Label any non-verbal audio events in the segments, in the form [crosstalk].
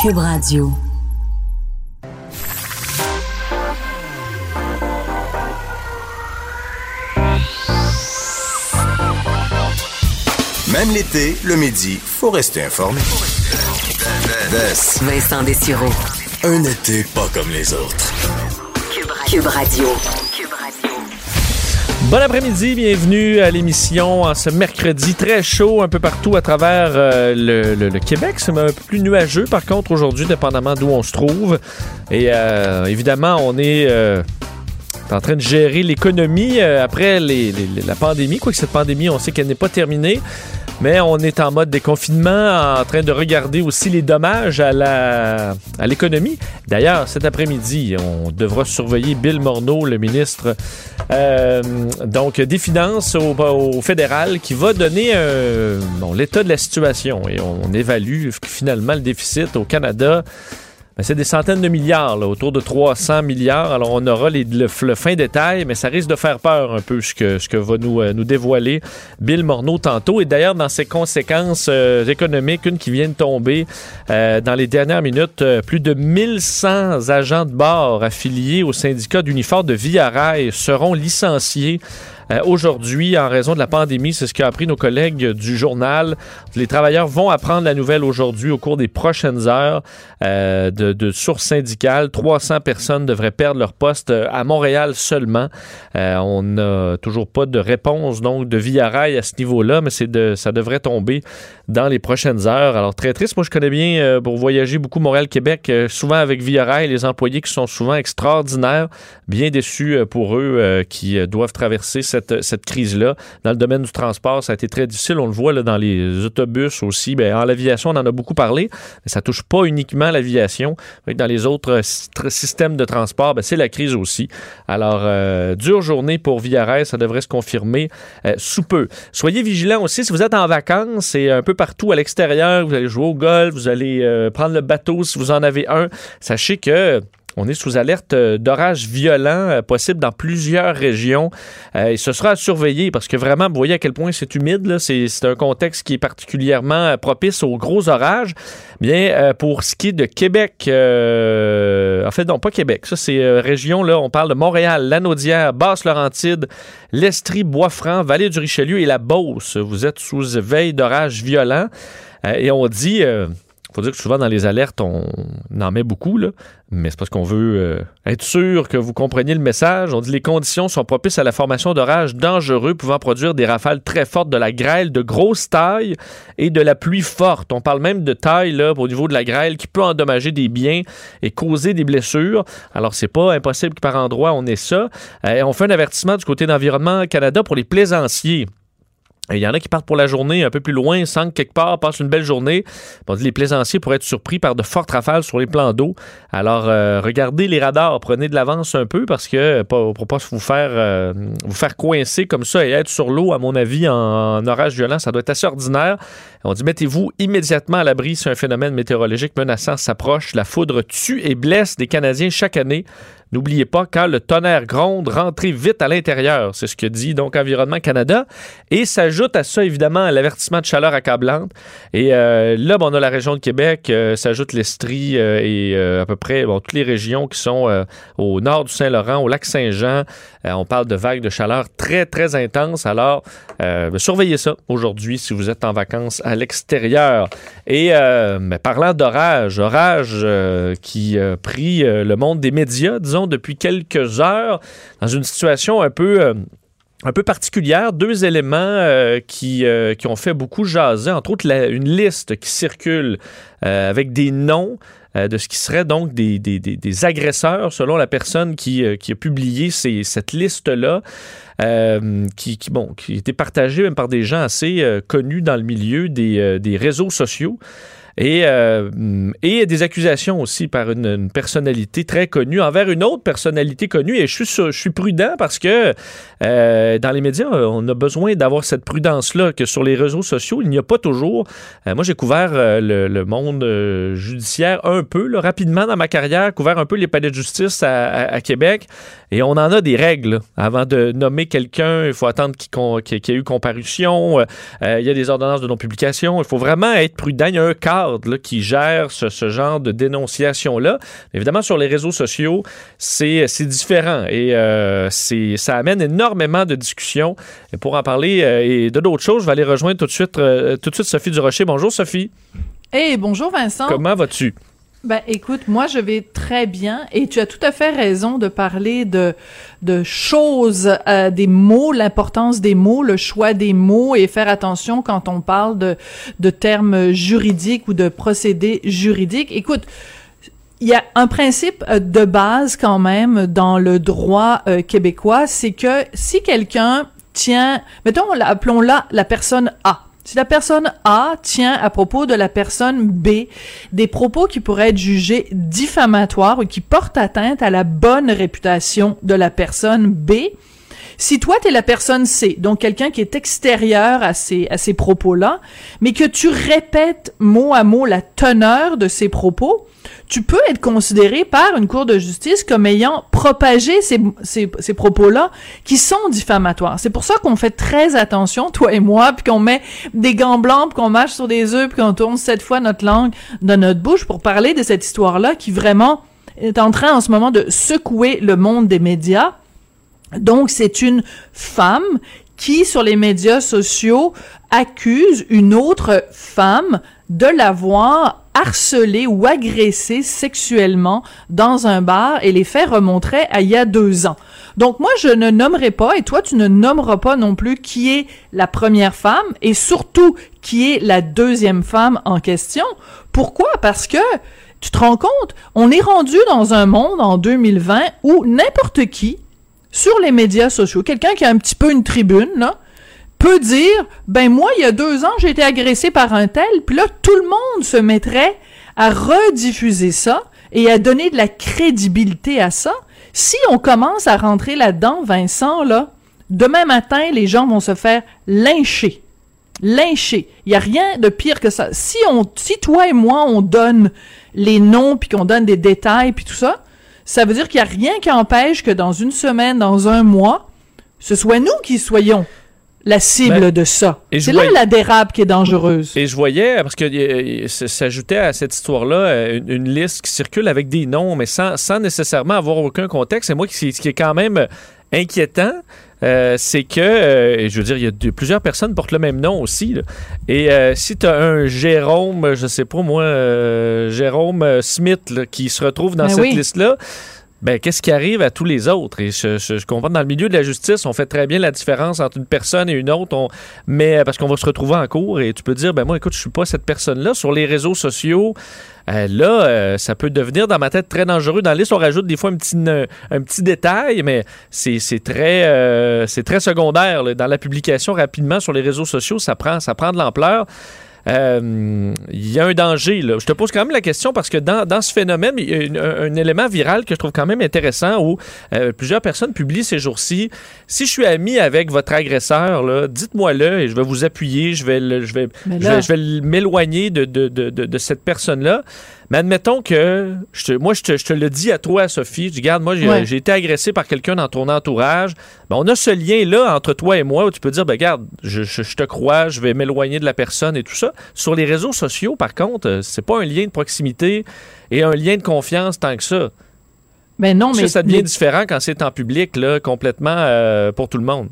Cube Radio. Même l'été, le midi, faut rester informé. Vincent Dessureau. Un été pas comme les autres. Cube Radio. Bon après-midi, bienvenue à l'émission en ce mercredi très chaud un peu partout à travers euh, le, Québec. C'est un peu plus nuageux par contre aujourd'hui, dépendamment d'où on se trouve. Et euh, évidemment, on est euh, en train de gérer l'économie après la pandémie. Quoique cette pandémie, on sait qu'elle n'est pas terminée. Mais on est en mode déconfinement, en train de regarder aussi les dommages à la à l'économie. D'ailleurs, cet après-midi, on devra surveiller Bill Morneau, le ministre euh, donc des Finances au, au fédéral, qui va donner bon, l'état de la situation. Et on évalue finalement le déficit au Canada. Ben, c'est des centaines de milliards, autour de 300 milliards. Alors, on aura les- le, le fin détail, mais ça risque de faire peur un peu ce que, ce que va nous, euh, nous dévoiler Bill Morneau tantôt. Et d'ailleurs, dans ses conséquences euh, économiques, une qui vient de tomber euh, dans les dernières minutes, plus de 1100 agents de bord affiliés au syndicat d'uniforme de Via seront licenciés. Euh, Aujourd'hui, en raison de la pandémie, c'est ce qu'a appris nos collègues du journal. Les travailleurs vont apprendre la nouvelle aujourd'hui au cours des prochaines heures euh, de, de sources syndicales. 300 personnes devraient perdre leur poste euh, à Montréal seulement. Euh, on n'a toujours pas de réponse donc de Via Rail à ce niveau-là, mais de, ça devrait tomber dans les prochaines heures. Alors très triste. Moi, je connais bien euh, pour voyager beaucoup Montréal-Québec, euh, souvent avec Via Rail, les employés qui sont souvent extraordinaires, bien déçus pour eux qui doivent traverser cette, cette crise-là. Dans le domaine du transport, ça a été très difficile. On le voit dans les autobus aussi. Ben, en l'aviation, on en a beaucoup parlé, mais ça touche pas uniquement l'aviation. Dans les autres sy- systèmes de transport, ben, c'est la crise aussi. Alors, euh, dure journée pour Rail, ça devrait se confirmer euh, sous peu. Soyez vigilants aussi si vous êtes en vacances et un peu partout à l'extérieur, vous allez jouer au golf, vous allez euh, prendre le bateau si vous en avez un. Sachez que on est sous alerte euh, d'orages violents euh, possibles dans plusieurs régions Euh, et ce sera à surveiller parce que vraiment, vous voyez à quel point c'est humide. C'est un contexte qui est particulièrement propice aux gros orages. Bien, pour ce qui est de Québec, euh, en fait, non, pas Québec. Ça, c'est région, là, on parle de Montréal, Lanaudière, Basse-Laurentide, l'Estrie, Bois-Franc, Vallée du Richelieu et la Beauce. Vous êtes sous veille d'orages violents. Et on dit... faut dire que souvent dans les alertes, on en met beaucoup, mais c'est parce qu'on veut euh, être sûr que vous compreniez le message. On dit les conditions sont propices à la formation d'orages dangereux pouvant produire des rafales très fortes, de la grêle de grosse taille et de la pluie forte. On parle même de taille au niveau de la grêle qui peut endommager des biens et causer des blessures. Alors c'est pas impossible que par endroit on ait ça. Euh, on fait un avertissement du côté d'Environnement Canada pour les plaisanciers. Il y en a qui partent pour la journée un peu plus loin, sans quelque part, passent une belle journée. On dit les plaisanciers pourraient être surpris par de fortes rafales sur les plans d'eau. Alors, euh, regardez les radars, prenez de l'avance un peu parce que pour, pour pas vous faire euh, vous faire coincer comme ça et être sur l'eau, à mon avis, en orage violent, ça doit être assez ordinaire. On dit mettez-vous immédiatement à l'abri si un phénomène météorologique menaçant s'approche. La foudre tue et blesse des Canadiens chaque année. N'oubliez pas, quand le tonnerre gronde, rentrez vite à l'intérieur. C'est ce que dit donc Environnement Canada. Et s'ajoute à ça, évidemment, l'avertissement de chaleur accablante. Et euh, là, on a la région de Québec, euh, s'ajoute l'Estrie euh, et euh, à peu près bon, toutes les régions qui sont au nord du Saint-Laurent, au lac Saint-Jean. On parle de vagues de chaleur très, très intenses. Alors, ben, surveillez ça aujourd'hui si vous êtes en vacances à l'extérieur. Et ben, parlant d'orage, orage euh, qui euh, le monde des médias, disons, depuis quelques heures, dans une situation un peu... euh, un peu particulière, deux éléments euh, qui, euh, qui ont fait beaucoup jaser, entre autres une liste qui circule avec des noms de ce qui serait donc des, des- des- agresseurs, selon la personne qui, qui a publié cette liste-là, qui, bon, qui était partagée même par des gens assez connus dans le milieu des réseaux sociaux. Et, euh, et des accusations aussi par une, personnalité très connue envers une autre personnalité connue. Et je suis, prudent parce que euh, dans les médias, on a besoin d'avoir cette prudence-là que sur les réseaux sociaux, il n'y a pas toujours. Euh, moi, j'ai couvert euh, le, monde judiciaire un peu, rapidement dans ma carrière, couvert un peu les palais de justice à, Québec. Et on en a des règles. Avant de nommer quelqu'un, il faut attendre qu'il qu y ait eu comparution. il y a des ordonnances de non-publication. Il faut vraiment être prudent. Il y a un cadre là, qui gère ce, ce, genre de dénonciation-là. Évidemment, sur les réseaux sociaux, c'est différent et euh, ça amène énormément de discussions. Et pour en parler euh, et de d'autres choses, je vais aller rejoindre tout de suite, euh, tout de suite Sophie Durocher. Bonjour Sophie. Hey, bonjour Vincent. Comment vas-tu? Ben, écoute, moi, je vais très bien et tu as tout à fait raison de parler de, de choses, euh, des mots, l'importance des mots, le choix des mots et faire attention quand on parle de, de termes juridiques ou de procédés juridiques. Écoute, il y a un principe euh, de base quand même dans le droit euh, québécois, c'est que si quelqu'un tient, mettons, appelons-la la personne A, si la personne A tient à propos de la personne B des propos qui pourraient être jugés diffamatoires ou qui portent atteinte à la bonne réputation de la personne B, si toi, tu es la personne C, donc quelqu'un qui est extérieur à ces, à ces propos-là, mais que tu répètes mot à mot la teneur de ces propos, tu peux être considéré par une cour de justice comme ayant propagé ces, ces, ces propos-là qui sont diffamatoires. C'est pour ça qu'on fait très attention, toi et moi, puis qu'on met des gants blancs, puis qu'on marche sur des œufs, puis qu'on tourne sept fois notre langue dans notre bouche pour parler de cette histoire-là qui vraiment est en train en ce moment de secouer le monde des médias. Donc, c'est une femme qui, sur les médias sociaux, accuse une autre femme de l'avoir harcelée ou agressée sexuellement dans un bar et les faits remonteraient à il y a deux ans. Donc moi, je ne nommerai pas, et toi, tu ne nommeras pas non plus qui est la première femme et surtout qui est la deuxième femme en question. Pourquoi? Parce que tu te rends compte, on est rendu dans un monde en 2020 où n'importe qui, sur les médias sociaux, quelqu'un qui a un petit peu une tribune, là, peut dire, ben moi, il y a deux ans, j'ai été agressé par un tel, puis là, tout le monde se mettrait à rediffuser ça et à donner de la crédibilité à ça. Si on commence à rentrer là-dedans, Vincent, là, demain matin, les gens vont se faire lyncher. Lyncher. Il y a rien de pire que ça. Si on, si toi et moi, on donne les noms puis qu'on donne des détails puis tout ça, ça veut dire qu'il y a rien qui empêche que dans une semaine, dans un mois, ce soit nous qui soyons la cible ben, de ça. C'est là la dérape qui est dangereuse. Et je voyais, parce que s'ajoutait à cette histoire-là une, une, liste qui circule avec des noms, mais sans, sans nécessairement avoir aucun contexte. Et moi, ce qui est quand même inquiétant, euh, c'est que, euh, je veux dire, il y a de, plusieurs personnes portent le même nom aussi. Là. Et euh, si tu as un Jérôme, je sais pas moi, Jérôme Smith, là, qui se retrouve dans ben cette oui. liste-là, ben, qu'est-ce qui arrive à tous les autres? Et je, je, comprends, dans le milieu de la justice, on fait très bien la différence entre une personne et une autre, mais parce qu'on va se retrouver en cours et tu peux dire, ben moi, écoute, je suis pas cette personne-là. Sur les réseaux sociaux, euh, là, euh, ça peut devenir dans ma tête très dangereux. Dans la liste, on rajoute des fois un petit, un, petit détail, mais c'est très, euh, très secondaire. Dans la publication rapidement sur les réseaux sociaux, ça prend, ça prend de l'ampleur. Il euh, y a un danger. Là. Je te pose quand même la question parce que dans, dans ce phénomène, il y a un, un, élément viral que je trouve quand même intéressant où euh, plusieurs personnes publient ces jours-ci. Si je suis ami avec votre agresseur, dites-moi-le et je vais vous appuyer, je vais, le, je vais, je vais, je vais m'éloigner de, de, de, de, cette personne-là. Mais admettons que, je te, moi, je te, je te, le dis à toi, Sophie, je dis, regarde, moi, j'ai ouais. été agressé par quelqu'un dans ton entourage. Ben, on a ce lien-là entre toi et moi où tu peux dire, ben, regarde, je, te crois, je vais m'éloigner de la personne et tout ça. Sur les réseaux sociaux, par contre, c'est pas un lien de proximité et un lien de confiance tant que ça. Ben non, mais. Ça, ça devient différent quand c'est en public, là, complètement euh, pour tout le monde.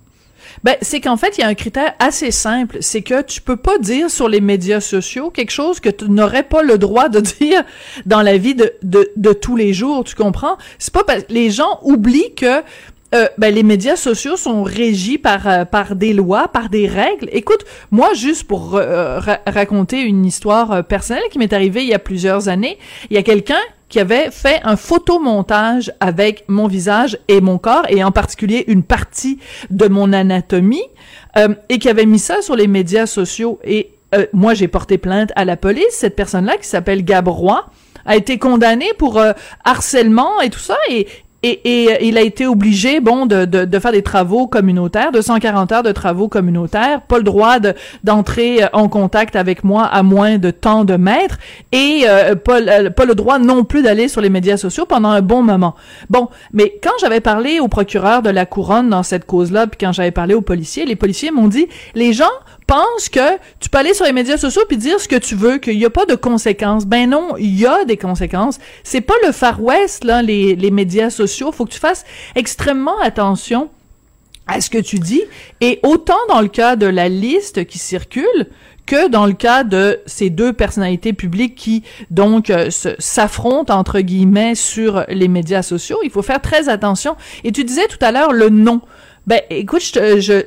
Ben, c'est qu'en fait, il y a un critère assez simple. C'est que tu peux pas dire sur les médias sociaux quelque chose que tu n'aurais pas le droit de [laughs] dire dans la vie de, de, de tous les jours. Tu comprends? C'est pas parce les gens oublient que euh, ben, les médias sociaux sont régis par, euh, par des lois, par des règles. Écoute, moi, juste pour euh, ra raconter une histoire personnelle qui m'est arrivée il y a plusieurs années, il y a quelqu'un qui avait fait un photomontage avec mon visage et mon corps, et en particulier une partie de mon anatomie, euh, et qui avait mis ça sur les médias sociaux. Et euh, moi, j'ai porté plainte à la police. Cette personne-là, qui s'appelle Gabrois, a été condamnée pour euh, harcèlement et tout ça. Et, et, et, il a été obligé, bon, de, de, faire des travaux communautaires, 240 heures de travaux communautaires, pas le droit d'entrer en contact avec moi à moins de temps de mètres, et euh, pas, pas le droit non plus d'aller sur les médias sociaux pendant un bon moment. Bon, mais quand j'avais parlé au procureur de la couronne dans cette cause-là, puis quand j'avais parlé aux policiers, les policiers m'ont dit, les gens pense que tu peux aller sur les médias sociaux puis dire ce que tu veux, qu'il n'y a pas de conséquences. Ben non, il y a des conséquences. C'est pas le Far West, là, les, les médias sociaux. Faut que tu fasses extrêmement attention à ce que tu dis. Et autant dans le cas de la liste qui circule, que dans le cas de ces deux personnalités publiques qui donc euh, s'affrontent entre guillemets sur les médias sociaux, il faut faire très attention. Et tu disais tout à l'heure le nom. Ben écoute, je, je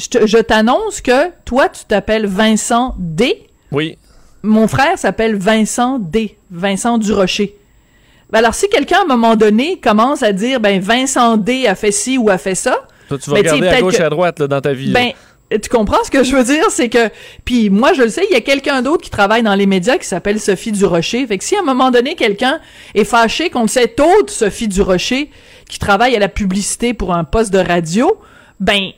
je t'annonce que toi, tu t'appelles Vincent D. Oui. Mon frère s'appelle Vincent D. Vincent Durocher. Ben alors, si quelqu'un, à un moment donné, commence à dire, ben, Vincent D a fait ci ou a fait ça. Toi, tu vas ben, regarder à gauche à droite, là, dans ta vie. Ben, tu comprends ce que je veux dire? C'est que, puis moi, je le sais, il y a quelqu'un d'autre qui travaille dans les médias qui s'appelle Sophie Durocher. Fait que si à un moment donné, quelqu'un est fâché contre cette autre Sophie Durocher qui travaille à la publicité pour un poste de radio, ben,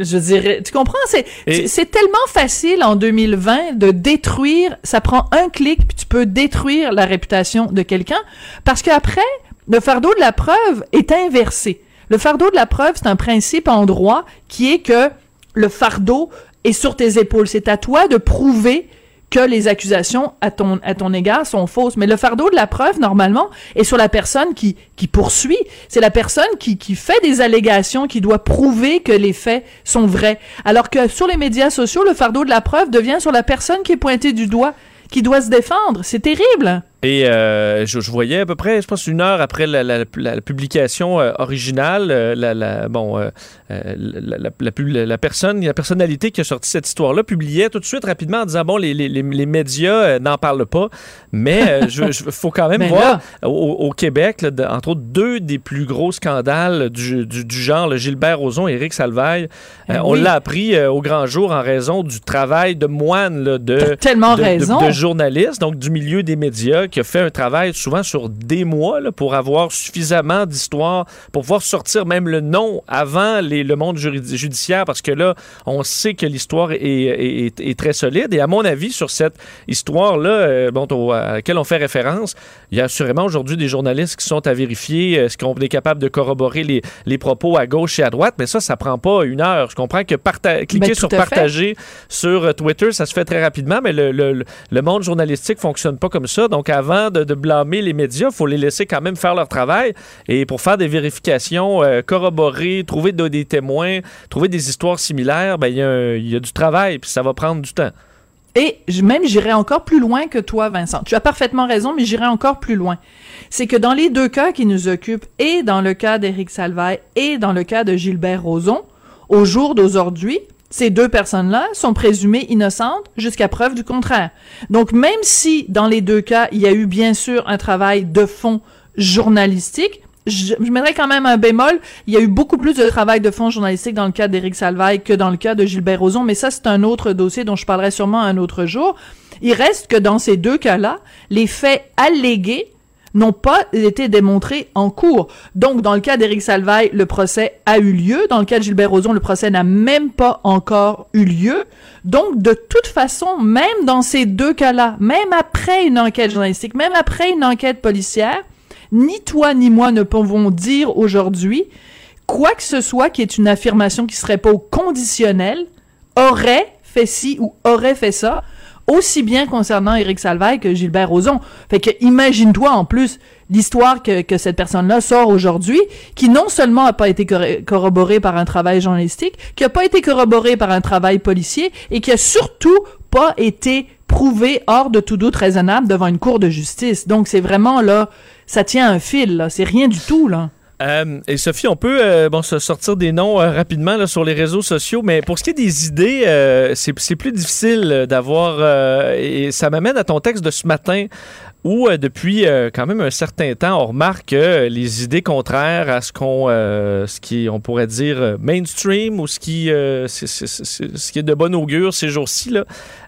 je dirais, tu comprends? C'est, c'est tellement facile en 2020 de détruire, ça prend un clic, puis tu peux détruire la réputation de quelqu'un, parce qu'après, le fardeau de la preuve est inversé. Le fardeau de la preuve, c'est un principe en droit qui est que le fardeau est sur tes épaules. C'est à toi de prouver que les accusations à ton, à ton égard sont fausses. Mais le fardeau de la preuve, normalement, est sur la personne qui, qui poursuit. C'est la personne qui, qui fait des allégations, qui doit prouver que les faits sont vrais. Alors que sur les médias sociaux, le fardeau de la preuve devient sur la personne qui est pointée du doigt, qui doit se défendre. C'est terrible. Et euh, je, je, voyais à peu près, je pense, une heure après la, la, la publication euh, originale, euh, la, bon, la, personne, la personnalité qui a sorti cette histoire-là publiait tout de suite rapidement en disant bon, les, les, les médias n'en parlent pas, mais il faut quand même [laughs] voir au, au, Québec, là, entre autres, deux des plus gros scandales du, du, du genre, le Gilbert Rozon et Éric Salvaille, eh on l'a appris au grand jour en raison du travail de moine là, de, tellement de, raison. de, de journalistes, donc du milieu des médias qui a fait un travail souvent sur des mois là, pour avoir suffisamment d'histoires, pour pouvoir sortir même le nom avant les, le monde judiciaire, parce que là, on sait que l'histoire est, est, est, très solide. Et à mon avis, sur cette histoire-là, euh, bon, au, à laquelle on fait référence, il y a assurément aujourd'hui des journalistes qui sont à vérifier, est-ce qu'on est capable de corroborer les, les, propos à gauche et à droite, mais ça, ça prend pas une heure. Je comprends que cliquer ben, sur partager sur euh, Twitter, ça se fait très rapidement, mais le, le, le monde journalistique fonctionne pas comme ça. Donc, avant de, blâmer les médias, il faut les laisser quand même faire leur travail. Et pour faire des vérifications, euh, corroborer, trouver de, des témoins, trouver des histoires similaires, ben, il y, y, a du travail, puis ça va prendre du temps. Et même j'irai encore plus loin que toi, Vincent. Tu as parfaitement raison, mais j'irai encore plus loin. C'est que dans les deux cas qui nous occupent, et dans le cas d'Éric Salvaille et dans le cas de Gilbert Rozon, au jour d'aujourd'hui, ces deux personnes-là sont présumées innocentes jusqu'à preuve du contraire. Donc même si dans les deux cas, il y a eu bien sûr un travail de fond journalistique, je, je mettrais quand même un bémol. Il y a eu beaucoup plus de travail de fond journalistique dans le cas d'Éric Salvaille que dans le cas de Gilbert Rozon, mais ça, c'est un autre dossier dont je parlerai sûrement un autre jour. Il reste que dans ces deux cas-là, les faits allégués n'ont pas été démontrés en cours. Donc, dans le cas d'Éric Salvaille, le procès a eu lieu. Dans le cas de Gilbert Rozon, le procès n'a même pas encore eu lieu. Donc, de toute façon, même dans ces deux cas-là, même après une enquête journalistique, même après une enquête policière, ni toi ni moi ne pouvons dire aujourd'hui quoi que ce soit qui est une affirmation qui serait pas au conditionnel aurait fait ci ou aurait fait ça aussi bien concernant Éric Salvaille que Gilbert Rozon. Fait que imagine-toi en plus l'histoire que, que cette personne-là sort aujourd'hui, qui non seulement a pas été corroborée par un travail journalistique, qui a pas été corroborée par un travail policier, et qui a surtout pas été prouvée hors de tout doute raisonnable devant une cour de justice. Donc c'est vraiment là, ça tient un fil. C'est rien du tout, là. Euh, et Sophie, on peut euh, bon, se sortir des noms euh, rapidement là, sur les réseaux sociaux, mais pour ce qui est des idées, c'est plus difficile d'avoir... et ça m'amène à ton texte de ce matin où, euh, depuis euh, quand même un certain temps, on remarque que euh, les idées contraires à ce qu'on euh, ce qui on pourrait dire euh, mainstream ou ce qui, euh, c'est- c'est- ce qui est de bon augure ces jours-ci, là,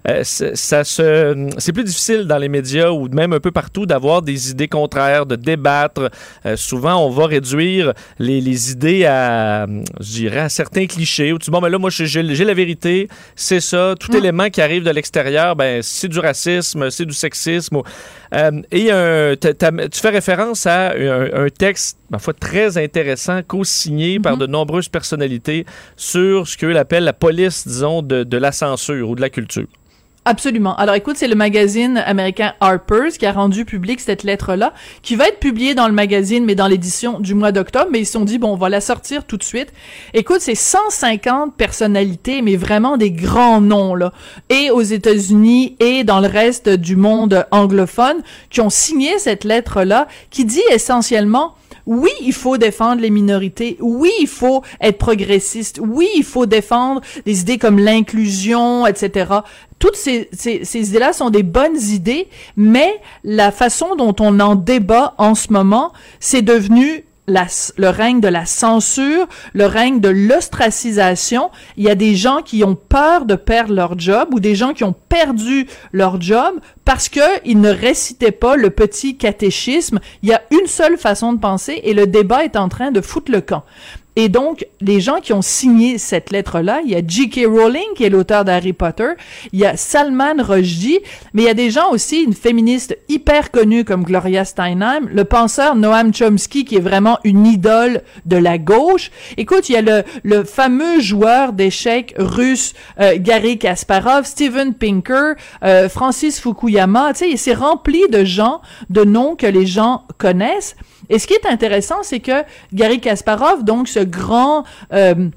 euh, c'est- ça se, c'est plus difficile dans les médias ou même un peu partout d'avoir des idées contraires, de débattre. Euh, souvent, on va réduire les, les idées à, je dirais, à certains clichés. Où tu dis, bon, mais là, moi, j'ai la vérité, c'est ça. Tout élément qui arrive de l'extérieur, ben, c'est du racisme, c'est du sexisme. ou- et un- t'as- tu fais référence à un, un texte, ma foi, très intéressant, co-signé par de nombreuses personnalités sur ce qu'eux appellent la police, disons, de, de la censure ou de la culture. Absolument. Alors écoute, c'est le magazine américain Harper's qui a rendu public cette lettre-là, qui va être publiée dans le magazine, mais dans l'édition du mois d'octobre, mais ils se sont dit, bon, on va la sortir tout de suite. Écoute, c'est 150 personnalités, mais vraiment des grands noms, là, et aux États-Unis et dans le reste du monde anglophone, qui ont signé cette lettre-là, qui dit essentiellement, oui, il faut défendre les minorités. Oui, il faut être progressiste. Oui, il faut défendre des idées comme l'inclusion, etc. Toutes ces, idées-là sont des bonnes idées, mais la façon dont on en débat en ce moment, c'est devenu le règne de la censure, le règne de l'ostracisation. Il y a des gens qui ont peur de perdre leur job ou des gens qui ont perdu leur job parce que ils ne récitaient pas le petit catéchisme. Il y a une seule façon de penser et le débat est en train de foutre le camp. Et donc, les gens qui ont signé cette lettre-là, il y a J.K. Rowling, qui est l'auteur d'Harry Potter, il y a Salman Rushdie, mais il y a des gens aussi, une féministe hyper connue comme Gloria Steinem, le penseur Noam Chomsky, qui est vraiment une idole de la gauche. Écoute, il y a le, le fameux joueur d'échecs russe, euh, Gary Kasparov, Steven Pinker, euh, Francis Fukuyama, tu sais, c'est rempli de gens, de noms que les gens connaissent. Et ce qui est intéressant, c'est que Gary Kasparov, donc ce grand euh,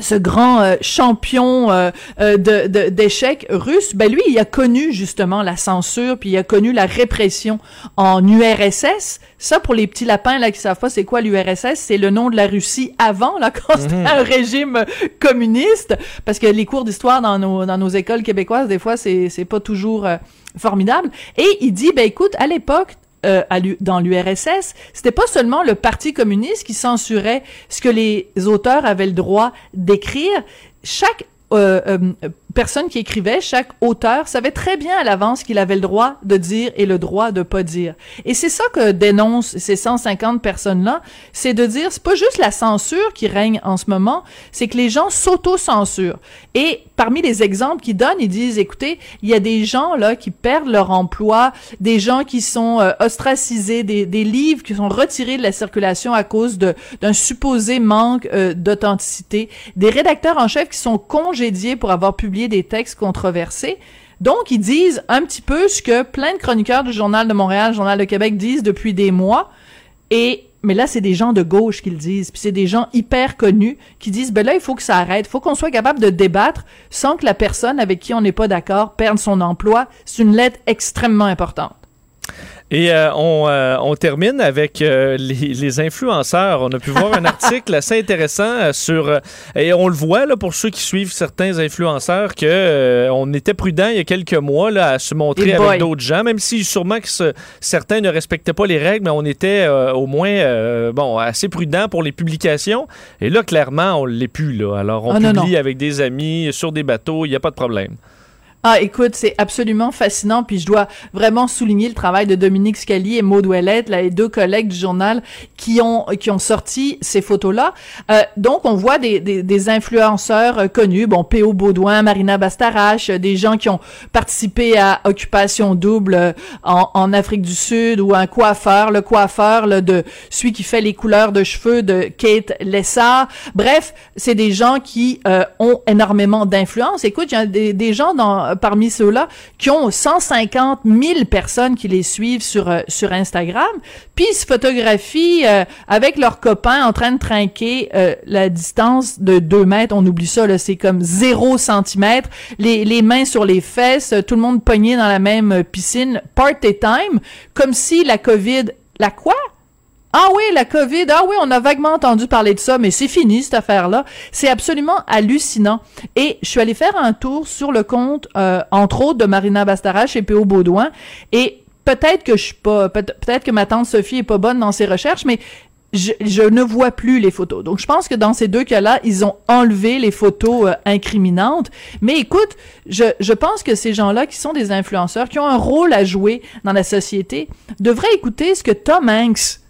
ce grand euh, champion euh, euh, de, de- d'échecs russe, ben lui, il a connu justement la censure, puis il a connu la répression en URSS. Ça, pour les petits lapins là qui savent pas c'est quoi l'URSS, c'est le nom de la Russie avant, là, quand c'était un régime communiste, parce que les cours d'histoire dans nos dans nos écoles québécoises, des fois, c'est c'est pas toujours euh, formidable. Et il dit, ben écoute, à l'époque, euh, dans l'URSS, c'était pas seulement le Parti communiste qui censurait ce que les auteurs avaient le droit d'écrire. Chaque euh, euh, personne qui écrivait, chaque auteur savait très bien à l'avance qu'il avait le droit de dire et le droit de pas dire. Et c'est ça que dénoncent ces 150 personnes-là, c'est de dire c'est pas juste la censure qui règne en ce moment, c'est que les gens s'auto-censurent. Et parmi les exemples qu'ils donnent, ils disent écoutez, il y a des gens là qui perdent leur emploi, des gens qui sont euh, ostracisés, des, des livres qui sont retirés de la circulation à cause d'un supposé manque euh, d'authenticité, des rédacteurs en chef qui sont congédiés pour avoir publié des textes controversés. Donc, ils disent un petit peu ce que plein de chroniqueurs du Journal de Montréal, Journal de Québec disent depuis des mois. Et mais là, c'est des gens de gauche qui le disent, puis c'est des gens hyper connus qui disent ben là, il faut que ça arrête, il faut qu'on soit capable de débattre sans que la personne avec qui on n'est pas d'accord perde son emploi. C'est une lettre extrêmement importante. Et euh, on, euh, on termine avec euh, les, les influenceurs. On a pu voir un [laughs] article assez intéressant sur... et on le voit, là, pour ceux qui suivent certains influenceurs, que on était prudent il y a quelques mois là, à se montrer avec d'autres gens, même si sûrement que ce- certains ne respectaient pas les règles, mais on était au moins bon assez prudent pour les publications. Et là, clairement, on l'est plus. Là. Alors, on Ah, non, publie non. avec des amis, sur des bateaux, il n'y a pas de problème. Ah, écoute, c'est absolument fascinant, puis je dois vraiment souligner le travail de Dominique Scali et Maud Ouellette, là, les deux collègues du journal qui ont qui ont sorti ces photos-là. Euh, donc, on voit des, des, des influenceurs euh, connus, bon, P.O. Baudouin, Marina Bastarache, euh, des gens qui ont participé à Occupation Double euh, en, en Afrique du Sud, ou un coiffeur, le coiffeur là, de celui qui fait les couleurs de cheveux de Kate Lessard. Bref, c'est des gens qui ont énormément d'influence. Écoute, il y a des, des gens dans, parmi ceux-là qui ont 150 000 personnes qui les suivent sur euh, sur Instagram, puis ils se photographient euh, avec leurs copains en train de trinquer euh, la distance de 2 mètres. On oublie ça, là, c'est comme 0 centimètre, les, les mains sur les fesses, tout le monde pogné dans la même piscine, party time, comme si la COVID... La quoi? Ah oui, la COVID, ah oui, on a vaguement entendu parler de ça, mais c'est fini cette affaire-là. C'est absolument hallucinant. Et je suis allée faire un tour sur le compte, euh, entre autres, de Marina Bastarache et P.O. Baudouin, et peut-être que je suis pas, peut-être que ma tante Sophie est pas bonne dans ses recherches, mais je, ne vois plus les photos. Donc, je pense que dans ces deux cas-là, ils ont enlevé les photos euh, incriminantes. Mais écoute, je, je pense que ces gens-là, qui sont des influenceurs, qui ont un rôle à jouer dans la société, devraient écouter ce que Tom Hanks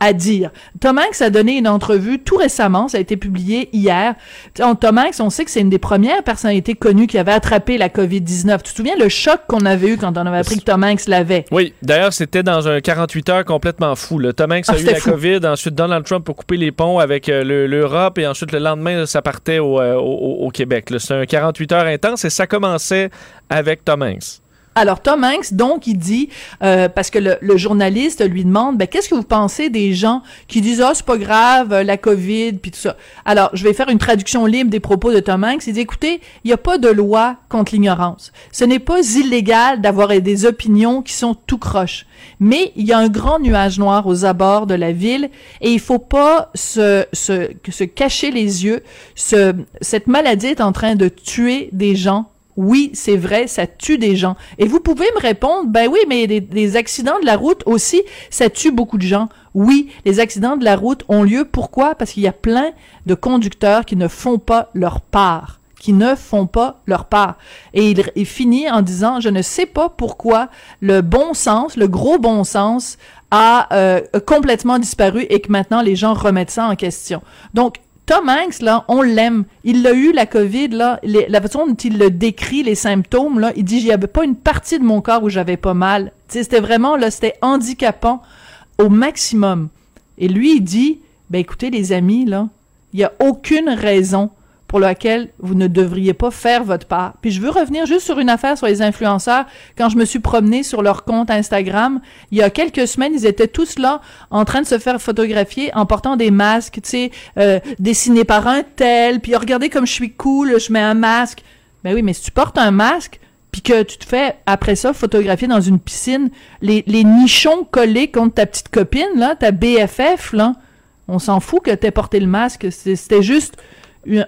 à dire. Tom Hanks a donné une entrevue tout récemment, ça a été publié hier. Tom Hanks, on sait que c'est une des premières personnalités connues qui avait attrapé la COVID-19. Tu te souviens le choc qu'on avait eu quand on avait appris que Tom Hanks l'avait? Oui, d'ailleurs, c'était dans un 48 heures complètement fou. Le Tom Hanks a ah, eu la COVID, ensuite Donald Trump a coupé les ponts avec euh, l'Europe et ensuite le lendemain, ça partait au, euh, au Québec. C'est un 48 heures intense et ça commençait avec Tom Hanks. Alors Tom Hanks, donc, il dit, euh, parce que le, journaliste lui demande, ben, qu'est-ce que vous pensez des gens qui disent, ah, c'est pas grave, euh, la COVID, puis tout ça. Alors, je vais faire une traduction libre des propos de Tom Hanks. Il dit, écoutez, il n'y a pas de loi contre l'ignorance. Ce n'est pas illégal d'avoir des opinions qui sont tout croches. Mais il y a un grand nuage noir aux abords de la ville et il faut pas se, se, se cacher les yeux. Ce, cette maladie est en train de tuer des gens oui, c'est vrai, ça tue des gens. Et vous pouvez me répondre, ben oui, mais les, accidents de la route aussi, ça tue beaucoup de gens. Oui, les accidents de la route ont lieu. Pourquoi? Parce qu'il y a plein de conducteurs qui ne font pas leur part qui ne font pas leur part. Et il, finit en disant, je ne sais pas pourquoi le bon sens, le gros bon sens, a euh, complètement disparu et que maintenant les gens remettent ça en question. Donc, Tom on l'aime. Il l'a eu, la COVID, la façon dont il le décrit, les symptômes, il dit, j'y avait pas une partie de mon corps où j'avais pas mal. C'était vraiment, là, c'était handicapant au maximum. Et lui, il dit, ben écoutez, les amis, là, il y a aucune raison pour laquelle vous ne devriez pas faire votre part. Puis je veux revenir juste sur une affaire sur les influenceurs. Quand je me suis promenée sur leur compte Instagram, il y a quelques semaines, ils étaient tous là en train de se faire photographier en portant des masques, tu sais, euh, dessinés par un tel, puis regardez comme je suis cool, je mets un masque. Ben oui, mais si tu portes un masque, puis que tu te fais après ça photographier dans une piscine, les, nichons collés contre ta petite copine, là, ta BFF, là, on s'en fout que t'aies porté le masque. C'était juste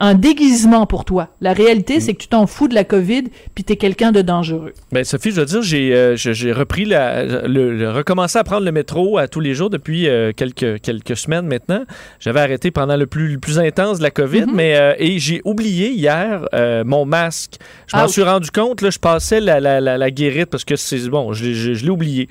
un déguisement pour toi. La réalité, c'est que tu t'en fous de la COVID, puis t'es quelqu'un de dangereux. Ben Sophie, je veux dire, j'ai euh, j'ai repris la, le, recommencé à prendre le métro à tous les jours depuis euh, quelques quelques semaines maintenant. J'avais arrêté pendant le plus le plus intense de la COVID, mm-hmm. mais euh, et j'ai oublié hier mon masque. Je m'en suis rendu compte là, je passais la, la, la, guérite parce que c'est bon, je, je, je l'ai oublié.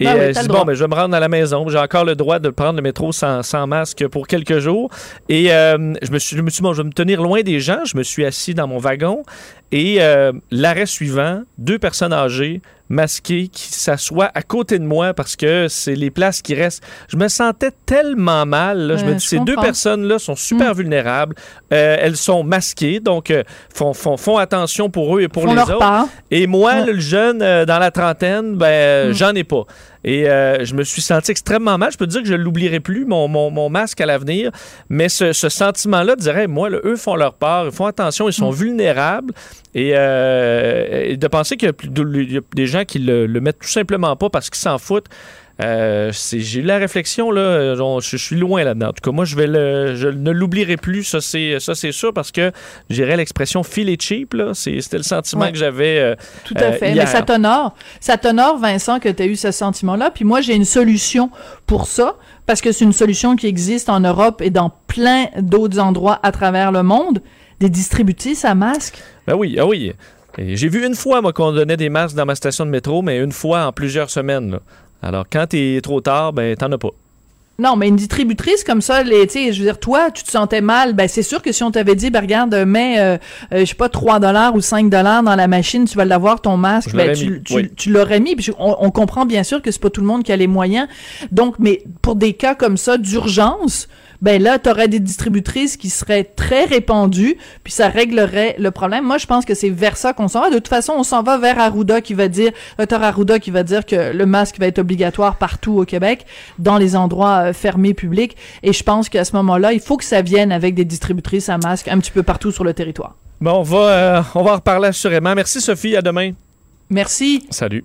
Et ben euh, bon, ben, je vais me rendre à la maison. J'ai encore le droit de prendre le métro sans, sans masque pour quelques jours. Et euh, je me suis, je me suis bon, je vais me tenir loin des gens. Je me suis assis dans mon wagon. Et euh, l'arrêt suivant, deux personnes âgées masquées qui s'assoient à côté de moi parce que c'est les places qui restent. Je me sentais tellement mal. Je me dis, ces deux personnes-là sont super mm. vulnérables. elles sont masquées, donc font, font, font, attention pour eux et pour les autres. Et moi, le jeune dans la trentaine, ben, mm. j'en ai pas. Et euh, je me suis senti extrêmement mal. Je peux te dire que je ne l'oublierai plus, mon, mon, masque à l'avenir. Mais ce, sentiment-là dirait, moi, eux font leur part, ils font attention, ils sont mm. vulnérables. Euh, et, de penser qu'il y, a des gens qui le, le mettent tout simplement pas parce qu'ils s'en foutent. Euh, j'ai eu la réflexion, là, je, suis loin là-dedans. En tout cas, moi, je, vais le, je ne l'oublierai plus, ça c'est, sûr, parce que j'irais l'expression feel it cheap, là, c'était le sentiment que j'avais. Euh, Tout à fait, mais ça t'honore. Ça t'honore, Vincent, que tu as eu ce sentiment-là. Puis moi, j'ai une solution pour ça, parce que c'est une solution qui existe en Europe et dans plein d'autres endroits à travers le monde. Des distributrices à masques? Ben oui, ah oui. J'ai vu une fois, moi, qu'on donnait des masques dans ma station de métro, mais une fois en plusieurs semaines. Là. Alors, quand t'es trop tard, ben, t'en as pas. Non, mais une distributrice comme ça, les, je veux dire, toi, tu te sentais mal, ben c'est sûr que si on t'avait dit, ben regarde, mets, euh, euh, je sais pas, 3 dollars ou 5 dollars dans la machine, tu vas l'avoir ton masque, ben, tu, tu, l'aurais mis. Puis on, on, comprend bien sûr que c'est pas tout le monde qui a les moyens. Donc, mais pour des cas comme ça d'urgence, ben là, tu aurais des distributrices qui seraient très répandues, puis ça réglerait le problème. Moi, je pense que c'est vers ça qu'on s'en va. De toute façon, on s'en va vers Arruda qui va dire, Dr Arruda qui va dire que le masque va être obligatoire partout au Québec, dans les endroits euh, fermés publics. Et je pense qu'à ce moment-là, il faut que ça vienne avec des distributrices à masque un petit peu partout sur le territoire. Bon, on va, euh, on va en reparler assurément. Merci Sophie, à demain. Merci. Salut.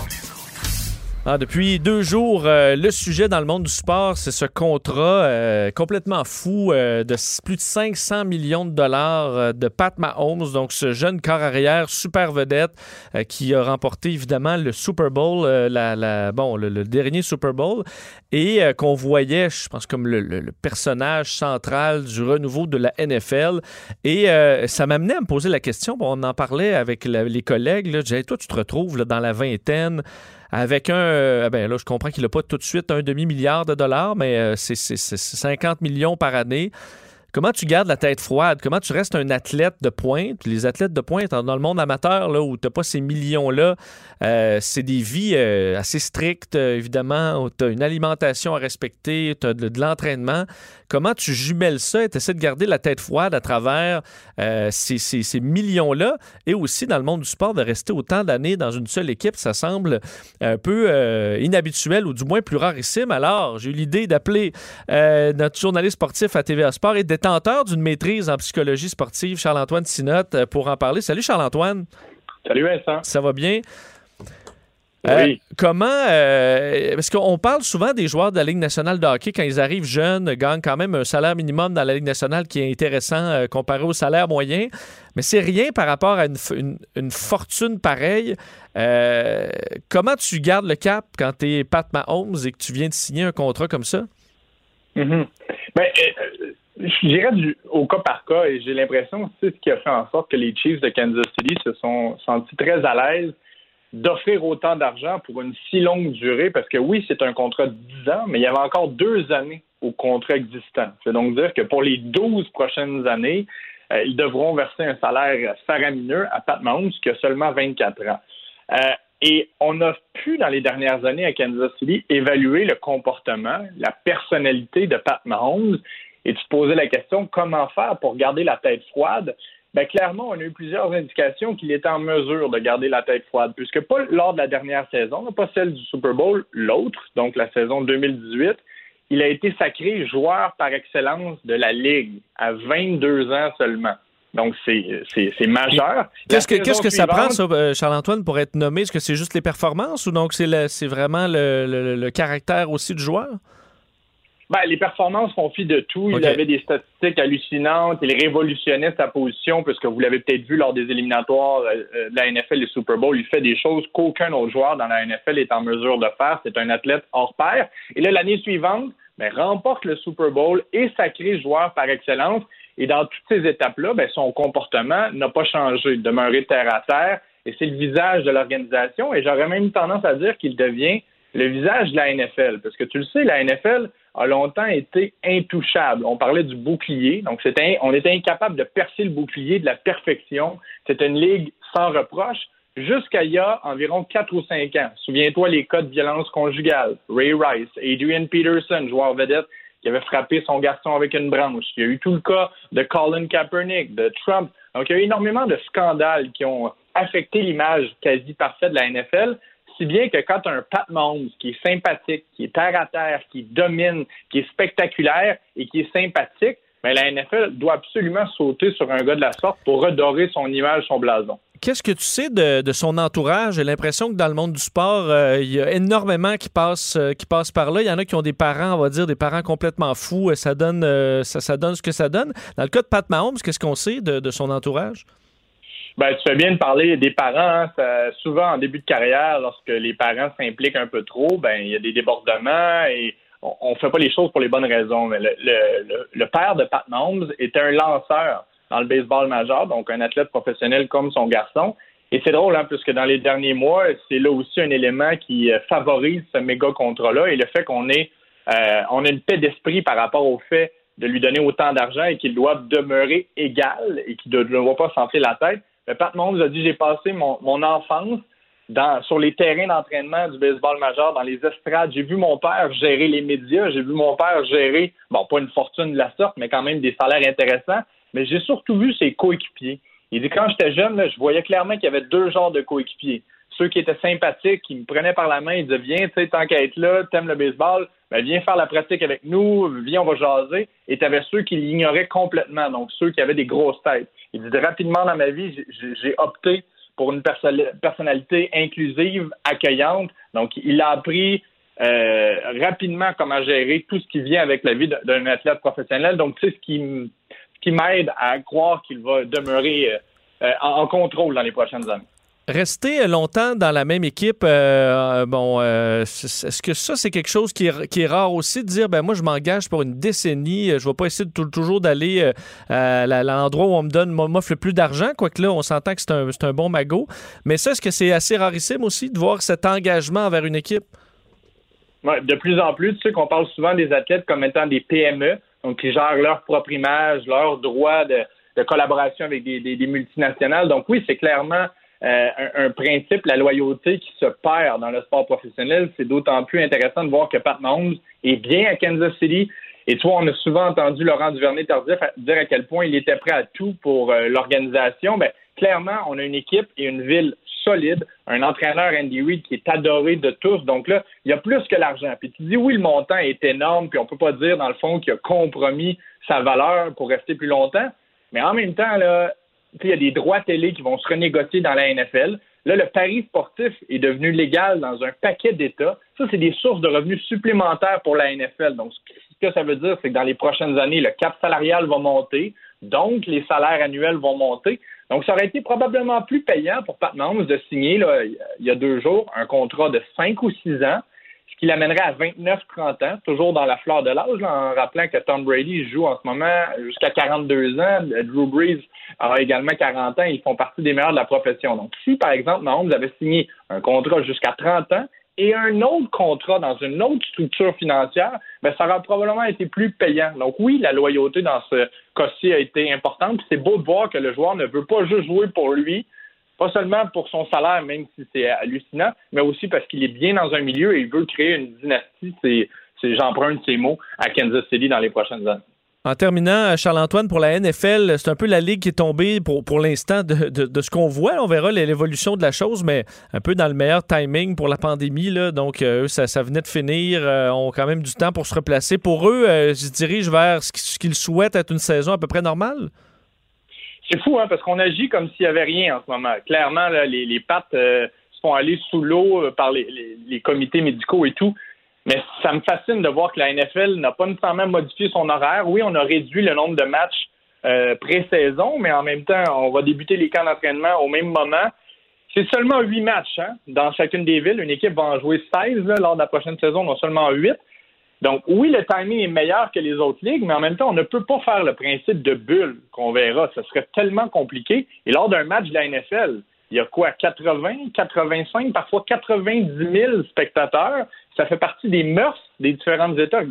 Ah, depuis deux jours, euh, le sujet dans le monde du sport, c'est ce contrat euh, complètement fou euh, de plus de 500 millions de dollars de Pat Mahomes, donc ce jeune corps arrière super vedette qui a remporté évidemment le Super Bowl, le, dernier Super Bowl, et qu'on voyait, je pense, comme le, personnage central du renouveau de la NFL. Et ça m'amenait à me poser la question, bon, on en parlait avec les collègues, je disais, toi, tu te retrouves dans la vingtaine avec un. euh, ben là, je comprends qu'il n'a pas tout de suite un demi-milliard de dollars, mais euh, c'est c'est- c'est 50 millions par année. Comment tu gardes la tête froide? Comment tu restes un athlète de pointe? Les athlètes de pointe, dans le monde amateur, là, où tu n'as pas ces millions-là, euh, c'est des vies assez strictes, évidemment. Tu as une alimentation à respecter, tu as de l'entraînement. Comment tu jumelles ça et tu essaies de garder la tête froide à travers euh, ces, ces- ces millions-là? Et aussi dans le monde du sport de rester autant d'années dans une seule équipe? Ça semble un peu euh, inhabituel ou du moins plus rarissime. Alors, j'ai eu l'idée d'appeler euh, notre journaliste sportif à TVA Sport et détenteur d'une maîtrise en psychologie sportive, Charles-Antoine Sinotte, pour en parler. Salut Charles-Antoine, Salut Vincent. ça va bien? Euh, Oui. comment, euh, parce qu'on parle souvent des joueurs de la Ligue nationale de hockey quand ils arrivent jeunes, gagnent quand même un salaire minimum dans la Ligue nationale qui est intéressant euh, comparé au salaire moyen, mais c'est rien par rapport à une, une- une fortune pareille. Comment tu gardes le cap quand tu es Pat Mahomes et que tu viens de signer un contrat comme ça? Mhm. Ben, je dirais du, au cas par cas et j'ai l'impression que c'est ce qui a fait en sorte que les Chiefs de Kansas City se sont sentis très à l'aise d'offrir autant d'argent pour une si longue durée parce que oui, c'est un contrat de 10 ans, mais il y avait encore deux années au contrat existant. C'est donc dire que pour les 12 prochaines années, euh, ils devront verser un salaire faramineux à Pat Mahomes qui a seulement 24 ans. Euh, et on a pu, dans les dernières années à Kansas City, évaluer le comportement, la personnalité de Pat Mahomes et tu te posais la question comment faire pour garder la tête froide? Ben, clairement, on a eu plusieurs indications qu'il était en mesure de garder la tête froide, puisque pas lors de la dernière saison, pas celle du Super Bowl, l'autre, donc la saison 2018, il a été sacré joueur par excellence de la Ligue à 22 ans seulement. Donc, c'est majeur. Qu'est-ce que, qu'est-ce que ça prend, ça, euh, Charles-Antoine, pour être nommé? Est-ce que c'est juste les performances ou donc c'est, c'est vraiment le, le- le caractère aussi du joueur? Ben, les performances font fi de tout. Il avait des statistiques hallucinantes. Il révolutionnait sa position, puisque vous l'avez peut-être vu lors des éliminatoires euh, euh, de la NFL et Super Bowl. Il fait des choses qu'aucun autre joueur dans la NFL est en mesure de faire. C'est un athlète hors pair. Et là, l'année suivante, ben, remporte le Super Bowl et sacré joueur par excellence. Et dans toutes ces étapes-là, ben, son comportement n'a pas changé, demeuré terre à terre. Et c'est le visage de l'organisation. Et j'aurais même tendance à dire qu'il devient le visage de la NFL. Parce que tu le sais, la NFL a longtemps été intouchable. On parlait du bouclier. Donc, c'était, on était incapable de percer le bouclier de la perfection. C'était une ligue sans reproche jusqu'à il y a environ 4 ou 5 ans. Souviens-toi les cas de violence conjugale. Ray Rice, Adrian Peterson, joueur vedette, qui avait frappé son garçon avec une branche. Il y a eu tout le cas de Colin Kaepernick, de Trump. Donc, il y a eu énormément de scandales qui ont affecté l'image quasi parfaite de la NFL si bien que quand un Pat Mahomes qui est sympathique, qui est terre à terre, qui domine, qui est spectaculaire et qui est sympathique, ben la NFL doit absolument sauter sur un gars de la sorte pour redorer son image, son blason. Qu'est-ce que tu sais de, son entourage? J'ai l'impression que dans le monde du sport, euh, il y a énormément qui passent, euh, qui passent par là. Il y en a qui ont des parents, on va dire, des parents complètement fous. Ça donne, euh, ça, donne ce que ça donne. Dans le cas de Pat Mahomes, qu'est-ce qu'on sait de son entourage? Ben, tu fais bien de parler des parents. hein. Ça- souvent, en début de carrière, lorsque les parents s'impliquent un peu trop, ben il y a des débordements et on ne fait pas les choses pour les bonnes raisons. Mais le, le- le- père de Pat Mahomes était un lanceur dans le baseball majeur, donc un athlète professionnel comme son garçon. Et c'est drôle, hein, puisque dans les derniers mois, c'est là aussi un élément qui euh, favorise ce méga contrat-là et le fait qu'on ait, euh, on a une paix d'esprit par rapport au fait de lui donner autant d'argent et qu'il doit demeurer égal et qu'il ne doit pas s'enfler la tête. Mais Pat Mahomes a dit j'ai passé mon, mon enfance dans, sur les terrains d'entraînement du baseball majeur, dans les estrades. J'ai vu mon père gérer les médias, j'ai vu mon père gérer, bon, pas une fortune de la sorte, mais quand même des salaires intéressants. Mais j'ai surtout vu ses coéquipiers. Il dit quand j'étais jeune, je voyais clairement qu'il y avait deux genres de coéquipiers. Ceux qui étaient sympathiques, qui me prenaient par la main, ils disaient Viens, tu sais, tant qu'à être là, t'aimes le baseball, ben, viens faire la pratique avec nous, viens, on va jaser. Et tu avais ceux qui l'ignoraient complètement, donc ceux qui avaient des grosses têtes. Il dit rapidement dans ma vie, j'ai opté pour une personnalité inclusive, accueillante. Donc, il a appris euh, rapidement comment gérer tout ce qui vient avec la vie d'un athlète professionnel. Donc, c'est ce qui, m'aide à croire qu'il va demeurer euh, en contrôle dans les prochaines années. Rester longtemps dans la même équipe, euh, bon, euh, est-ce que ça, c'est quelque chose qui est, rare aussi de dire, ben moi, je m'engage pour une décennie, je ne vais pas essayer de, toujours d'aller euh, à l'endroit où on me donne, m'offre le plus d'argent, quoique là, on s'entend que c'est un, un, bon magot. Mais ça, est-ce que c'est assez rarissime aussi de voir cet engagement envers une équipe? Ouais, de plus en plus, tu sais qu'on parle souvent des athlètes comme étant des PME, donc qui gèrent leur propre image, leur droit de, collaboration avec des multinationales. Donc oui, c'est clairement euh, un, principe, la loyauté qui se perd dans le sport professionnel. C'est d'autant plus intéressant de voir que Pat Mahomes est bien à Kansas City. Et toi, on a souvent entendu Laurent Duvernay-Tardif dire à quel point il était prêt à tout pour euh, l'organisation. Ben, clairement, on a une équipe et une ville solide, un entraîneur Andy Reid qui est adoré de tous. Donc là, il y a plus que l'argent. Puis tu dis oui, le montant est énorme, puis on peut pas dire dans le fond qu'il a compromis sa valeur pour rester plus longtemps. Mais en même temps, là, il y a des droits télé qui vont se renégocier dans la NFL. Là, le pari sportif est devenu légal dans un paquet d'États. Ça, c'est des sources de revenus supplémentaires pour la NFL. Donc, ce que ça veut dire, c'est que dans les prochaines années, le cap salarial va monter, donc les salaires annuels vont monter. Donc, ça aurait été probablement plus payant pour Pat Mahomes de signer, là, il y a deux jours, un contrat de cinq ou six ans qui l'amènerait à 29-30 ans, toujours dans la fleur de l'âge, en rappelant que Tom Brady joue en ce moment jusqu'à 42 ans, Drew Brees a également 40 ans, ils font partie des meilleurs de la profession. Donc, si, par exemple, Mahomes avait signé un contrat jusqu'à 30 ans et un autre contrat dans une autre structure financière, ben, ça aurait probablement été plus payant. Donc, oui, la loyauté dans ce cas-ci a été importante. C'est beau de voir que le joueur ne veut pas juste jouer pour lui, pas seulement pour son salaire, même si c'est hallucinant, mais aussi parce qu'il est bien dans un milieu et il veut créer une dynastie. C'est, j'emprunte ces mots à Kansas City dans les prochaines années. En terminant, Charles-Antoine, pour la NFL, c'est un peu la ligue qui est tombée pour, pour l'instant de, de, ce qu'on voit. On verra l'évolution de la chose, mais un peu dans le meilleur timing pour la pandémie. Là. Donc, euh, eux, ça, ça, venait de finir. Euh, ont quand même du temps pour se replacer. Pour eux, euh, ils se dirigent vers ce qu'ils souhaitent être une saison à peu près normale? C'est fou, hein, parce qu'on agit comme s'il n'y avait rien en ce moment. Clairement, les, pattes euh, se font aller sous l'eau euh, par les, comités médicaux et tout. Mais ça me fascine de voir que la NFL n'a pas nécessairement modifié son horaire. Oui, on a réduit le nombre de matchs euh, pré-saison, mais en même temps, on va débuter les camps d'entraînement au même moment. C'est seulement huit matchs hein, dans chacune des villes. Une équipe va en jouer 16 lors de la prochaine saison, non seulement huit. Donc, oui, le timing est meilleur que les autres ligues, mais en même temps, on ne peut pas faire le principe de bulle qu'on verra. Ce serait tellement compliqué. Et lors d'un match de la NFL, il y a quoi, 80, 85, parfois 90 000 spectateurs. Ça fait partie des mœurs des différents États.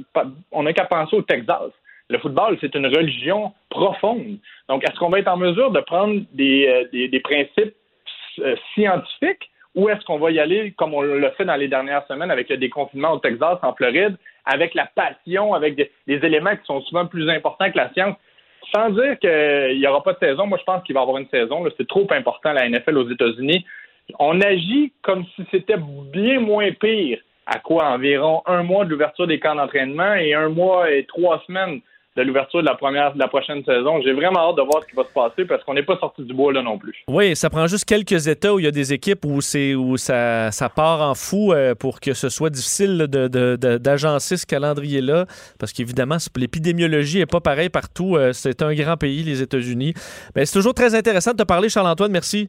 On n'a qu'à penser au Texas. Le football, c'est une religion profonde. Donc, est-ce qu'on va être en mesure de prendre des, euh, des, principes euh, scientifiques ou est-ce qu'on va y aller comme on l'a fait dans les dernières semaines avec le déconfinement au Texas, en Floride, avec la passion, avec des, éléments qui sont souvent plus importants que la science. Sans dire qu'il n'y aura pas de saison, moi je pense qu'il va y avoir une saison. C'est trop important la NFL aux États-Unis. On agit comme si c'était bien moins pire. À quoi environ un mois de l'ouverture des camps d'entraînement et un mois et trois semaines de l'ouverture de la première de la prochaine saison. J'ai vraiment hâte de voir ce qui va se passer parce qu'on n'est pas sorti du bois là non plus. Oui, ça prend juste quelques états où il y a des équipes où c'est où ça, ça part en fou euh, pour que ce soit difficile d'agencer ce calendrier-là. Parce qu'évidemment, l'épidémiologie n'est pas pareille partout. Euh, c'est un grand pays, les États-Unis. Mais c'est toujours très intéressant de te parler, Charles-Antoine. Merci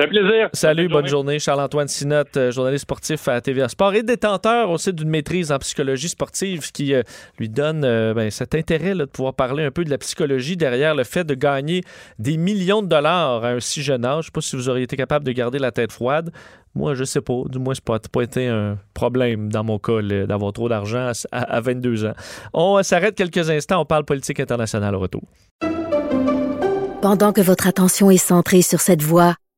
fait plaisir. Salut, bonne, journée. Charles-Antoine Sinotte, euh, journaliste sportif à TVA Sport et détenteur aussi d'une maîtrise en psychologie sportive, ce qui euh, lui donne euh, ben, cet intérêt de pouvoir parler un peu de la psychologie derrière le fait de gagner des millions de dollars à un si jeune âge. Je ne sais pas si vous auriez été capable de garder la tête froide. Moi, je sais pas. Du moins, ce n'a pas, été un problème dans mon cas d'avoir trop d'argent à, à 22 ans. On s'arrête quelques instants. On parle politique internationale au retour. Pendant que votre attention est centrée sur cette voix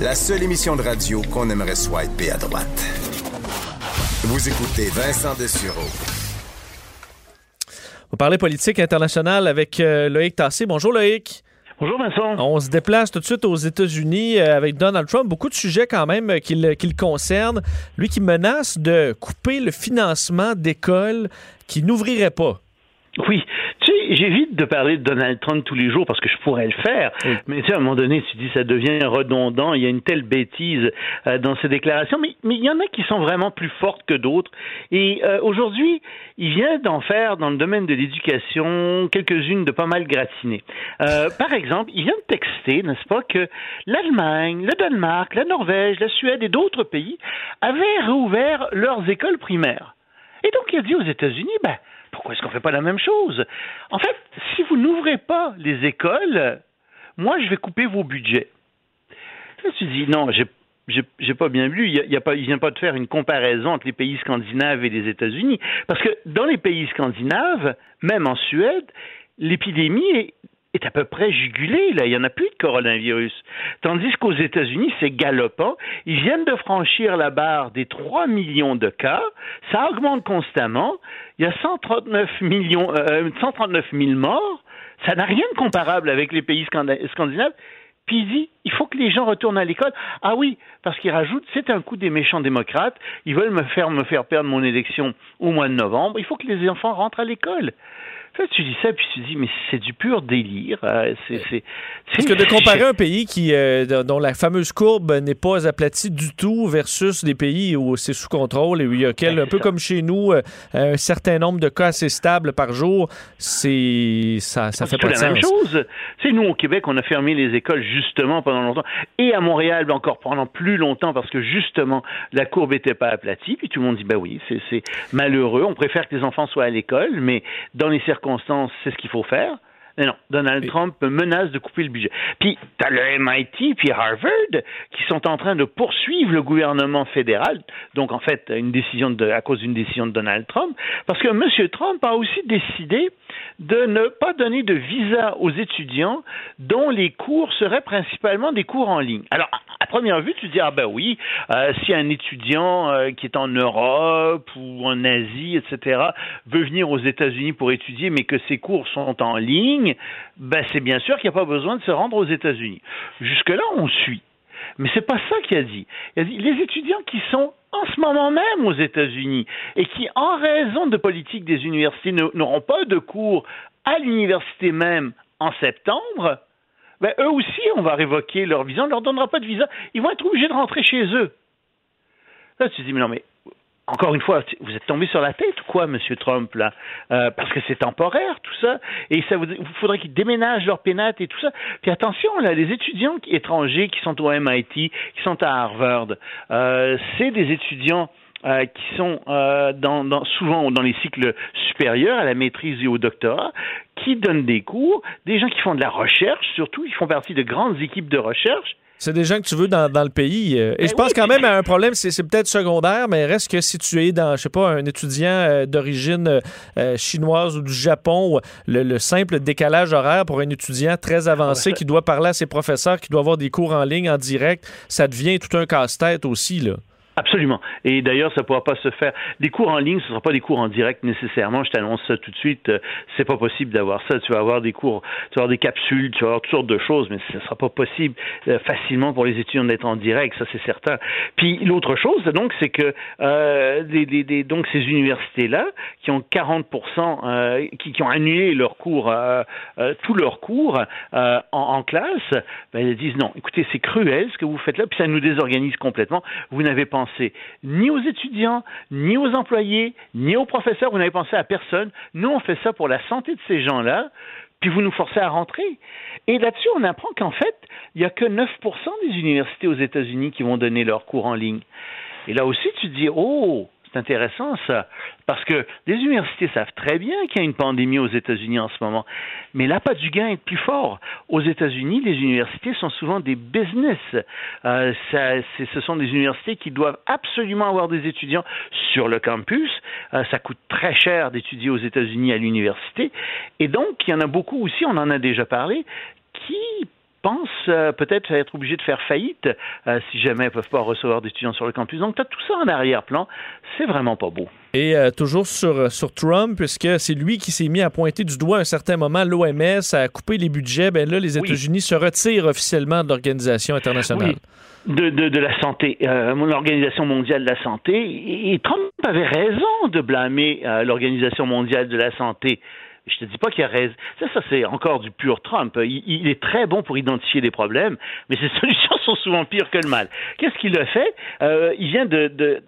La seule émission de radio qu'on aimerait swiper à droite. Vous écoutez Vincent Dessureau. On va parler politique internationale avec euh, Loïc Tassé. Bonjour Loïc. Bonjour Vincent. On se déplace tout de suite aux États-Unis euh, avec Donald Trump. Beaucoup de sujets quand même euh, qui le, qui le concernent. Lui qui menace de couper le financement d'écoles qui n'ouvriraient pas. Oui, tu sais, j'évite de parler de Donald Trump tous les jours parce que je pourrais le faire, mais tu sais, à un moment donné, tu dis ça devient redondant, il y a une telle bêtise euh, dans ces déclarations, mais mais il y en a qui sont vraiment plus fortes que d'autres. Et euh, aujourd'hui, il vient d'en faire dans le domaine de l'éducation quelques-unes de pas mal gratinées. Euh, par exemple, il vient de texter, n'est-ce pas, que l'Allemagne, le Danemark, la Norvège, la Suède et d'autres pays avaient réouvert leurs écoles primaires. Et donc, il a dit aux États-Unis, ben, pourquoi est-ce qu'on ne fait pas la même chose? En fait, si vous n'ouvrez pas les écoles, moi, je vais couper vos budgets. Là, tu dis, non, j'ai j'ai pas bien lu. Il, y vient pas de faire une comparaison entre les pays scandinaves et les États-Unis, parce que dans les pays scandinaves, même en Suède, l'épidémie est, à peu près jugulée. Là, il y en a plus de coronavirus. Tandis qu'aux États-Unis, c'est galopant. Ils viennent de franchir la barre des 3 millions de cas. Ça augmente constamment. Il y a 139 millions, euh, 139 000 morts. Ça n'a rien de comparable avec les pays scandinaves. Puis il dit, il faut que les gens retournent à l'école. Ah oui, parce qu'il rajoute, c'est un coup des méchants démocrates. Ils veulent me faire me faire perdre mon élection au mois de novembre. Il faut que les enfants rentrent à l'école. Là, tu dis ça, puis tu dis, mais c'est du pur délire. Euh, c'est, c'est, Parce que de comparer un pays qui, euh, dont la fameuse courbe n'est pas aplatie du tout versus des pays où c'est sous contrôle et où il y a quel, un peu comme chez nous, euh, un certain nombre de cas assez stables par jour, c'est ça, ça fait pas de la sens. même chose. Tu sais, nous, au Québec, on a fermé les écoles justement pendant longtemps. Et à Montréal, ben, encore pendant plus longtemps, parce que justement, la courbe n'était pas aplatie. Puis tout le monde dit, ben oui, c'est, c'est malheureux. On préfère que les enfants soient à l'école, mais dans les circonstances c'est ce qu'il faut faire. Mais non, Donald Trump menace de couper le budget. Puis, tu as le MIT puis Harvard qui sont en train de poursuivre le gouvernement fédéral, donc en fait, une décision de, à cause d'une décision de Donald Trump, parce que M. Trump a aussi décidé de ne pas donner de visa aux étudiants dont les cours seraient principalement des cours en ligne. Alors, à première vue, tu dis, ah ben oui, euh, si un étudiant euh, qui est en Europe ou en Asie, etc., veut venir aux États-Unis pour étudier, mais que ses cours sont en ligne, ben c'est bien sûr qu'il n'y a pas besoin de se rendre aux États-Unis. Jusque-là, on suit. Mais c'est pas ça qu'il a dit. Il a dit les étudiants qui sont en ce moment même aux États-Unis et qui, en raison de politique des universités, n'auront pas de cours à l'université même en septembre, ben, eux aussi, on va révoquer leur visa, on ne leur donnera pas de visa. Ils vont être obligés de rentrer chez eux. Là, tu te dis, mais non, mais encore une fois, vous êtes tombé sur la tête ou quoi, Monsieur Trump, là? Euh, Parce que c'est temporaire, tout ça. Et ça vous, faudrait qu'ils déménagent leur pénate et tout ça. Puis attention, là, les étudiants étrangers qui sont au MIT, qui sont à Harvard, euh, c'est des étudiants euh, qui sont euh, dans, souvent dans les cycles supérieurs, à la maîtrise et au doctorat, qui donnent des cours, des gens qui font de la recherche, surtout, ils font partie de grandes équipes de recherche. C'est des gens que tu veux dans, dans le pays. Et Ben je pense oui, quand même à un problème, c'est peut-être secondaire, mais reste que si tu es dans, je sais pas, un étudiant euh, d'origine euh, euh, chinoise ou du Japon, le, le simple décalage horaire pour un étudiant très avancé qui doit parler à ses professeurs, qui doit avoir des cours en ligne, en direct, ça devient tout un casse-tête aussi, là. Absolument. Et d'ailleurs, ça ne pourra pas se faire. Les cours en ligne, ce ne sera pas des cours en direct nécessairement. Je t'annonce ça tout de suite. Euh, C'est pas possible d'avoir ça. Tu vas avoir des cours, tu vas avoir des capsules, tu vas avoir toutes sortes de choses, mais ce ne sera pas possible euh, facilement pour les étudiants d'être en direct. Ça, c'est certain. Puis l'autre chose, donc, c'est que euh, des, des, des- donc ces universités-là, qui ont 40 euh, qui, qui ont annulé leurs cours, euh, euh, tous leurs cours en, en classe, ben, elles disent non. Écoutez, c'est cruel ce que vous faites là, puis ça nous désorganise complètement. Vous n'avez ni aux étudiants, ni aux employés, ni aux professeurs. Vous n'avez pensé à personne. Nous, on fait ça pour la santé de ces gens-là. Puis vous nous forcez à rentrer. Et là-dessus, on apprend qu'en fait, il n'y a que 9% des universités aux États-Unis qui vont donner leurs cours en ligne. Et là aussi, tu dis, oh, Intéressant ça, parce que les universités savent très bien qu'il y a une pandémie aux États-Unis en ce moment, mais l'appât du gain est plus fort. Aux États-Unis, les universités sont souvent des business. Euh, ça, ce sont des universités qui doivent absolument avoir des étudiants sur le campus. Euh, ça coûte très cher d'étudier aux États-Unis à l'université, et donc il y en a beaucoup aussi, on en a déjà parlé, qui pensent euh, peut-être être obligés de faire faillite euh, si jamais ils ne peuvent pas recevoir d'étudiants sur le campus. Donc, tu as tout ça en arrière-plan. C'est vraiment pas beau. Et euh, toujours sur, sur Trump, puisque c'est lui qui s'est mis à pointer du doigt à un certain moment l'OMS, à couper les budgets, ben là, les États-Unis se retirent officiellement de l'Organisation internationale. De, de, de, la santé, l'Organisation mondiale de la santé. Et Trump avait raison de blâmer l'Organisation mondiale de la santé. Je te dis pas qu'il a raison. Ça, ça c'est encore du pur Trump. Il, est très bon pour identifier des problèmes, mais ses [laughs] solutions sont souvent pires que le mal. Qu'est-ce qu'il a fait? Euh, Il vient de,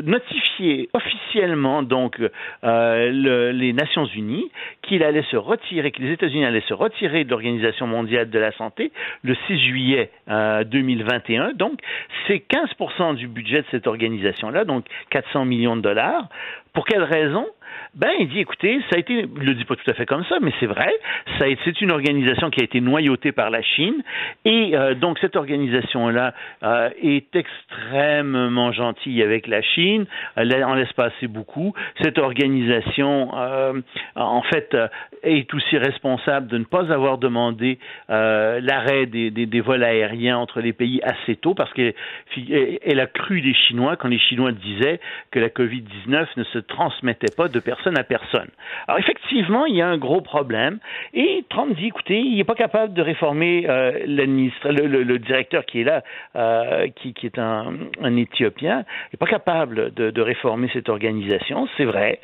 notifier officiellement donc euh, le, les Nations Unies qu'il allait se retirer, que les États-Unis allaient se retirer de l'Organisation mondiale de la santé le 6 juillet euh, 2021. Donc, c'est 15% du budget de cette organisation-là, donc 400 millions de dollars. Pour quelle raison? Ben, il dit, écoutez, ça a été, il le dit pas tout à fait comme ça, mais c'est vrai, c'est une organisation qui a été noyautée par la Chine, et euh, donc cette organisation-là euh, est extrêmement gentille avec la Chine, elle en laisse passer beaucoup. Cette organisation, euh, en fait, est aussi responsable de ne pas avoir demandé l'arrêt des, des, des, vols aériens entre les pays assez tôt, parce qu'elle a cru les Chinois quand les Chinois disaient que la COVID-19 ne se transmettait pas de personne à personne. Alors effectivement, il y a un gros problème et Trump dit, écoutez, il n'est pas capable de réformer euh, le, le, directeur qui est là, euh, qui, est un, Éthiopien, il n'est pas capable de réformer cette organisation, c'est vrai.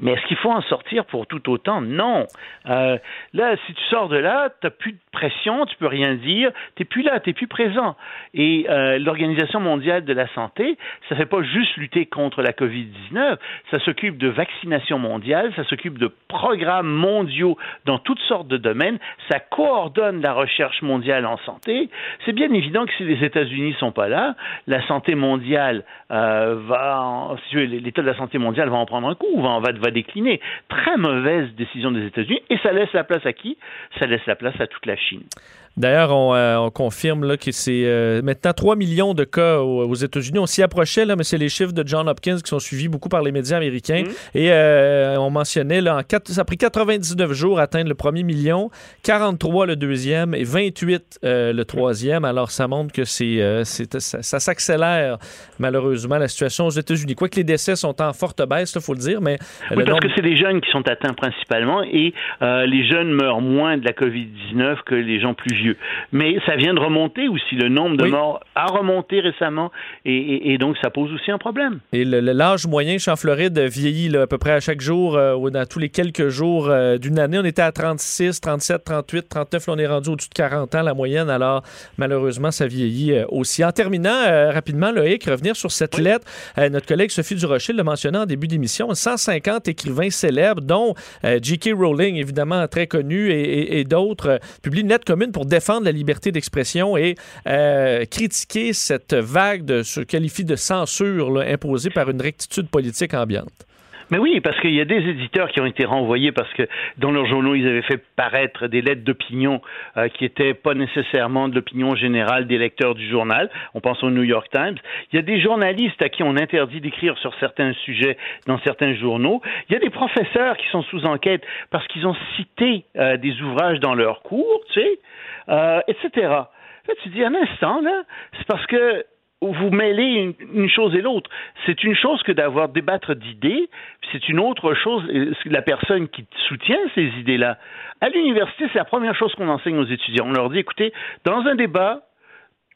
Mais est-ce qu'il faut en sortir pour tout autant? Non. Euh, là, si tu sors de là, tu n'as plus de pression, tu peux rien dire, tu n'es plus là, tu n'es plus présent. Et euh, l'Organisation mondiale de la santé, ça ne fait pas juste lutter contre la COVID-19, ça s'occupe de vaccination mondiale, ça s'occupe de programmes mondiaux dans toutes sortes de domaines, ça coordonne la recherche mondiale en santé. C'est bien évident que si les États-Unis ne sont pas là, la santé mondiale euh, va, si l'état de la santé mondiale va en prendre un coup, va, va va décliner. Très mauvaise décision des États-Unis. Et ça laisse la place à qui? Ça laisse la place à toute la Chine. D'ailleurs, on, euh, confirme là, que c'est euh, maintenant 3 millions de cas aux, États-Unis. On s'y approchait, là, mais c'est les chiffres de John Hopkins qui sont suivis beaucoup par les médias américains. Mm. Et euh, on mentionnait, là, en ça a pris 99 jours à atteindre le premier million, 43 le deuxième et 28 le troisième. Alors, ça montre que c'est, ça, ça s'accélère malheureusement la situation aux États-Unis. Quoique les décès sont en forte baisse, il faut le dire, mais... Oui, parce que c'est les jeunes qui sont atteints principalement et les jeunes meurent moins de la COVID-19 que les gens plus vieux. Mais ça vient de remonter aussi. Le nombre de morts a remonté récemment et, donc ça pose aussi un problème. Et l'âge moyen chez en Floride vieillit à peu près à chaque jour euh, ou dans tous les quelques jours euh, d'une année. On était à 36, 37, 38, 39. Là, on est rendu au-dessus de 40 ans la moyenne. Alors malheureusement, ça vieillit euh, aussi. En terminant rapidement, Loïc, revenir sur cette lettre. notre collègue Sophie Durocher l'a mentionné en début d'émission. 150 écrivains célèbres, dont J.K. Rowling, évidemment très connu, et, et d'autres, publient une lettre commune pour défendre la liberté d'expression et euh, critiquer cette vague de ce qualifie de censure imposée par une rectitude politique ambiante. Mais oui, parce qu'il y a des éditeurs qui ont été renvoyés parce que dans leurs journaux, ils avaient fait paraître des lettres d'opinion euh, qui n'étaient pas nécessairement de l'opinion générale des lecteurs du journal. On pense au New York Times. Il y a des journalistes à qui on interdit d'écrire sur certains sujets dans certains journaux. Il y a des professeurs qui sont sous enquête parce qu'ils ont cité euh, des ouvrages dans leurs cours, tu sais euh, etc. Là, tu dis un instant, là, c'est parce que vous mêlez une, chose et l'autre. C'est une chose que d'avoir débattre d'idées, c'est une autre chose, la personne qui soutient ces idées-là. À l'université, c'est la première chose qu'on enseigne aux étudiants. On leur dit, écoutez, dans un débat,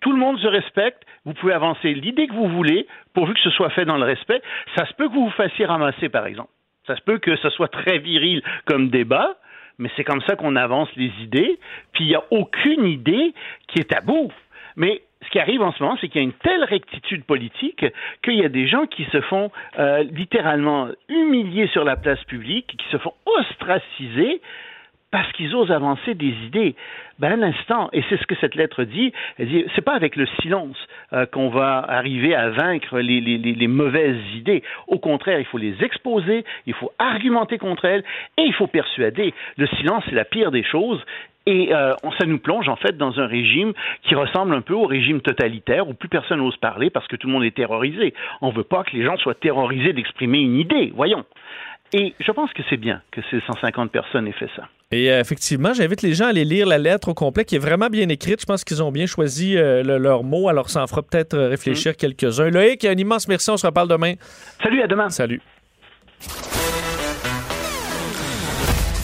tout le monde se respecte, vous pouvez avancer l'idée que vous voulez, pourvu que ce soit fait dans le respect. Ça se peut que vous vous fassiez ramasser, par exemple. Ça se peut que ce soit très viril comme débat, mais c'est comme ça qu'on avance les idées, puis il n'y a aucune idée qui est à bout. Mais ce qui arrive en ce moment, c'est qu'il y a une telle rectitude politique qu'il y a des gens qui se font euh, littéralement humilier sur la place publique, qui se font ostraciser parce qu'ils osent avancer des idées. Ben, un instant, et c'est ce que cette lettre dit, c'est pas avec le silence euh, qu'on va arriver à vaincre les, les, mauvaises idées. Au contraire, il faut les exposer, il faut argumenter contre elles, et il faut persuader. Le silence, c'est la pire des choses, et euh, ça nous plonge en fait dans un régime qui ressemble un peu au régime totalitaire où plus personne n'ose parler parce que tout le monde est terrorisé. On ne veut pas que les gens soient terrorisés d'exprimer une idée, voyons. Et je pense que c'est bien que ces 150 personnes aient fait ça. Et euh, effectivement, j'invite les gens à aller lire la lettre au complet, qui est vraiment bien écrite. Je pense qu'ils ont bien choisi euh, leurs mots, alors ça en fera peut-être euh, réfléchir mm. quelques-uns. Loïc, un immense merci, on se reparle demain. Salut, à demain. Salut.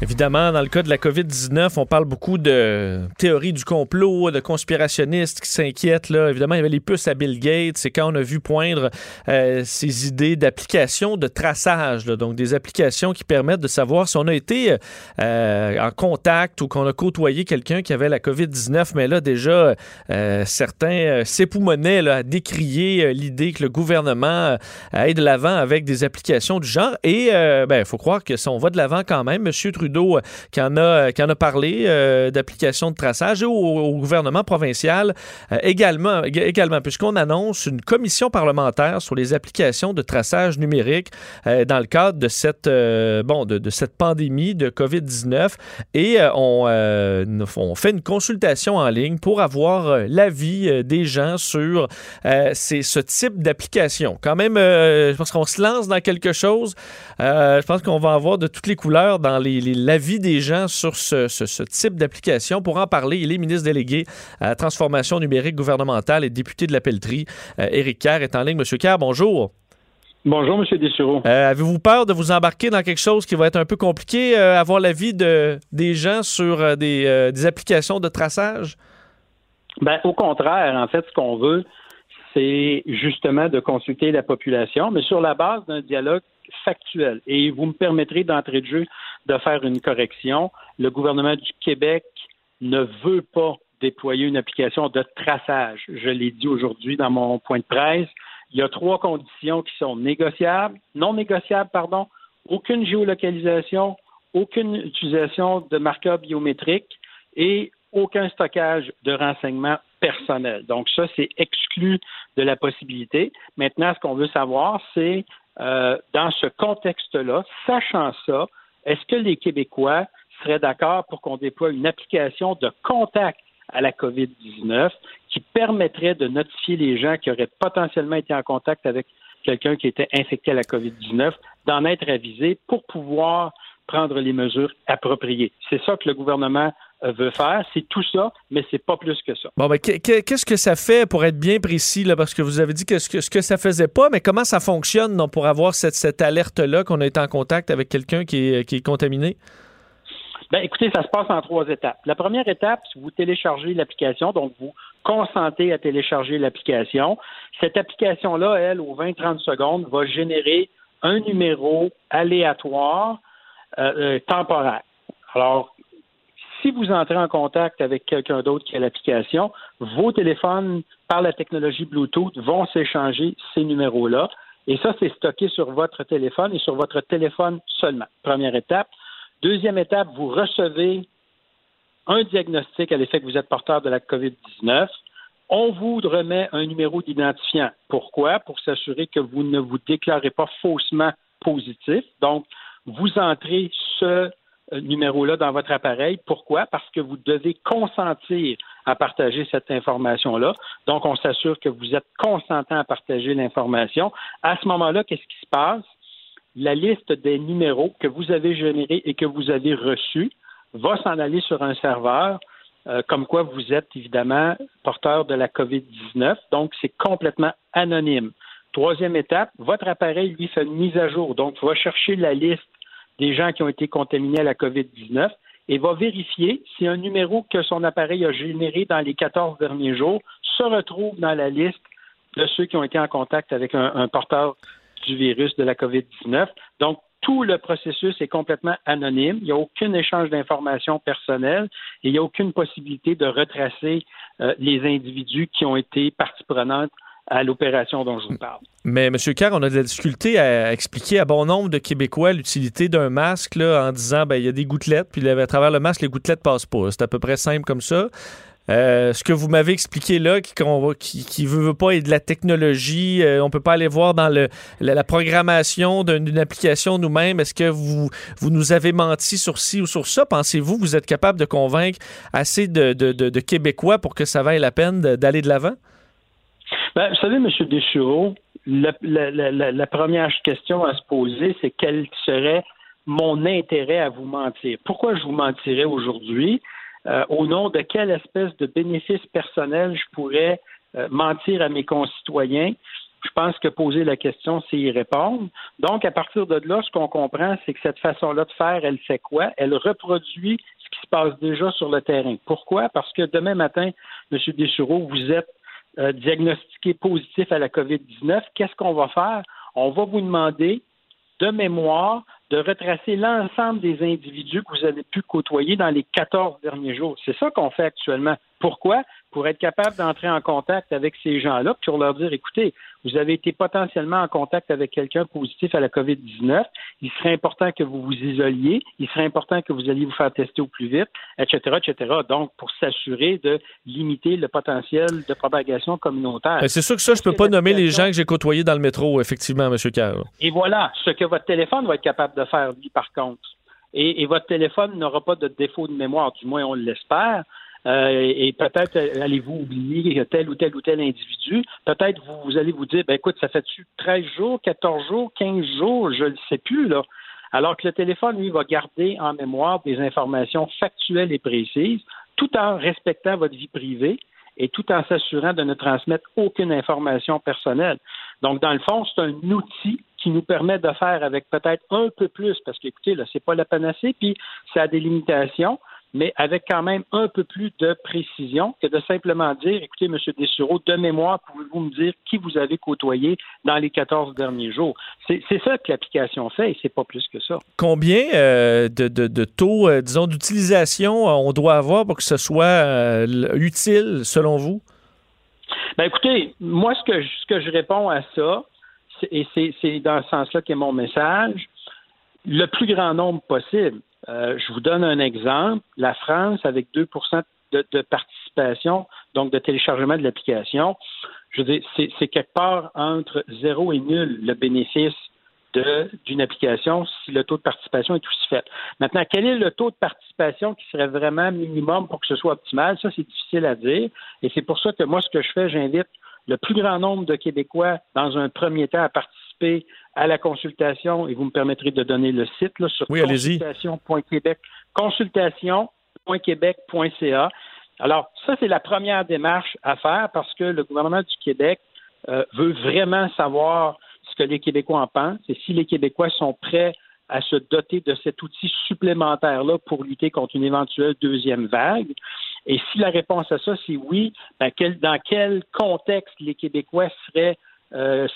Évidemment, dans le cas de la COVID-19, on parle beaucoup de théories du complot, de conspirationnistes qui s'inquiètent. Évidemment, il y avait les puces à Bill Gates. C'est quand on a vu poindre euh, ces idées d'application de traçage. Donc, des applications qui permettent de savoir si on a été euh, en contact ou qu'on a côtoyé quelqu'un qui avait la COVID-19. Mais là, déjà, euh, certains s'époumonaient à décrier l'idée que le gouvernement aille de l'avant avec des applications du genre. Et il ben, faut croire que si on va de l'avant quand même, M. Trudeau euh, qui en a, euh, en a parlé euh, d'application de traçage et au, gouvernement provincial également, également puisqu'on annonce une commission parlementaire sur les applications de traçage numérique dans le cadre de cette, bon, de, cette pandémie de COVID-19 et on, on, fait une consultation en ligne pour avoir l'avis des gens sur ce type d'application. Quand même, je pense qu'on se lance dans quelque chose. je pense qu'on va avoir de toutes les couleurs dans les l'avis des gens sur ce, type d'application. Pour en parler, il est ministre délégué à la transformation numérique gouvernementale et député de la Pelletrie. Euh, Éric Kerr est en ligne. Monsieur Kerr, bonjour. Bonjour, M. Dessureau. Euh, avez-vous peur de vous embarquer dans quelque chose qui va être un peu compliqué, euh, avoir l'avis de, des gens sur des, des, applications de traçage? Ben, au contraire, en fait, ce qu'on veut, c'est justement de consulter la population, mais sur la base d'un dialogue factuel. Et vous me permettrez d'entrer de jeu de faire une correction. Le gouvernement du Québec ne veut pas déployer une application de traçage. Je l'ai dit aujourd'hui dans mon point de presse. Il y a trois conditions qui sont négociables, non négociables, pardon, aucune géolocalisation, aucune utilisation de marqueurs biométriques et aucun stockage de renseignements personnels. Donc ça, c'est exclu de la possibilité. Maintenant, ce qu'on veut savoir, c'est euh, dans ce contexte-là, sachant ça, est-ce que les Québécois seraient d'accord pour qu'on déploie une application de contact à la COVID-19 qui permettrait de notifier les gens qui auraient potentiellement été en contact avec quelqu'un qui était infecté à la COVID-19, d'en être avisés pour pouvoir prendre les mesures appropriées. C'est ça que le gouvernement euh, veut faire. C'est tout ça, mais c'est pas plus que ça. Bon, ben, qu'est-ce que ça fait pour être bien précis, là, parce que vous avez dit que ce que, ce que ça faisait pas, mais comment ça fonctionne non, pour avoir cette, cette alerte-là qu'on a été en contact avec quelqu'un qui est, qui est contaminé? Ben, écoutez, ça se passe en trois étapes. La première étape, c'est vous téléchargez l'application, donc vous consentez à télécharger l'application. Cette application-là, elle, aux 20-30 secondes, va générer un numéro aléatoire euh, euh temporaire. Alors, si vous entrez en contact avec quelqu'un d'autre qui a l'application, vos téléphones, par la technologie Bluetooth, vont s'échanger ces numéros-là. Et ça, c'est stocké sur votre téléphone et sur votre téléphone seulement. Première étape. Deuxième étape, vous recevez un diagnostic à l'effet que vous êtes porteur de la COVID-19. On vous remet un numéro d'identifiant. Pourquoi? Pour s'assurer que vous ne vous déclarez pas faussement positif. Donc, vous entrez ce euh, numéro-là dans votre appareil. Pourquoi? Parce que vous devez consentir à partager cette information-là. Donc, on s'assure que vous êtes consentant à partager l'information. À ce moment-là, qu'est-ce qui se passe? La liste des numéros que vous avez générés et que vous avez reçus va s'en aller sur un serveur, euh, comme quoi vous êtes évidemment porteur de la COVID-19. Donc, c'est complètement anonyme. Troisième étape, votre appareil, lui, fait une mise à jour. Donc, il va chercher la liste des gens qui ont été contaminés à la COVID-19 et va vérifier si un numéro que son appareil a généré dans les 14 derniers jours se retrouve dans la liste de ceux qui ont été en contact avec un, porteur du virus de la COVID-19. Donc, tout le processus est complètement anonyme. Il n'y a aucun échange d'informations personnelles et il n'y a aucune possibilité de retracer euh, les individus qui ont été partie prenante à l'opération dont je vous parle. Mais M. Carr, on a de la difficulté à expliquer à bon nombre de Québécois l'utilité d'un masque en disant ben il y a des gouttelettes, puis à travers le masque, les gouttelettes passent pas. C'est à peu près simple comme ça. Euh, ce que vous m'avez expliqué là, qui, qui, qui veut, pas être de la technologie, euh, on peut pas aller voir dans la, programmation d'une application nous-mêmes. Est-ce que vous, nous avez menti sur ci ou sur ça? Pensez-vous que vous êtes capable de convaincre assez de, Québécois pour que ça vaille la peine d'aller de l'avant? Ben, vous savez, M. Deschuraux, la, première question à se poser, c'est quel serait mon intérêt à vous mentir? Pourquoi je vous mentirais aujourd'hui? Euh, au nom de quelle espèce de bénéfice personnel je pourrais euh, mentir à mes concitoyens? Je pense que poser la question, c'est y répondre. Donc, à partir de là, ce qu'on comprend, c'est que cette façon-là de faire, elle fait quoi? Elle reproduit ce qui se passe déjà sur le terrain. Pourquoi? Parce que demain matin, M. Deschoureaux, vous êtes euh, diagnostiqué positif à la COVID-19. Qu'est-ce qu'on va faire? On va vous demander de mémoire de retracer l'ensemble des individus que vous avez pu côtoyer dans les 14 derniers jours. C'est ça qu'on fait actuellement. Pourquoi? Pour être capable d'entrer en contact avec ces gens-là, pour leur dire, écoutez, vous avez été potentiellement en contact avec quelqu'un positif à la COVID-19, il serait important que vous vous isoliez, il serait important que vous alliez vous faire tester au plus vite, etc., etc. Donc, pour s'assurer de limiter le potentiel de propagation communautaire. C'est sûr que ça, je ne peux pas nommer les gens que j'ai côtoyés dans le métro, effectivement, M. Carr. Et voilà, ce que votre téléphone va être capable de faire, lui, par contre. Et, et votre téléphone n'aura pas de défaut de mémoire, du moins on l'espère. Euh, et peut-être euh, allez-vous oublier tel ou tel ou tel individu. Peut-être vous, vous, allez vous dire, ben écoute, ça fait-tu 13 jours, 14 jours, 15 jours, je ne sais plus, là. Alors que le téléphone, lui, va garder en mémoire des informations factuelles et précises, tout en respectant votre vie privée et tout en s'assurant de ne transmettre aucune information personnelle. Donc, dans le fond, c'est un outil qui nous permet de faire avec peut-être un peu plus, parce qu'écoutez, là, c'est pas la panacée, puis ça a des limitations, mais avec quand même un peu plus de précision que de simplement dire, écoutez, M. Dessureau, de mémoire, pouvez-vous me dire qui vous avez côtoyé dans les 14 derniers jours? C'est ça que l'application fait et c'est pas plus que ça. Combien euh, de, taux, euh, disons, d'utilisation euh, on doit avoir pour que ce soit utile, selon vous? Ben écoutez, moi, ce que, ce que je réponds à ça, et c'est dans ce sens-là qu'est mon message, le plus grand nombre possible. Euh, je vous donne un exemple. La France, avec 2% de, participation, donc de téléchargement de l'application, je veux dire, c'est quelque part entre zéro et nul le bénéfice d'une application si le taux de participation est aussi fait. Maintenant, quel est le taux de participation qui serait vraiment minimum pour que ce soit optimal? Ça, c'est difficile à dire. Et c'est pour ça que moi, ce que je fais, j'invite le plus grand nombre de Québécois, dans un premier temps, à participer à la consultation, et vous me permettrez de donner le site là, sur oui, consultation.québec, consultation.québec.ca. Alors, ça, c'est la première démarche à faire parce que le gouvernement du Québec euh, veut vraiment savoir ce que les Québécois en pensent et si les Québécois sont prêts à se doter de cet outil supplémentaire-là pour lutter contre une éventuelle deuxième vague. Et si la réponse à ça, c'est oui, ben dans quel contexte les Québécois seraient, euh,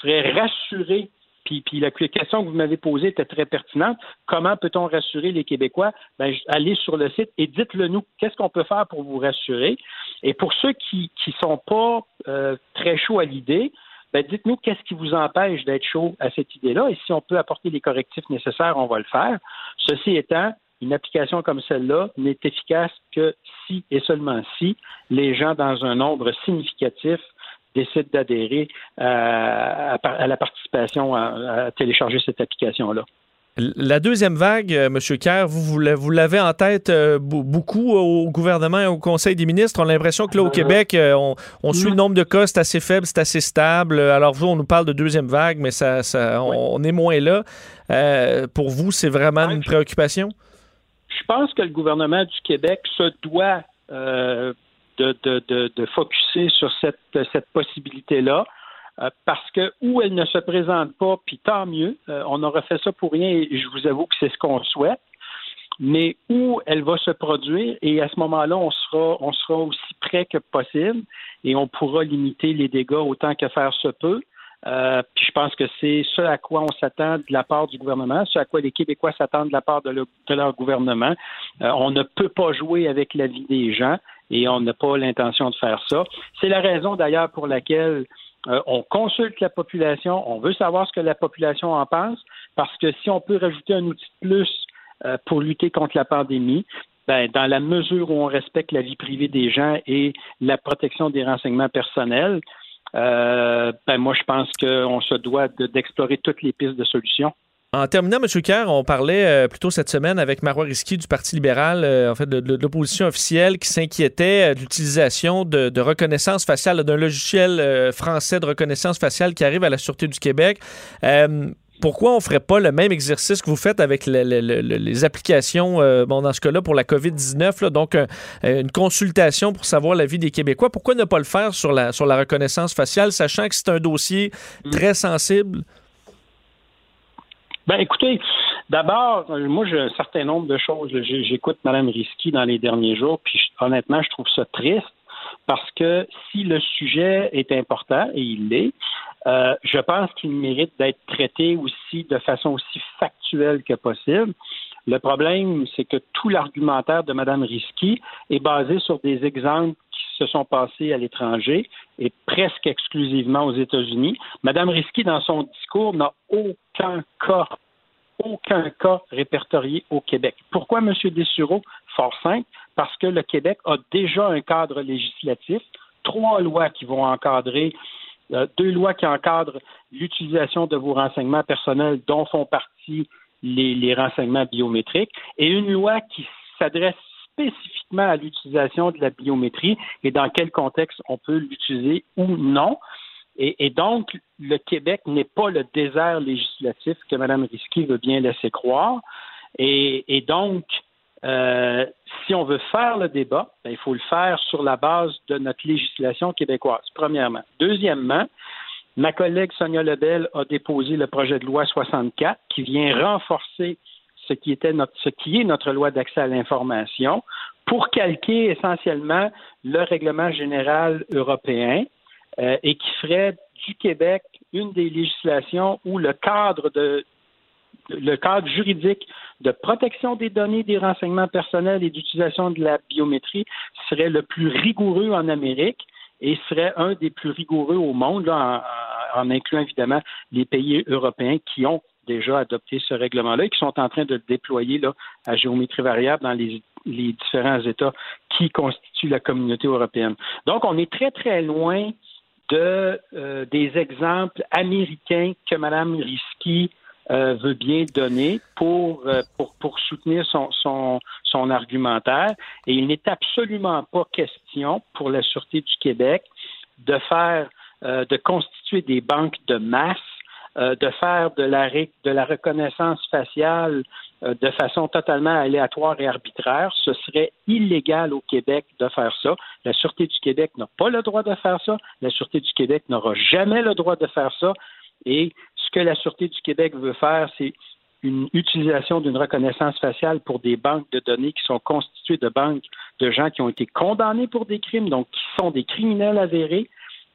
seraient rassurés puis, puis, la question que vous m'avez posée était très pertinente. Comment peut-on rassurer les Québécois? Ben, allez sur le site et dites-le nous. Qu'est-ce qu'on peut faire pour vous rassurer? Et pour ceux qui ne sont pas euh, très chauds à l'idée, ben, dites-nous qu'est-ce qui vous empêche d'être chaud à cette idée-là. Et si on peut apporter les correctifs nécessaires, on va le faire. Ceci étant, une application comme celle-là n'est efficace que si et seulement si les gens dans un nombre significatif décident d'adhérer euh, à, la participation à, télécharger cette application-là. La deuxième vague, euh, M. Kerr, vous, vous l'avez en tête euh, beaucoup au gouvernement et au Conseil des ministres. On a l'impression que là, au Québec, on, suit le nombre de cas, c'est assez faible, c'est assez stable. Alors, vous, on nous parle de deuxième vague, mais ça, on, est moins là. pour vous, c'est vraiment une préoccupation? Je pense que le gouvernement du Québec se doit euh, de, de, de, focuser sur cette, cette possibilité-là. Euh, parce que où elle ne se présente pas, puis tant mieux, euh, on aura fait ça pour rien et je vous avoue que c'est ce qu'on souhaite, mais où elle va se produire et à ce moment-là, on sera, on sera aussi près que possible et on pourra limiter les dégâts autant que faire se peut. Euh, puis je pense que c'est ce à quoi on s'attend de la part du gouvernement, ce à quoi les Québécois s'attendent de la part de, leur gouvernement. Euh, on ne peut pas jouer avec la vie des gens et on n'a pas l'intention de faire ça. C'est la raison d'ailleurs pour laquelle euh, on consulte la population, on veut savoir ce que la population en pense, parce que si on peut rajouter un outil de plus euh, pour lutter contre la pandémie, ben, dans la mesure où on respecte la vie privée des gens et la protection des renseignements personnels, euh, ben, moi, je pense qu'on se doit d'explorer toutes les pistes de solutions. En terminant, M. Kerr, on parlait euh, plutôt cette semaine avec Marois Risky du Parti libéral, euh, en fait, de, l'opposition officielle qui s'inquiétait euh, de l'utilisation de, reconnaissance faciale, d'un logiciel français de reconnaissance faciale qui arrive à la Sûreté du Québec. Pourquoi on ne ferait pas le même exercice que vous faites avec les applications, bon, dans ce cas-là, pour la COVID-19, donc une consultation pour savoir la vie des Québécois? Pourquoi ne pas le faire sur la, sur la reconnaissance faciale, sachant que c'est un dossier mm. très sensible? Ben, écoutez, d'abord, moi, j'ai un certain nombre de choses. J'écoute Mme Risky dans les derniers jours, puis honnêtement, je trouve ça triste parce que si le sujet est important, et il l'est, euh, je pense qu'il mérite d'être traité aussi de façon aussi factuelle que possible. Le problème, c'est que tout l'argumentaire de Mme Risky est basé sur des exemples qui se sont passés à l'étranger et presque exclusivement aux États-Unis. Mme Risky, dans son discours, n'a aucun cas, aucun cas répertorié au Québec. Pourquoi, M. Dessureau? Fort simple, parce que le Québec a déjà un cadre législatif, trois lois qui vont encadrer deux lois qui encadrent l'utilisation de vos renseignements personnels dont font partie les, les, renseignements biométriques et une loi qui s'adresse spécifiquement à l'utilisation de la biométrie et dans quel contexte on peut l'utiliser ou non. Et, donc, le Québec n'est pas le désert législatif que Mme Risky veut bien laisser croire. Et, donc, euh, si on veut faire le débat, ben, il faut le faire sur la base de notre législation québécoise, premièrement. Deuxièmement, ma collègue Sonia Lebel a déposé le projet de loi 64 qui vient renforcer ce qui, était notre, est notre loi d'accès à l'information pour calquer essentiellement le règlement général européen euh, et qui ferait du Québec une des législations où le cadre de le cadre juridique de protection des données, des renseignements personnels et d'utilisation de la biométrie serait le plus rigoureux en Amérique et serait un des plus rigoureux au monde, en, incluant évidemment les pays européens qui ont déjà adopté ce règlement-là et qui sont en train de le déployer là, à géométrie variable dans les, différents États qui constituent la communauté européenne. Donc, on est très, très loin euh, des exemples américains que Mme Risky euh, veut bien donner pour, euh, pour, pour soutenir son, son, son argumentaire. Et il n'est absolument pas question pour la Sûreté du Québec de faire, de constituer des banques de masse euh, de faire de la, de la reconnaissance faciale euh, de façon totalement aléatoire et arbitraire. Ce serait illégal au Québec de faire ça. La Sûreté du Québec n'a pas le droit de faire ça. La Sûreté du Québec n'aura jamais le droit de faire ça. Et que la Sûreté du Québec veut faire, c'est une utilisation d'une reconnaissance faciale pour des banques de données qui sont constituées de banques de gens qui ont été condamnés pour des crimes, donc qui sont des criminels avérés,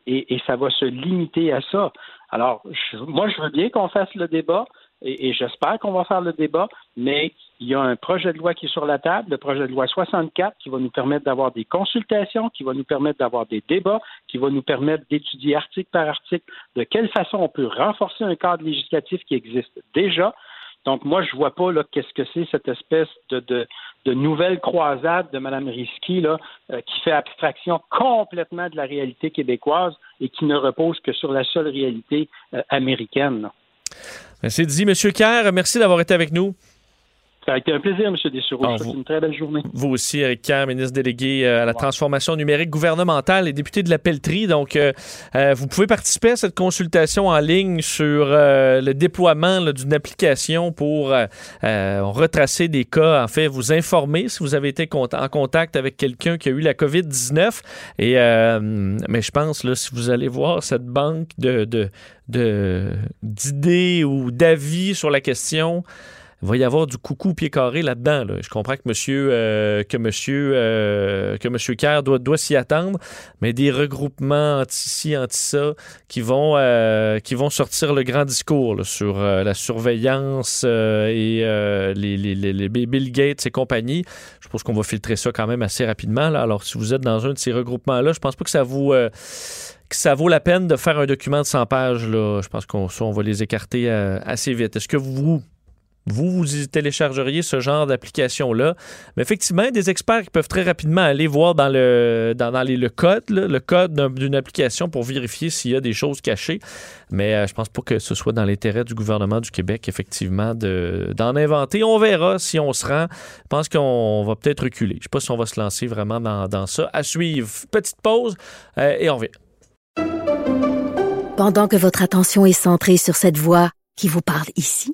et, et ça va se limiter à ça. Alors, moi, je veux bien qu'on fasse le débat et, j'espère qu'on va faire le débat, mais il y a un projet de loi qui est sur la table, le projet de loi 64, qui va nous permettre d'avoir des consultations, qui va nous permettre d'avoir des débats, qui va nous permettre d'étudier article par article de quelle façon on peut renforcer un cadre législatif qui existe déjà. Donc, moi, je ne vois pas qu'est-ce que c'est cette espèce de, de, nouvelle croisade de Mme Risky là, euh, qui fait abstraction complètement de la réalité québécoise et qui ne repose que sur la seule réalité euh, américaine. C'est dit, M. Kerr. Merci d'avoir été avec nous. Ça a été un plaisir, M. Dessureau. Ah, une très belle journée. Vous aussi, Eric Kerr, ministre délégué euh, à la transformation numérique gouvernementale et député de la Pelletrie. Donc, euh, euh, vous pouvez participer à cette consultation en ligne sur le déploiement d'une application pour retracer des cas, en fait, vous informer si vous avez été en contact avec quelqu'un qui a eu la COVID-19. Et, mais je pense, là, si vous allez voir cette banque de, d'idées ou d'avis sur la question, il va y avoir du coucou pied carré là-dedans. là. Je comprends que monsieur, euh, que monsieur, euh, que monsieur Kerr doit, doit s'y attendre, mais des regroupements anti-ci, anti-ça qui vont, euh, qui vont sortir le grand discours sur la surveillance et les, Bill Gates et compagnie. Je pense qu'on va filtrer ça quand même assez rapidement. Alors, si vous êtes dans un de ces regroupements-là, je pense pas que ça vous... que ça vaut la peine de faire un document de 100 pages. Je pense qu'on on va les écarter assez vite. Est-ce que vous, vous, vous téléchargeriez ce genre d'application-là? Mais effectivement, des experts qui peuvent très rapidement aller voir dans le, dans, le code, le code d'un- d'une application pour vérifier s'il y a des choses cachées. Mais euh, je pense pas que ce soit dans l'intérêt du gouvernement du Québec, effectivement, de- d'en inventer. On verra si on se rend. Je pense qu'on va peut-être reculer. Je sais pas si on va se lancer vraiment dans, dans ça. À suivre. Petite pause euh, et on revient. Pendant que votre attention est centrée sur cette voix qui vous parle ici,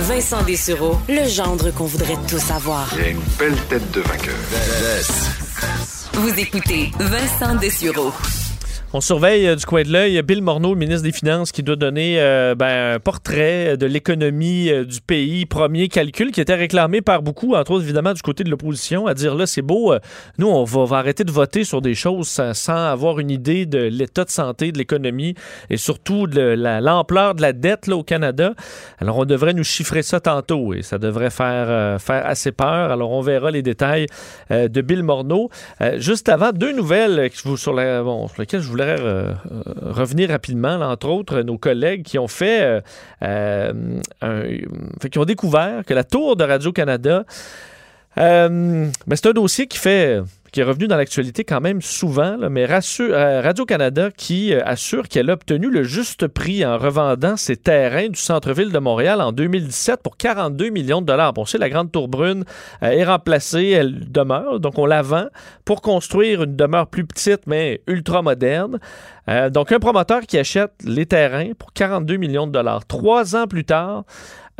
Vincent Dessureau, le gendre qu'on voudrait tous savoir. Il a une belle tête de vainqueur. Vous écoutez Vincent Dessureau. On surveille euh, du coin de l'œil Bill Morneau, ministre des Finances, qui doit donner euh, ben, un portrait de l'économie euh, du pays. Premier calcul qui était réclamé par beaucoup, entre autres évidemment du côté de l'opposition, à dire là, c'est beau, nous, on va, arrêter de voter sur des choses sans, avoir une idée de l'état de santé de l'économie et surtout de la- l'ampleur de la dette là, au Canada. Alors, on devrait nous chiffrer ça tantôt et ça devrait faire, faire assez peur. Alors, on verra les détails de Bill Morneau. Juste avant, deux nouvelles sur, la- bon, sur lesquelles je voulais euh, euh, revenir rapidement. entre autres, nos collègues qui ont fait, euh, qui ont découvert que la tour de Radio-Canada, euh, mais c'est un dossier qui fait qui est revenu dans l'actualité quand même souvent, mais euh, Radio-Canada qui euh, assure qu'elle a obtenu le juste prix en revendant ses terrains du centre-ville de Montréal en 2017 pour 42 millions de dollars. Bon, c'est la Grande Tour Brune euh, est remplacée, elle demeure, donc on la vend pour construire une demeure plus petite mais ultra moderne. Donc un promoteur qui achète les terrains pour 42 millions de dollars. Trois ans plus tard,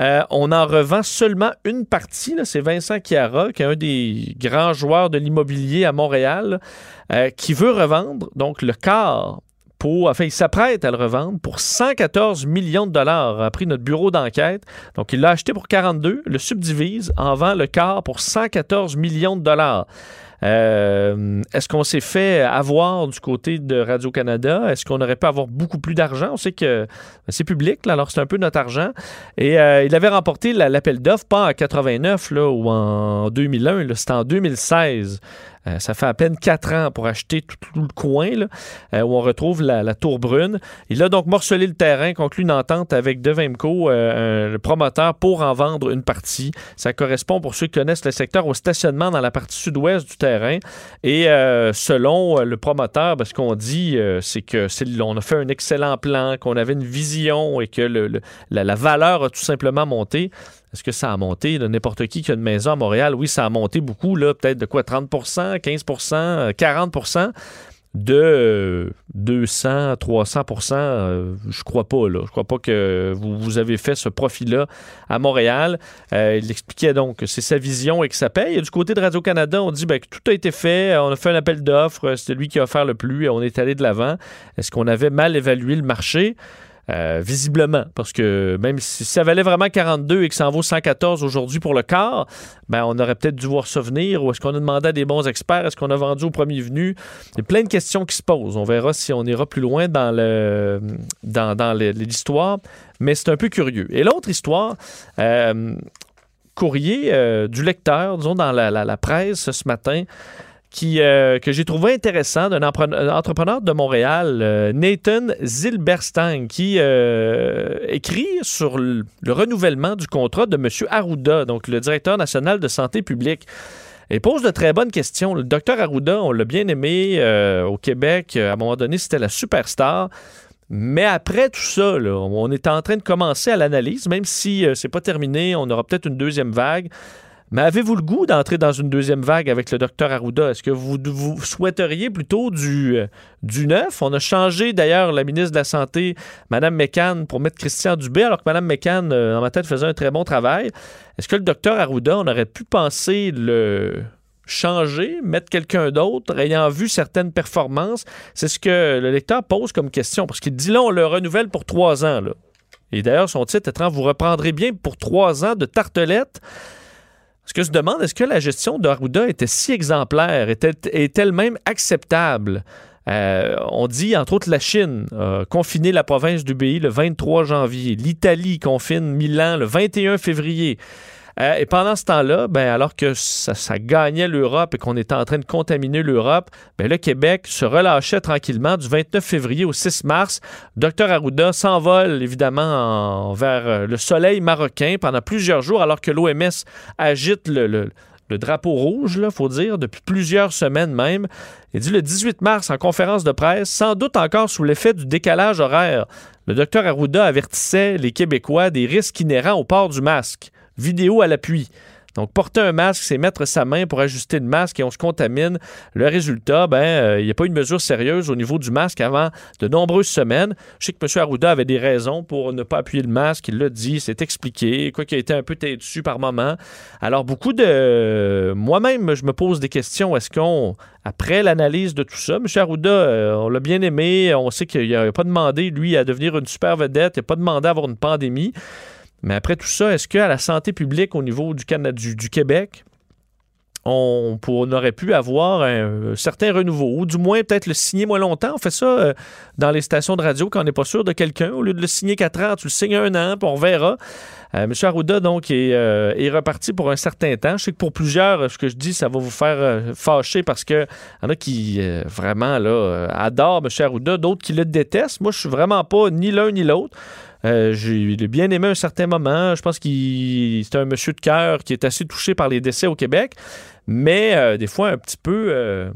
euh, on en revend seulement une partie. C'est Vincent Chiara, qui est un des grands joueurs de l'immobilier à Montréal, euh, qui veut revendre donc le quart pour, enfin, il s'apprête à le revendre pour 114 millions de dollars, a pris notre bureau d'enquête. Donc, il l'a acheté pour 42, le subdivise, en vend le quart pour 114 millions de dollars. Euh, Est-ce qu'on s'est fait avoir du côté de Radio-Canada? Est-ce qu'on aurait pu avoir beaucoup plus d'argent? On sait que c'est public, là, alors c'est un peu notre argent. Et euh, il avait remporté la- l'appel d'offres, pas en 89 là, ou en 2001, là, c'était en 2016. Euh, ça fait à peine quatre ans pour acheter tout, le coin euh, où on retrouve la, Tour Brune. Il a donc morcelé le terrain, conclu une entente avec Devemco, euh, le promoteur, pour en vendre une partie. Ça correspond, pour ceux qui connaissent le secteur, au stationnement dans la partie sud-ouest du terrain. Et selon le promoteur, ben, ce qu'on dit, c'est que on a fait un excellent plan, qu'on avait une vision et que la valeur a tout simplement monté. Est-ce que ça a monté? N'importe qui qui a une maison à Montréal, oui, ça a monté beaucoup, là, peut-être de quoi? 30% 15% euh, 40% de euh, 200 300% euh, je crois pas là. Je crois pas que vous, avez fait ce profit là à Montréal. Euh, il expliquait donc que c'est sa vision et que ça paye. Et du côté de Radio Canada on dit ben, que tout a été fait. On a fait un appel d'offres. C'est lui qui a offert le plus et on est allé de l'avant. Est-ce qu'on avait mal évalué le marché? Euh, visiblement, parce que même si ça valait vraiment 42 et que ça en vaut 114 aujourd'hui pour le quart, ben on aurait peut-être dû voir ça ou est-ce qu'on a demandé à des bons experts, est-ce qu'on a vendu au premier venu? Il y a plein de questions qui se posent. On verra si on ira plus loin dans l'histoire, mais c'est un peu curieux. Et l'autre histoire, euh, courrier euh, du lecteur, disons dans la- la presse ce matin, qui, euh, que j'ai trouvé intéressant d'un un entrepreneur de Montréal, euh, Nathan Zilberstein, qui euh, écrit sur le, le renouvellement du contrat de M. Arruda, donc le directeur national de santé publique. Et pose de très bonnes questions. Le docteur Arruda, on l'a bien aimé euh, au Québec. À un moment donné, c'était la superstar. Mais après tout ça, là, on est en train de commencer à l'analyse, même si euh, c'est pas terminé, on aura peut-être une deuxième vague. Mais avez-vous le goût d'entrer dans une deuxième vague avec le docteur Arruda? Est-ce que vous, souhaiteriez plutôt du, euh, du neuf? On a changé d'ailleurs la ministre de la Santé, Mme McCann, pour mettre Christian Dubé, alors que Mme McCann, euh, dans ma tête, faisait un très bon travail. Est-ce que le docteur Arruda, on aurait pu penser le changer, mettre quelqu'un d'autre, ayant vu certaines performances? C'est ce que le lecteur pose comme question, parce qu'il dit là, on le renouvelle pour trois ans. Et d'ailleurs, son titre étant Vous reprendrez bien pour trois ans de tartelette. Ce que je demande, est-ce que la gestion d'Arruda était si exemplaire, était, est elle-même acceptable? Euh, on dit, entre autres, la Chine confiné la province du pays le 23 janvier. L'Italie confine Milan le 21 février. Euh, et pendant ce temps-là, ben, alors que ça, gagnait l'Europe et qu'on était en train de contaminer l'Europe, ben, le Québec se relâchait tranquillement du 29 février au 6 mars. Dr Arruda s'envole évidemment vers euh, le soleil marocain pendant plusieurs jours alors que l'OMS agite le, drapeau rouge, il faut dire, depuis plusieurs semaines même. Il dit le 18 mars en conférence de presse, sans doute encore sous l'effet du décalage horaire, le docteur Arruda avertissait les Québécois des risques inhérents au port du masque vidéo à l'appui. Donc, porter un masque, c'est mettre sa main pour ajuster le masque et on se contamine. Le résultat, ben, euh, il n'y a pas une mesure sérieuse au niveau du masque avant de nombreuses semaines. Je sais que M. Arruda avait des raisons pour ne pas appuyer le masque. Il l'a dit, c'est expliqué, quoi qu'il a été un peu têtu par moment. Alors, beaucoup de... Moi-même, je me pose des questions. Est-ce qu'on, après l'analyse de tout ça, M. Arruda, euh, on l'a bien aimé. On sait qu'il n'a pas demandé, lui, à devenir une super vedette. Il n'a pas demandé à avoir une pandémie. Mais après tout ça, est-ce qu'à la santé publique au niveau du, Canada, du, Québec, on, aurait pu avoir un, certain renouveau, ou du moins peut-être le signer moins longtemps? On fait ça euh, dans les stations de radio quand on n'est pas sûr de quelqu'un. Au lieu de le signer quatre ans, tu le signes un an, puis on verra. Euh, M. Arruda, donc, euh, est, reparti pour un certain temps. Je sais que pour plusieurs, ce que je dis, ça va vous faire fâcher parce qu'il y en a qui, vraiment, adorent M. Arruda, d'autres qui le détestent. Moi, je suis vraiment pas ni l'un ni l'autre. Euh, j'ai bien aimé un certain moment. Je pense qu'il c'est un monsieur de cœur qui est assez touché par les décès au Québec, mais euh, des fois un petit peu. Euh,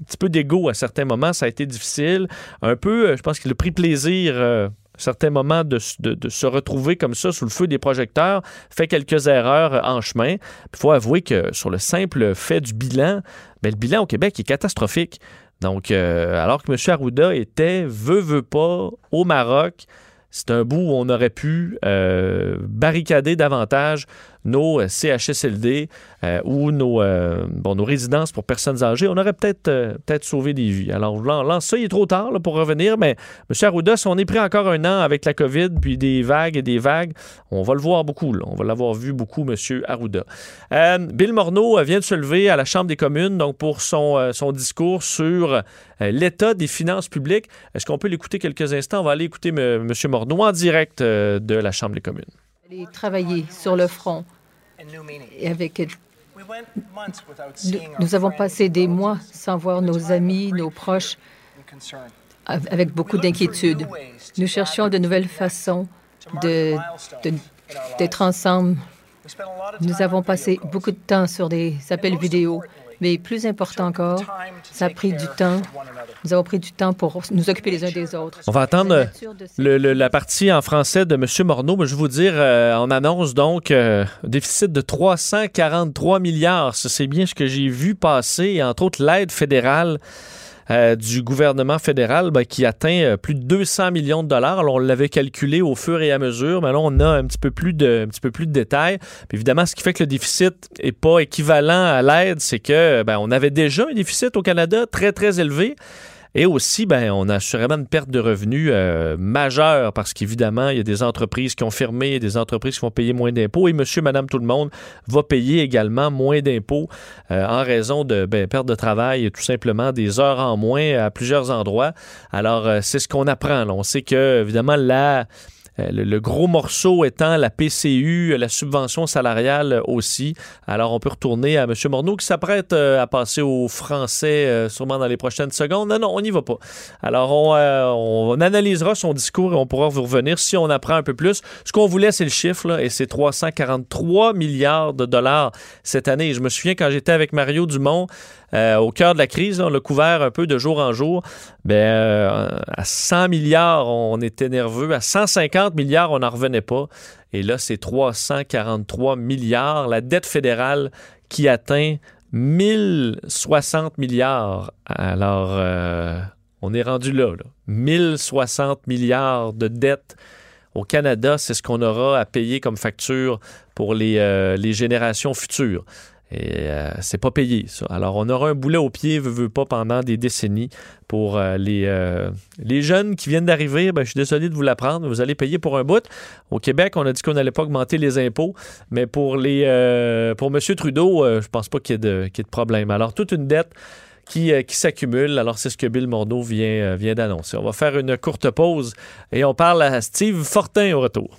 un petit peu d'ego à certains moments, ça a été difficile. Un peu, je pense qu'il a pris plaisir à certains moments de, se retrouver comme ça sous le feu des projecteurs, fait quelques erreurs en chemin. Il faut avouer que sur le simple fait du bilan, ben, le bilan au Québec est catastrophique. Donc, alors que M. Arruda était, veut, veut pas, au Maroc, c'est un bout où on aurait pu euh, barricader davantage nos euh, CHSLD euh, ou nos, bon, nos résidences pour personnes âgées. On aurait peut-être peut sauvé des vies. Alors, là, ça, il est trop tard pour revenir, mais M. Arruda, si on est pris encore un an avec la COVID, puis des vagues et des vagues, on va le voir beaucoup. On va l'avoir vu beaucoup, M. Arruda. Bill Morneau vient de se lever à la Chambre des communes donc pour son, son discours sur l'état des finances publiques. Est-ce qu'on peut l'écouter quelques instants? On va aller écouter M. Morneau en direct euh, de la Chambre des communes. Aller travailler sur le front. Et avec nous, avons passé des mois sans voir nos amis, nos proches, avec beaucoup d'inquiétude. Nous cherchions de nouvelles façons d'être ensemble. Nous avons passé beaucoup de temps sur des appels vidéo mais plus important encore, ça a pris du temps. Nous avons pris du temps pour nous occuper les uns des autres. On va attendre la partie en français de M. Morneau. Mais je vais vous dire, euh, on annonce donc euh, un déficit de 343 milliards. C'est bien ce que j'ai vu passer, entre autres l'aide fédérale. Euh, du gouvernement fédéral ben, qui atteint euh, plus de 200 millions de dollars. On l'avait calculé au fur et à mesure, mais là, on a un petit peu plus de, un petit peu plus de détails. évidemment, ce qui fait que le déficit n'est pas équivalent à l'aide, c'est que ben, on avait déjà un déficit au Canada très, très élevé. Et aussi, ben, on a assurément une perte de revenus euh, majeure parce qu'évidemment, il y a des entreprises qui ont fermé, des entreprises qui vont payer moins d'impôts et monsieur, madame, tout le monde va payer également moins d'impôts euh, en raison de ben, perte de travail et tout simplement des heures en moins à plusieurs endroits. Alors, euh, c'est ce qu'on apprend. On sait que, évidemment, la Euh, le, gros morceau étant la PCU, la subvention salariale aussi. Alors, on peut retourner à M. Morneau qui s'apprête à passer au français sûrement dans les prochaines secondes. Non, non, on n'y va pas. Alors, on, analysera son discours et on pourra vous revenir si on apprend un peu plus. Ce qu'on voulait, c'est le chiffre, et c'est 343 milliards de dollars cette année. je me souviens quand j'étais avec Mario Dumont, euh, au cœur de la crise, on l'a couvert un peu de jour en jour. Ben, euh, à 100 milliards, on était nerveux. À 150 milliards, on n'en revenait pas. Et là, c'est 343 milliards. La dette fédérale qui atteint 1060 milliards. Alors, euh, on est rendu là, là. 1060 milliards de dettes au Canada, c'est ce qu'on aura à payer comme facture pour les, les générations futures. Et euh, c'est pas payé, ça. Alors, on aura un boulet au pied, veut, veut pas, pendant des décennies pour euh, les, euh, les jeunes qui viennent d'arriver. Ben, je suis désolé de vous l'apprendre, vous allez payer pour un bout. Au Québec, on a dit qu'on n'allait pas augmenter les impôts, mais pour, les, pour M. Trudeau, je pense pas qu'il y, ait de, de problème. Alors, toute une dette qui, qui s'accumule. Alors, c'est ce que Bill Morneau vient, vient d'annoncer. On va faire une courte pause et on parle à Steve Fortin au retour.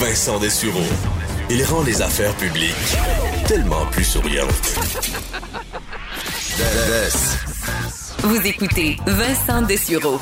Vincent Dessureau. Il rend les affaires publiques tellement plus souriantes. Vous écoutez Vincent Dessureau.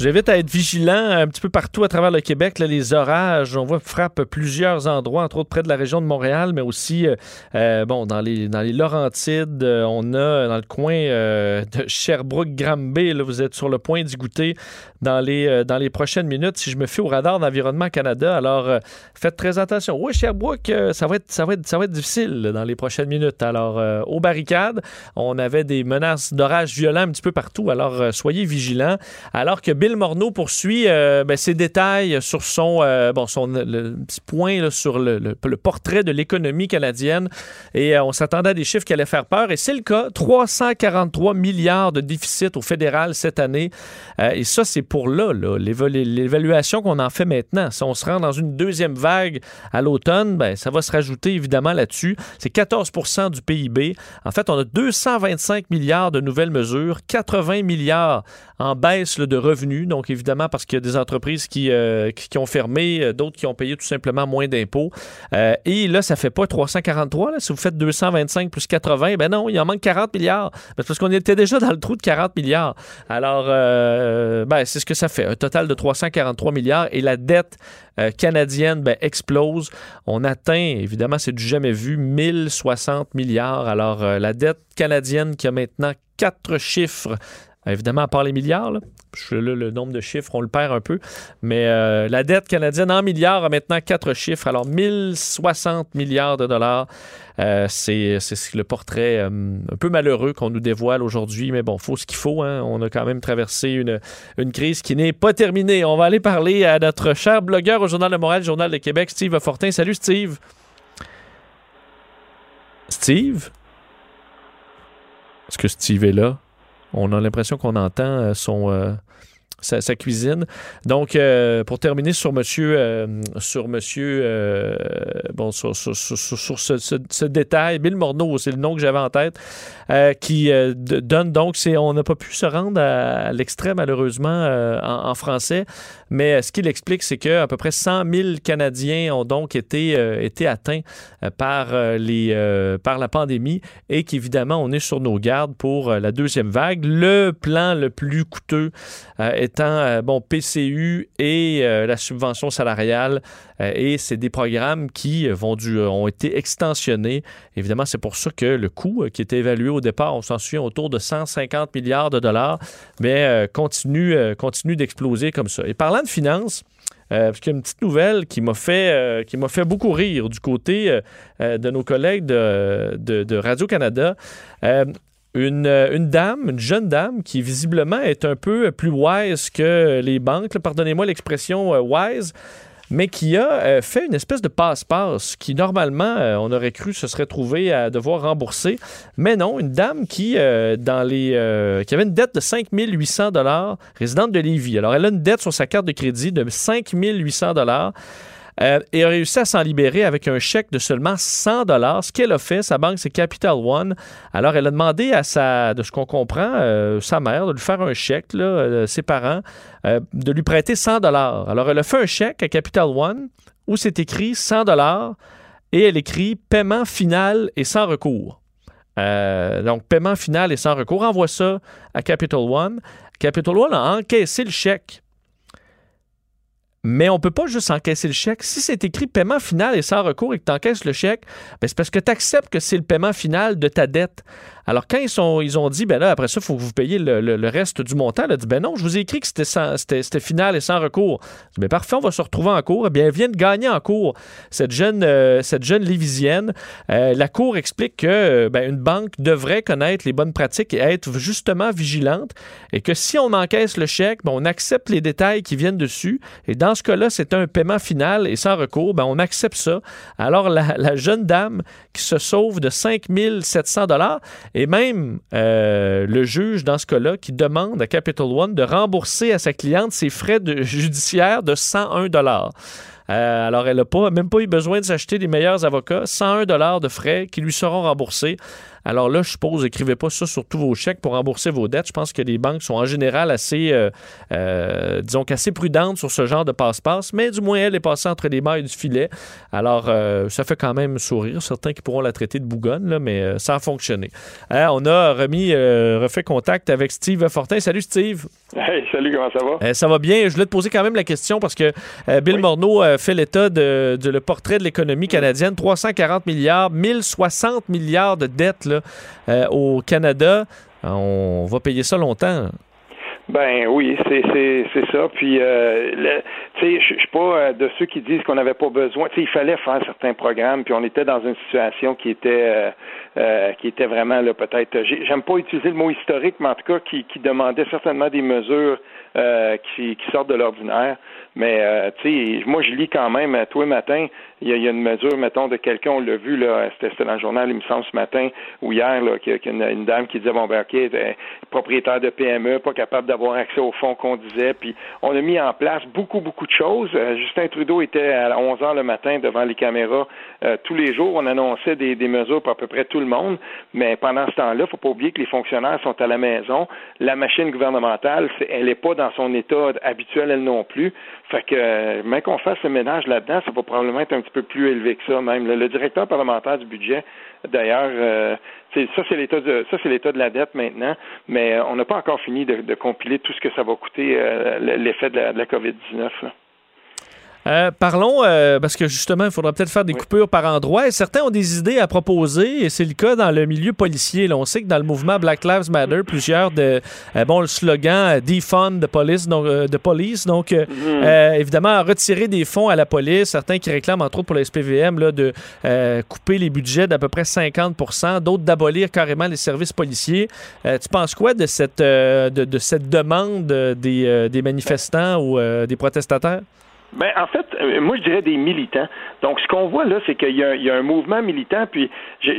J'invite à être vigilant un petit peu partout à travers le Québec. Là, les orages, on voit, frappent plusieurs endroits, entre autres près de la région de Montréal, mais aussi euh, euh, bon, dans, les, dans les Laurentides. Euh, on a dans le coin de Sherbrooke-Granby, vous êtes sur le point d'y goûter dans les, dans les prochaines minutes. Si je me fie au radar d'Environnement Canada, alors faites très attention. Oui, Sherbrooke, ça va être, ça va être, ça va être difficile dans les prochaines minutes. Alors, aux barricades, on avait des menaces d'orage violents un petit peu partout. Alors, soyez vigilants. Alors que Bill Morneau poursuit euh, ben, ses détails sur son, euh, bon, son petit point sur le, le, portrait de l'économie canadienne. Et euh, on s'attendait à des chiffres qui allaient faire peur. Et c'est le cas. 343 milliards de déficit au fédéral cette année. et ça, c'est pour là, l'évaluation qu'on en fait maintenant. Si on se rend dans une deuxième vague à l'automne, ben, ça va se rajouter évidemment là-dessus. C'est 14% du PIB. En fait, on a 225 milliards de nouvelles mesures, 80 milliards en baisse de revenus. Donc, évidemment, parce qu'il y a des entreprises qui, euh, qui, ont fermé, euh, d'autres qui ont payé tout simplement moins d'impôts. Euh, et là, ça fait pas 343. Là. Si vous faites 225 plus 80, ben non, il en manque 40 milliards. Ben, parce qu'on était déjà dans le trou de 40 milliards. Alors, ben, c'est ce que ça fait. Un total de 343 milliards. Et la dette canadienne ben, explose. On atteint, évidemment, c'est du jamais vu, 1060 milliards. Alors, la dette canadienne qui a maintenant quatre chiffres Évidemment, à part les milliards, le nombre de chiffres, on le perd un peu. Mais euh, la dette canadienne en milliards a maintenant quatre chiffres. Alors, 1060 milliards de dollars. Euh, c'est le portrait euh, un peu malheureux qu'on nous dévoile aujourd'hui. Mais bon, faut ce qu'il faut. Hein. On a quand même traversé une, une crise qui n'est pas terminée. On va aller parler à notre cher blogueur au Journal de Montréal, Journal de Québec, Steve Fortin. Salut, Steve. Steve? Est-ce que Steve est là? On a l'impression qu'on entend euh, son, euh, sa, cuisine. Donc, euh, pour terminer sur monsieur, sur monsieur, bon, sur, ce, détail, Bill Morneau, c'est le nom que j'avais en tête, qui donne donc, on n'a pas pu se rendre à, l'extrême malheureusement en, français, mais ce qu'il explique, c'est que à peu près 100 000 Canadiens ont donc été, été atteints par, les, par la pandémie et qu'évidemment, on est sur nos gardes pour la deuxième vague. Le plan le plus coûteux étant euh, bon, PCU et euh, la subvention salariale. Euh, et c'est des programmes qui vont du, ont été extensionnés. Évidemment, c'est pour ça que le coût qui était évalué au départ, on s'en souvient, autour de 150 milliards de dollars, mais continue, continue d'exploser comme ça. Et parlant de finances, parce qu'il y a une petite nouvelle qui m'a fait, m'a fait beaucoup rire du côté de nos collègues de, de, de Radio-Canada. Une, euh, une dame, une jeune dame qui visiblement est un peu plus wise que les banques, pardonnez-moi l'expression euh, wise, mais qui a euh, fait une espèce de passe-passe qui, normalement, euh, on aurait cru se serait trouvé à devoir rembourser. Mais non, une dame qui, euh, dans les, qui avait une dette de 5 800 résidente de Lévis. Alors, elle a une dette sur sa carte de crédit de 5 800 euh, et a réussi à s'en libérer avec un chèque de seulement 100 dollars. Ce qu'elle a fait, sa banque, c'est Capital One. Alors, elle a demandé à sa, de ce qu'on comprend, euh, sa mère de lui faire un chèque, euh, ses parents, de lui prêter 100 dollars. Alors, elle a fait un chèque à Capital One où c'est écrit 100 dollars et elle écrit paiement final et sans recours. Donc, paiement final et sans recours. Envoie ça à Capital One. Capital One a encaissé le chèque. Mais on peut pas juste encaisser le chèque. Si c'est écrit paiement final et sans recours et que tu encaisses le chèque, ben c'est parce que tu acceptes que c'est le paiement final de ta dette. Alors, quand ils, sont, ont dit, ben là, après ça, il faut que vous payiez le, reste du montant, elle a dit, ben non, je vous ai écrit que c'était, final et sans recours. Dis, ben parfait, on va se retrouver en cours. Eh bien, elle vient de gagner en cours, cette jeune, euh, cette jeune Lévisienne. Euh, la Cour explique que euh, ben, une banque devrait connaître les bonnes pratiques et être justement vigilante et que si on encaisse le chèque, ben, on accepte les détails qui viennent dessus. Et dans ce cas-là, c'est un paiement final et sans recours, ben, on accepte ça. Alors, la, la jeune dame qui se sauve de 5 700 et même euh, le juge, dans ce cas-là, qui demande à Capital One de rembourser à sa cliente ses frais de, judiciaires de 101 euh, alors, elle n'a même pas eu besoin de s'acheter les meilleurs avocats. 101 de frais qui lui seront remboursés. Alors là, je suppose, écrivez pas ça sur tous vos chèques pour rembourser vos dettes. Je pense que les banques sont en général assez, euh, euh, disons qu'assez prudentes sur ce genre de passe-passe, mais du moins, elle est passée entre les mailles du filet. Alors, euh, ça fait quand même sourire. Certains qui pourront la traiter de bougonne, là, mais ça a fonctionné. Euh, on a remis, refait contact avec Steve Fortin. Salut, Steve. Hey, salut, comment ça va? Ça va bien. Je voulais te poser quand même la question parce que Bill Morneau fait l'état de, de le portrait de l'économie canadienne. 340 milliards, 1060 milliards de dettes euh, au Canada. On va payer ça longtemps. Ben oui, c'est ça. Puis euh, tu sais, je suis pas euh, de ceux qui disent qu'on n'avait pas besoin. Tu sais, il fallait faire certains programmes, puis on était dans une situation qui était euh, qui était vraiment là peut-être. j'ai- J'aime pas utiliser le mot historique, mais en tout cas qui demandait certainement des mesures qui sortent de l'ordinaire. Mais euh, tu sais, moi je lis quand même euh, tous les matins. Il y, a, il une mesure, mettons, de quelqu'un, on l'a vu là, c'était dans le journal, il me semble ce matin ou hier, qu'il y a, une, dame qui disait bon ben ok, euh, propriétaire de PME, pas capable d'avoir accès aux fonds qu'on disait. Puis on a mis en place beaucoup, beaucoup de choses. Euh, Justin Trudeau était à 11 heures le matin devant les caméras euh, tous les jours. On annonçait des, mesures pour à peu près tout le monde. Mais pendant ce temps-là, faut pas oublier que les fonctionnaires sont à la maison. La machine gouvernementale, elle n'est pas dans son état habituel, elle non plus. Fait que, euh, même qu'on fasse le ménage là-dedans, ça va probablement être un petit peu plus élevé que ça même. Le, directeur parlementaire du budget, d'ailleurs, euh, ça c'est l'état de ça c'est l'état de la dette maintenant, mais euh, on n'a pas encore fini de, de compiler tout ce que ça va coûter euh, l'effet de la, de la COVID-19. Euh, parlons, euh, parce que justement, il faudra peut-être faire des coupures par endroit. Et certains ont des idées à proposer, et c'est le cas dans le milieu policier. Là, on sait que dans le mouvement Black Lives Matter, plusieurs de, euh, bon, le slogan defund the police, donc, de police, donc Mhm. évidemment retirer des fonds à la police. Certains qui réclament, entre autres pour la SPVM, là, de couper les budgets d'à peu près 50% d'autres d'abolir carrément les services policiers. Tu penses quoi de cette, de, de cette demande des, des manifestants ou des protestataires? Ben, en fait, euh, moi, je dirais des militants. Donc, ce qu'on voit là, c'est qu'il y, a- un mouvement militant, puis j'ai-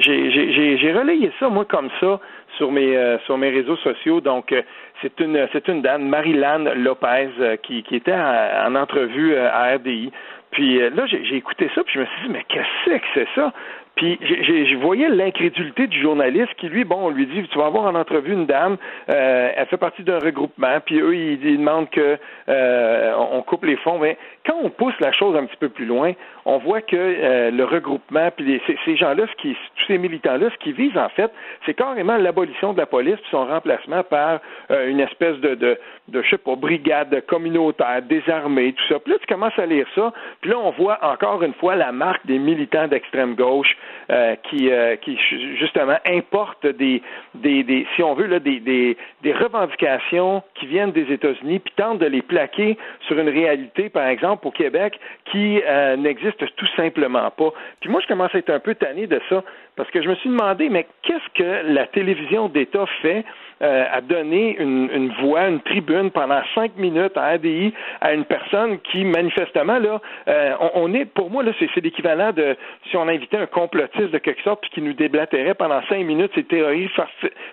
relayé ça, moi, comme ça, sur mes, euh, sur mes réseaux sociaux. Donc, euh, c'est une, une dame, Marilyn Lopez, euh, qui, était en, en entrevue à RDI. Puis là, j'ai écouté ça, puis je me suis dit, mais qu'est-ce que c'est ça? Puis je voyais l'incrédulité du journaliste qui, lui, bon, on lui dit, tu vas avoir en entrevue une dame, euh, elle fait partie d'un regroupement, puis eux, ils, demandent que on coupe les fonds. Quand on pousse la chose un petit peu plus loin, on voit que euh, le regroupement, puis ces, ces gens-là, ce qui, tous ces militants-là, ce qu'ils visent, en fait, c'est carrément l'abolition de la police, puis son remplacement par euh, une espèce de, de, de, je sais pas, brigade communautaire, désarmée, tout ça. Puis là, tu commences à lire ça, puis là, on voit encore une fois la marque des militants d'extrême gauche euh, qui, qui ju- justement importent des, des, des, si on veut, là, des, des, des revendications qui viennent des États-Unis, puis tentent de les plaquer sur une réalité, par exemple, au Québec, qui euh, n'existe tout simplement pas. Puis moi, je commence à être un peu tanné de ça, parce que je me suis demandé, mais qu'est-ce que la télévision d'État fait euh, à donner une, voix, une tribune pendant cinq minutes à ADI à une personne qui, manifestement, là, euh, on, est, pour moi, là, c'est, l'équivalent de si on invitait un complotiste de quelque sorte puis qui nous déblatérait pendant cinq minutes ses théories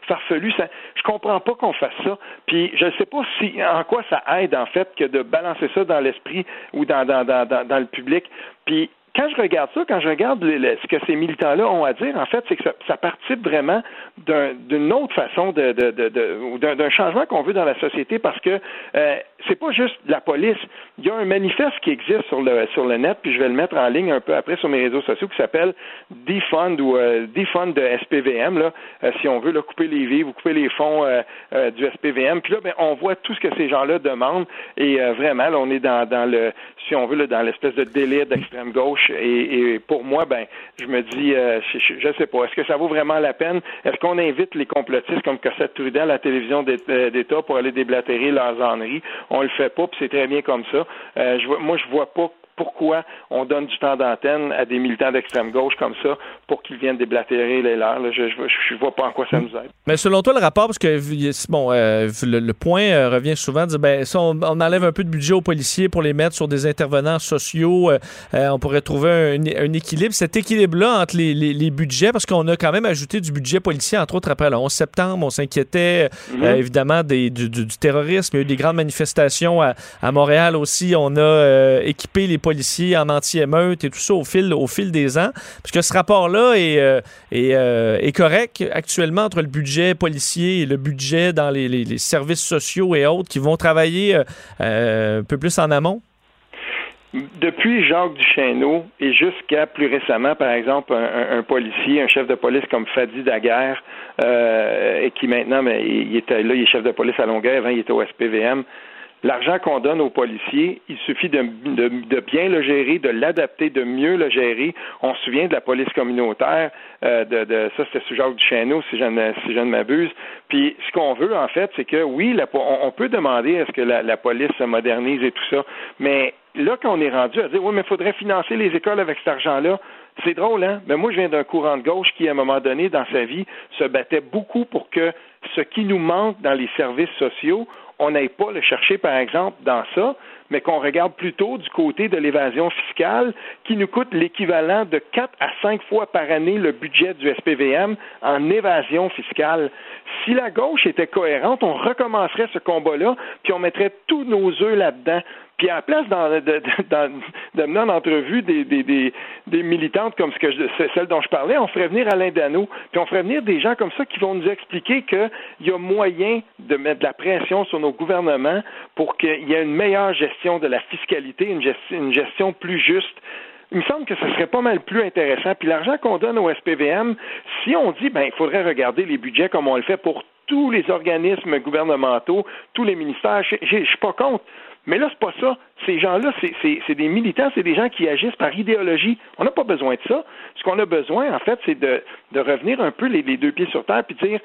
farfelues. Ça, je comprends pas qu'on fasse ça. Puis je ne sais pas si en quoi ça aide en fait que de balancer ça dans l'esprit ou dans, dans, dans, dans le public. Puis quand je regarde ça, quand je regarde ce que ces militants-là ont à dire, en fait, c'est que ça, ça participe vraiment d'une autre façon de, d'un changement qu'on veut dans la société parce que euh, c'est pas juste la police. Il y a un manifeste qui existe sur le sur le net, puis je vais le mettre en ligne un peu après sur mes réseaux sociaux, qui s'appelle Defund ou euh, Defund de SPVM. Là, euh, si on veut là, couper les vies, ou couper les fonds euh, du SPVM. Puis là, ben, on voit tout ce que ces gens-là demandent. Et vraiment, là, on est dans, dans le, si on veut, là, dans l'espèce de délai d'extrême gauche. Et, pour moi, ben, je me dis, je, ne sais pas, est-ce que ça vaut vraiment la peine? Est-ce qu'on invite les complotistes comme Cossette Trudel à la télévision d'État pour aller déblatérer leurs âneries on le fait pas, puis c'est très bien comme ça. Euh, je, moi, je vois pas pourquoi on donne du temps d'antenne à des militants d'extrême gauche comme ça pour qu'ils viennent déblatérer les leurs. Je ne vois pas en quoi ça nous aide. Mais selon toi, le rapport, parce que bon, euh, le, point euh, revient souvent, dire, ben, si on, enlève un peu de budget aux policiers pour les mettre sur des intervenants sociaux, euh, on pourrait trouver un, équilibre. Cet équilibre-là entre les, budgets, parce qu'on a quand même ajouté du budget policier, entre autres après le 11 septembre, on s'inquiétait mhm. évidemment des, du, terrorisme, il y a eu des grandes manifestations à, à Montréal aussi, on a équipé les policiers en anti-émeute et tout ça au fil, au fil des ans. Parce que ce rapport-là est, euh, euh, est, correct actuellement entre le budget policier et le budget dans les, services sociaux et autres qui vont travailler euh, un peu plus en amont? Depuis Jacques Duchesneau et jusqu'à plus récemment, par exemple, un, policier, un chef de police comme Fadi Daguerre, et qui maintenant, mais il était là, il est chef de police à Longueuil, avant il était au SPVM, L'argent qu'on donne aux policiers, il suffit de, bien le gérer, de l'adapter, de mieux le gérer. On se souvient de la police communautaire, euh, de, ça c'était sous Jacques Duchesneau, si je ne, si je ne m'abuse. Puis ce qu'on veut, en fait, c'est que oui, on, peut demander à ce que la, police se modernise et tout ça, mais là, quand on est rendu à dire oui, mais il faudrait financer les écoles avec cet argent-là, c'est drôle, hein? Mais moi, je viens d'un courant de gauche qui, à un moment donné, dans sa vie, se battait beaucoup pour que ce qui nous manque dans les services sociaux, on n'aille pas le chercher, par exemple, dans ça, mais qu'on regarde plutôt du côté de l'évasion fiscale qui nous coûte l'équivalent de quatre à cinq fois par année le budget du SPVM en évasion fiscale. Si la gauche était cohérente, on recommencerait ce combat-là, puis on mettrait tous nos œufs là-dedans. Puis à la place de, de, mener en entrevue des, militantes comme ce que je, celle dont je parlais, on ferait venir Alain Dano, puis on ferait venir des gens comme ça qui vont nous expliquer qu'il y a moyen de mettre de la pression sur nos gouvernements pour qu'il y ait une meilleure gestion de la fiscalité, une gestion, une gestion plus juste il me semble que ce serait pas mal plus intéressant. Puis l'argent qu'on donne au SPVM, si on dit, ben, il faudrait regarder les budgets comme on le fait pour tous les organismes gouvernementaux, tous les ministères, je suis pas contre. Mais là, c'est pas ça. Ces gens-là, c'est des militants, c'est des gens qui agissent par idéologie. On n'a pas besoin de ça. Ce qu'on a besoin, en fait, c'est de, de, revenir un peu les, deux pieds sur terre puis dire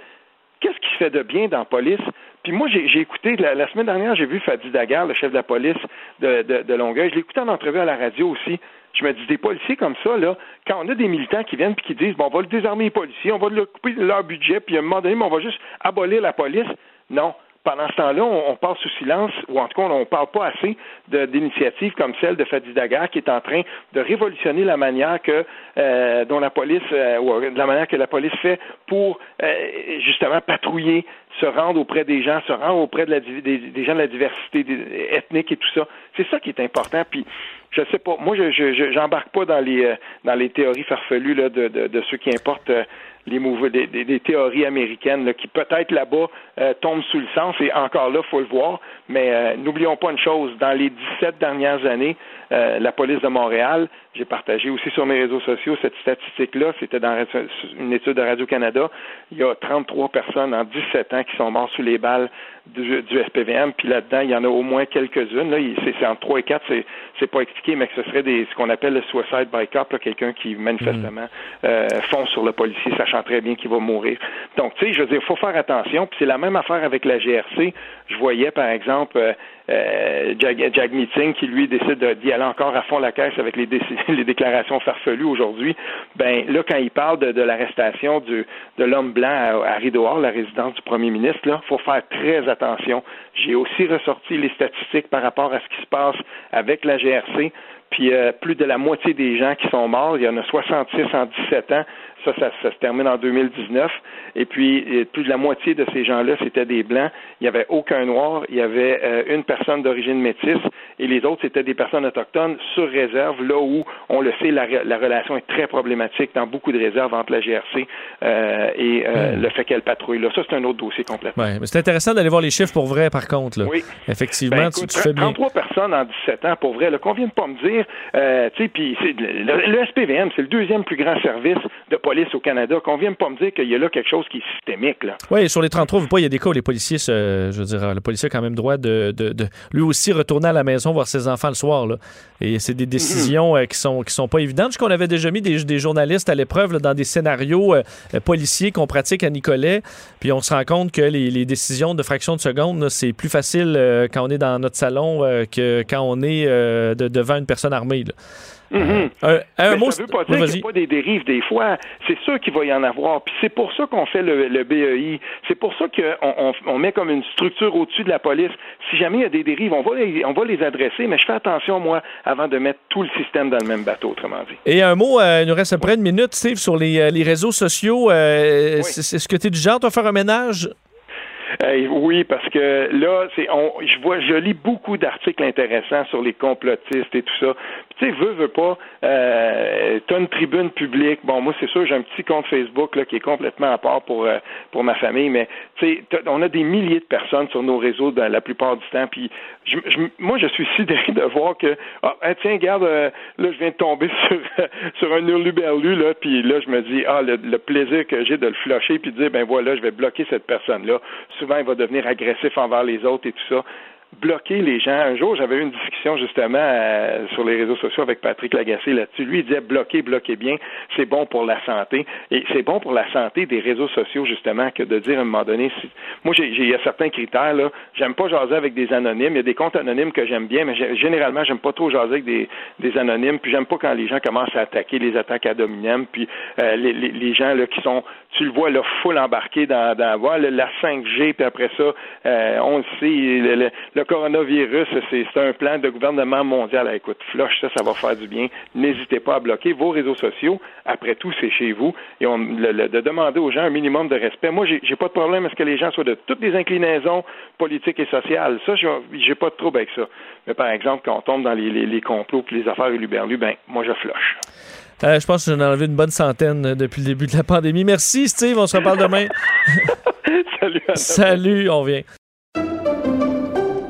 qu'est-ce qui se fait de bien dans la police? Puis moi, j'ai écouté, la, semaine dernière, j'ai vu Fadi Daguerre, le chef de la police de, de, de Longueuil. Je l'ai écouté en entrevue à la radio aussi. Je me dis, des policiers comme ça, là, quand on a des militants qui viennent et qui disent, bon, on va le désarmer les policiers, on va leur couper leur budget, puis à un moment donné, on va juste abolir la police. Non pendant ce temps-là, on, passe sous silence, ou en tout cas, on ne parle pas assez d'initiatives comme celle de Fadi Daguerre qui est en train de révolutionner la manière que euh, dont la police, euh, ou la manière que la police fait pour euh, justement patrouiller, se rendre auprès des gens, se rendre auprès de la, des, gens de la diversité ethnique et tout ça. C'est ça qui est important. Puis je sais pas, moi je j'embarque pas dans les dans les théories farfelues de, de, de ceux qui importent les des, des, théories américaines là, qui peut-être là-bas euh, tombent sous le sens et encore là, faut le voir. Mais euh, n'oublions pas une chose, dans les 17 dernières années, euh, la police de Montréal, j'ai partagé aussi sur mes réseaux sociaux cette statistique-là, c'était dans une étude de Radio-Canada, il y a 33 personnes en 17 ans qui sont mortes sous les balles du, du SPVM, puis là-dedans, il y en a au moins quelques-unes. Là, c'est entre 3 et 4, c'est, c'est pas expliqué, mais que ce serait des, ce qu'on appelle le suicide by cop, quelqu'un qui manifestement mm. euh, fonce sur le policier, sachant très bien qu'il va mourir. Donc, tu sais, je veux dire, il faut faire attention. Puis c'est la même affaire avec la GRC. Je voyais, par exemple, euh, euh, Jack, Meeting qui lui décide d'y aller encore à fond la caisse avec [laughs] les, déclarations farfelues aujourd'hui. Ben là, quand il parle de, l'arrestation de l'homme blanc à, à Rideau la résidence du premier ministre, là, faut faire très attention. J'ai aussi ressorti les statistiques par rapport à ce qui se passe avec la GRC. Puis euh, plus de la moitié des gens qui sont morts, il y en a 66 en 17 ans, ça, ça, se termine en 2019. Et puis, plus de la moitié de ces gens-là, c'était des Blancs. Il n'y avait aucun Noir. Il y avait euh, une personne d'origine métisse. Et les autres, c'était des personnes autochtones sur réserve, là où, on le sait, la, relation est très problématique dans beaucoup de réserves entre la GRC euh, et euh, le fait qu'elle patrouille. Là, ça, c'est un autre dossier complètement. Oui, mais c'est intéressant d'aller voir les chiffres pour vrai, par contre. Là. Oui. Effectivement, ben, tu, fais bien. 33 personnes en 17 ans, pour vrai. Qu'on vienne pas me dire, tu sais, puis le, le, SPVM, c'est le deuxième plus grand service de police police au Canada, qu'on vienne pas me dire qu'il y a là quelque chose qui est systémique. Là. Oui, sur les 33, vous pas, il y a des cas où les policiers, je veux dire, le policier a quand même droit de, de, lui aussi retourner à la maison voir ses enfants le soir. Là. Et c'est des décisions euh, qui sont qui sont pas évidentes. Je qu'on avait déjà mis des, journalistes à l'épreuve dans des scénarios euh, policiers qu'on pratique à Nicolet. Puis on se rend compte que les, décisions de fraction de seconde, c'est plus facile euh, quand on est dans notre salon que quand on est devant une personne armée. Là. Mm-hmm. Euh, un, mot, ça veut pas dire qu'il n'y a pas des dérives des fois. C'est sûr qu'il va y en avoir. Puis c'est pour ça qu'on fait le, BEI. C'est pour ça qu'on on, met comme une structure au-dessus de la police. Si jamais il y a des dérives, on va, les, on va les adresser, mais je fais attention, moi, avant de mettre tout le système dans le même bateau, autrement dit. Et un mot, euh, il nous reste près une minute, Steve, sur les, euh, les réseaux sociaux. Est-ce que tu es du genre, de faire un ménage? oui, parce que là, c'est, on, je vois, je lis beaucoup d'articles intéressants sur les complotistes et tout ça. Tu sais, veux, veux pas, euh, t'as une tribune publique. Bon, moi, c'est sûr, j'ai un petit compte Facebook là qui est complètement à part pour euh, pour ma famille, mais tu sais, on a des milliers de personnes sur nos réseaux dans la plupart du temps. Puis, je, moi, je suis [laughs] sidéré de voir que, ah, tiens, regarde, euh, là, je viens de tomber [laughs] sur sur un hurluberlu là, puis là, je me dis, ah, le, plaisir que j'ai de le flusher puis de dire, ben voilà, je vais bloquer cette personne là souvent il va devenir agressif envers les autres et tout ça bloquer les gens. Un jour, j'avais eu une discussion justement euh, sur les réseaux sociaux avec Patrick Lagacé là-dessus. Lui, il disait bloquer, bloquer bien, c'est bon pour la santé. Et c'est bon pour la santé des réseaux sociaux, justement, que de dire à un moment donné, si... moi, j'ai, il y a certains critères, là. J'aime pas jaser avec des anonymes. Il y a des comptes anonymes que j'aime bien, mais généralement, j'aime pas trop jaser avec des, des anonymes. Puis j'aime pas quand les gens commencent à attaquer les attaques à dominem. Puis euh, les, les, gens là, qui sont, tu le vois, là, full embarqué dans, dans voir, la 5G, puis après ça, euh, on le sait, le le coronavirus, c'est un plan de gouvernement mondial. Ah, écoute, flush, ça, ça va faire du bien. N'hésitez pas à bloquer vos réseaux sociaux. Après tout, c'est chez vous. Et on, de demander aux gens un minimum de respect. Moi, j'ai pas de problème à ce que les gens soient de toutes les inclinaisons politiques et sociales. Ça, j'ai pas de trouble avec ça. Mais par exemple, quand on tombe dans les, complots et les affaires Luberlu, ben, moi, je flush. Euh, je pense que j'en ai enlevé une bonne centaine depuis le début de la pandémie. Merci, Steve. On se reparle demain. [laughs] Salut. Salut, on vient.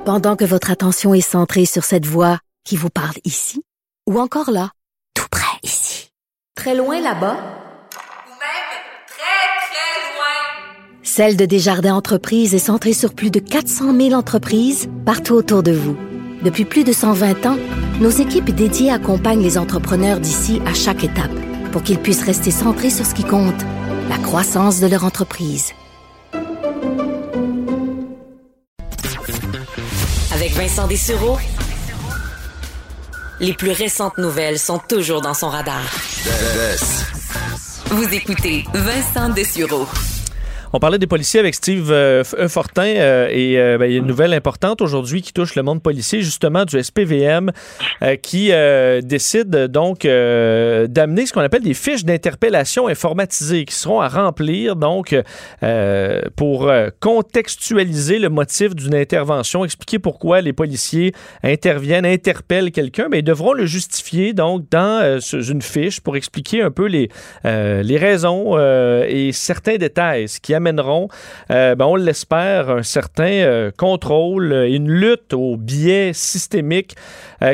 Pendant que votre attention est centrée sur cette voix qui vous parle ici, ou encore là, tout près ici, très loin là-bas, ou même très, très loin, Celle de Desjardins Entreprises est centrée sur plus de 400 000 entreprises partout autour de vous. Depuis plus de 120 ans, nos équipes dédiées accompagnent les entrepreneurs d'ici à chaque étape pour qu'ils puissent rester centrés sur ce qui compte, la croissance de leur entreprise. Vincent Dessureau, les plus récentes nouvelles sont toujours dans son radar. Vous écoutez Vincent Dessureau. On parlait des policiers avec Steve euh, Fortin euh, et euh, ben, il y a une nouvelle importante aujourd'hui qui touche le monde policier, justement du SPVM, qui décide donc d'amener ce qu'on appelle des fiches d'interpellation informatisées qui seront à remplir donc pour contextualiser le motif d'une intervention, expliquer pourquoi les policiers interviennent, interpellent quelqu'un, mais ils devront le justifier donc dans une fiche pour expliquer un peu les, les raisons et certains détails, ce qui amèneront, ben, on l'espère, un certain contrôle et une lutte aux biais systémiques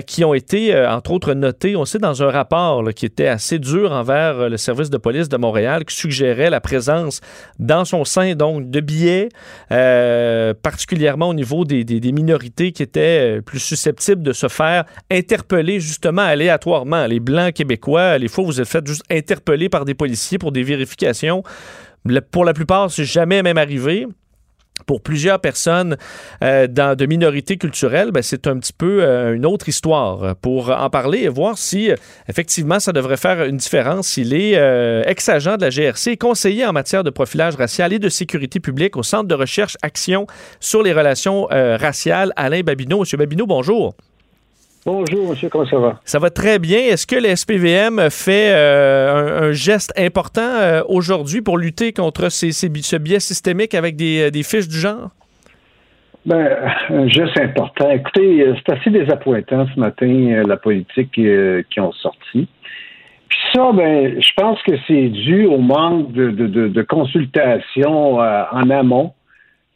qui ont été, entre autres, notés, on sait, dans un rapport qui était assez dur envers le service de police de Montréal, qui suggérait la présence dans son sein, donc, de biais, particulièrement au niveau des, des minorités qui étaient plus susceptibles de se faire interpeller justement aléatoirement. Les Blancs québécois, les fois, vous êtes fait juste interpeller par des policiers pour des vérifications. Pour la plupart, c'est jamais même arrivé pour plusieurs personnes euh, dans, de minorités culturelles, ben, c'est un petit peu euh, une autre histoire. Pour en parler et voir si effectivement ça devrait faire une différence, il est euh, ex-agent de la GRC et conseiller en matière de profilage racial et de sécurité publique au Centre de recherche Action sur les relations raciales. Alain Babineau. Monsieur Babineau, bonjour. Bonjour, monsieur, comment ça va? Ça va très bien. Est-ce que le SPVM fait euh, un, geste important euh, aujourd'hui pour lutter contre ces, ce biais systémique avec des, des, fiches du genre? Ben, [laughs] un geste important. Écoutez, euh, c'est assez désappointant ce matin, la politique qui ont sorti. Puis ça, ben, je pense que c'est dû au manque de, de, de consultation en amont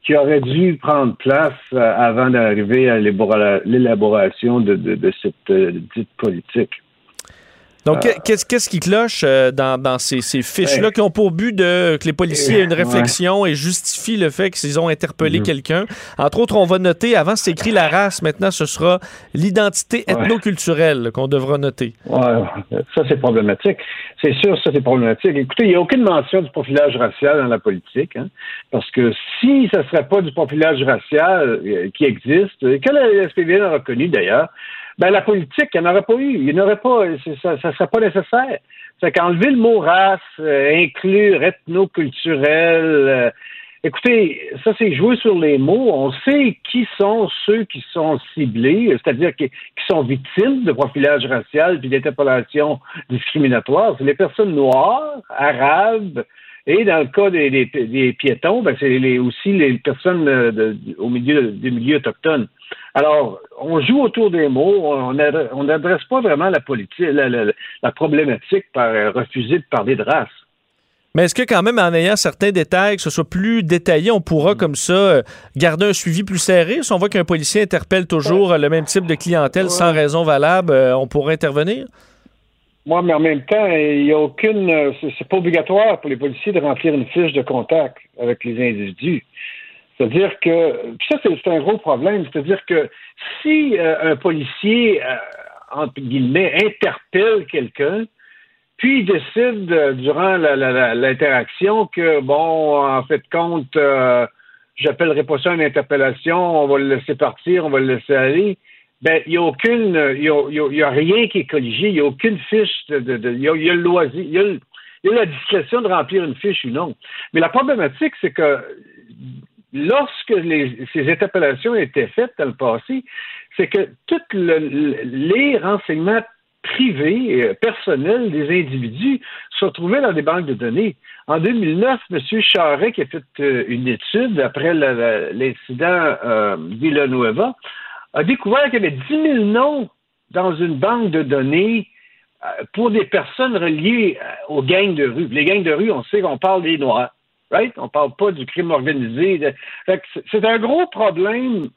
qui aurait dû prendre place euh, avant d'arriver à l'élaboration de, cette euh, dite politique. Donc, euh, qu'est-ce qui cloche dans, ces, fiches-là qui ont pour but de que les policiers aient une réflexion et justifient le fait qu'ils ont interpellé mm-hmm. quelqu'un? Entre autres, on va noter, avant c'est écrit la race, maintenant ce sera l'identité ethnoculturelle qu'on devra noter. Oui, ça c'est problématique. C'est sûr, ça c'est problématique. Écoutez, il n'y a aucune mention du profilage racial dans la politique, hein, parce que si ce ne serait pas du profilage racial euh, qui existe, que la SPVN a reconnu d'ailleurs, ben la politique, il n'y en aurait pas eu. Il n'y aurait pas, ça ne serait pas nécessaire. C'est qu'enlever le mot race, euh, inclure ethnoculturel, euh, Écoutez, ça c'est jouer sur les mots. On sait qui sont ceux qui sont ciblés, c'est-à-dire qui, sont victimes de profilage racial puis d'interpellation discriminatoire. C'est les personnes noires, arabes, et dans le cas des, piétons, ben, c'est aussi les personnes au milieu des milieux autochtones. Alors, on joue autour des mots, on n'adresse pas vraiment la politique, la, la problématique par refuser de parler de race. Mais est-ce que quand même, en ayant certains détails, que ce soit plus détaillé, on pourra comme ça euh, garder un suivi plus serré? Si on voit qu'un policier interpelle toujours le même type de clientèle sans raison valable, euh, on pourra intervenir? Moi, mais en même temps, il n'y a aucune. Euh, c'est pas obligatoire pour les policiers de remplir une fiche de contact avec les individus. C'est-à-dire que. ça, c'est un gros problème. C'est-à-dire que si un policier, entre guillemets, interpelle quelqu'un, puis il décide euh, durant l'interaction que, bon, en fait compte, euh, j'appellerai pas ça une interpellation, on va le laisser partir, on va le laisser aller. Ben, il n'y a aucune, il y a, rien qui est colligé, il n'y a aucune fiche de, il, y a, le loisir, il y a, la discrétion de remplir une fiche ou non. Mais la problématique, c'est que lorsque ces interpellations étaient faites dans le passé, c'est que tous les renseignements privés, euh, personnels des individus se retrouvaient dans des banques de données. En 2009, M. Charret, qui a fait euh, une étude après l'incident euh, Villanueva, a découvert qu'il y avait 10 000 noms dans une banque de données pour des personnes reliées aux gangs de rue. Les gangs de rue, on sait qu'on parle des Noirs. Right? On parle pas du crime organisé. C'est un gros problème,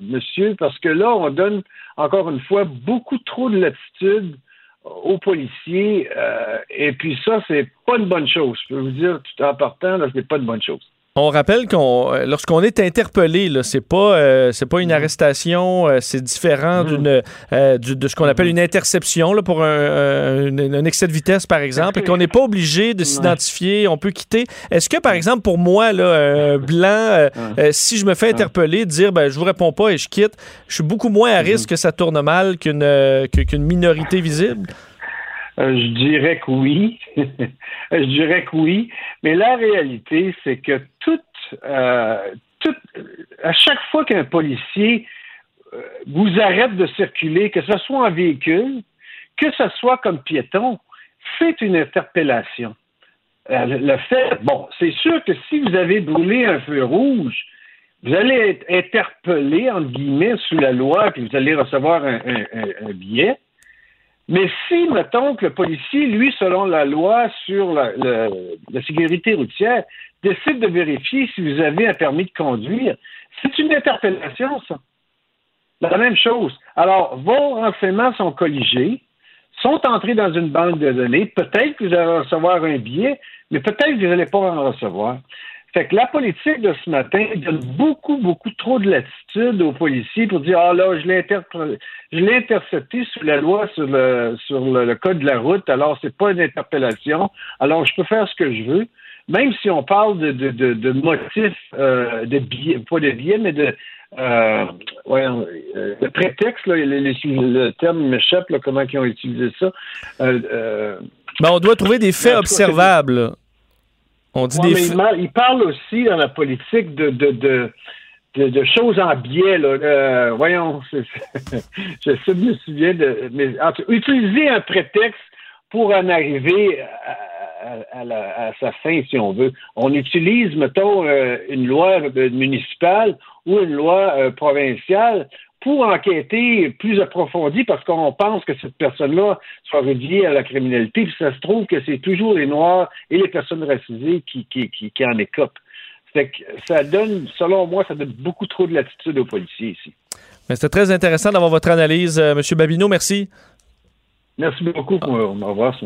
monsieur, parce que là, on donne encore une fois, beaucoup trop de latitude aux policiers. Euh, et puis ça, c'est pas une bonne chose. Je peux vous dire tout en partant, ce n'est pas une bonne chose. On rappelle qu'on euh, lorsqu'on est interpellé, là, c'est pas euh, c'est pas une mm-hmm. arrestation, euh, c'est différent mm-hmm. d'une de ce qu'on appelle une interception là, pour un, excès de vitesse par exemple, et qu'on n'est pas obligé de s'identifier, on peut quitter. Est-ce que par exemple pour moi là, blanc, si je me fais interpeller, dire ben je vous réponds pas et je quitte, je suis beaucoup moins à risque que ça tourne mal qu'une qu'une minorité visible? Je dirais que oui. [laughs] je dirais que oui. Mais la réalité, c'est que euh, tout, à chaque fois qu'un policier euh, vous arrête de circuler, que ce soit en véhicule, que ce soit comme piéton, c'est une interpellation. Euh, le fait, bon, c'est sûr que si vous avez brûlé un feu rouge, vous allez être interpellé, entre guillemets, sous la loi, puis vous allez recevoir un billet. Mais si, mettons que le policier, lui, selon la loi sur la, sécurité routière, décide de vérifier si vous avez un permis de conduire, c'est une interpellation, ça. La même chose. Alors, vos renseignements sont colligés, sont entrés dans une banque de données. Peut-être que vous allez recevoir un billet, mais peut-être que vous n'allez pas en recevoir. Fait que la politique de ce matin donne beaucoup, beaucoup trop de latitude aux policiers pour dire Ah là, je l'ai intercepté sous la loi sur le sur le, code de la route, alors c'est pas une interpellation, alors je peux faire ce que je veux. Même si on parle de, de, de, de motifs euh, de billets, pas de billets, mais de euh, ouais, euh, le prétexte, là, le, terme m'échappe, comment ils ont utilisé ça. Euh ben, on doit trouver des faits observables. On dit des faits. Il, parle aussi dans la politique de, de, de de, choses en biais. Là. Euh, voyons, [laughs] je me souviens de. Mais, utiliser un prétexte pour en arriver à, à, sa fin, si on veut. On utilise, mettons, euh, une loi municipale ou une loi euh, provinciale pour enquêter plus approfondi parce qu'on pense que cette personne-là soit reliée à la criminalité. Puis ça se trouve que c'est toujours les Noirs et les personnes racisées qui, qui, qui, qui en écopent. Fait que ça donne, selon moi, ça donne beaucoup trop de latitude aux policiers ici. C'était très intéressant d'avoir votre analyse, euh, M. Babineau. Merci. Merci beaucoup pour au revoir.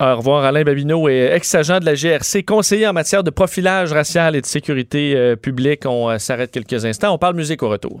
Au revoir, Alain Babineau, ex-agent de la GRC, conseiller en matière de profilage racial et de sécurité euh, publique. On euh, s'arrête quelques instants. On parle musique au retour.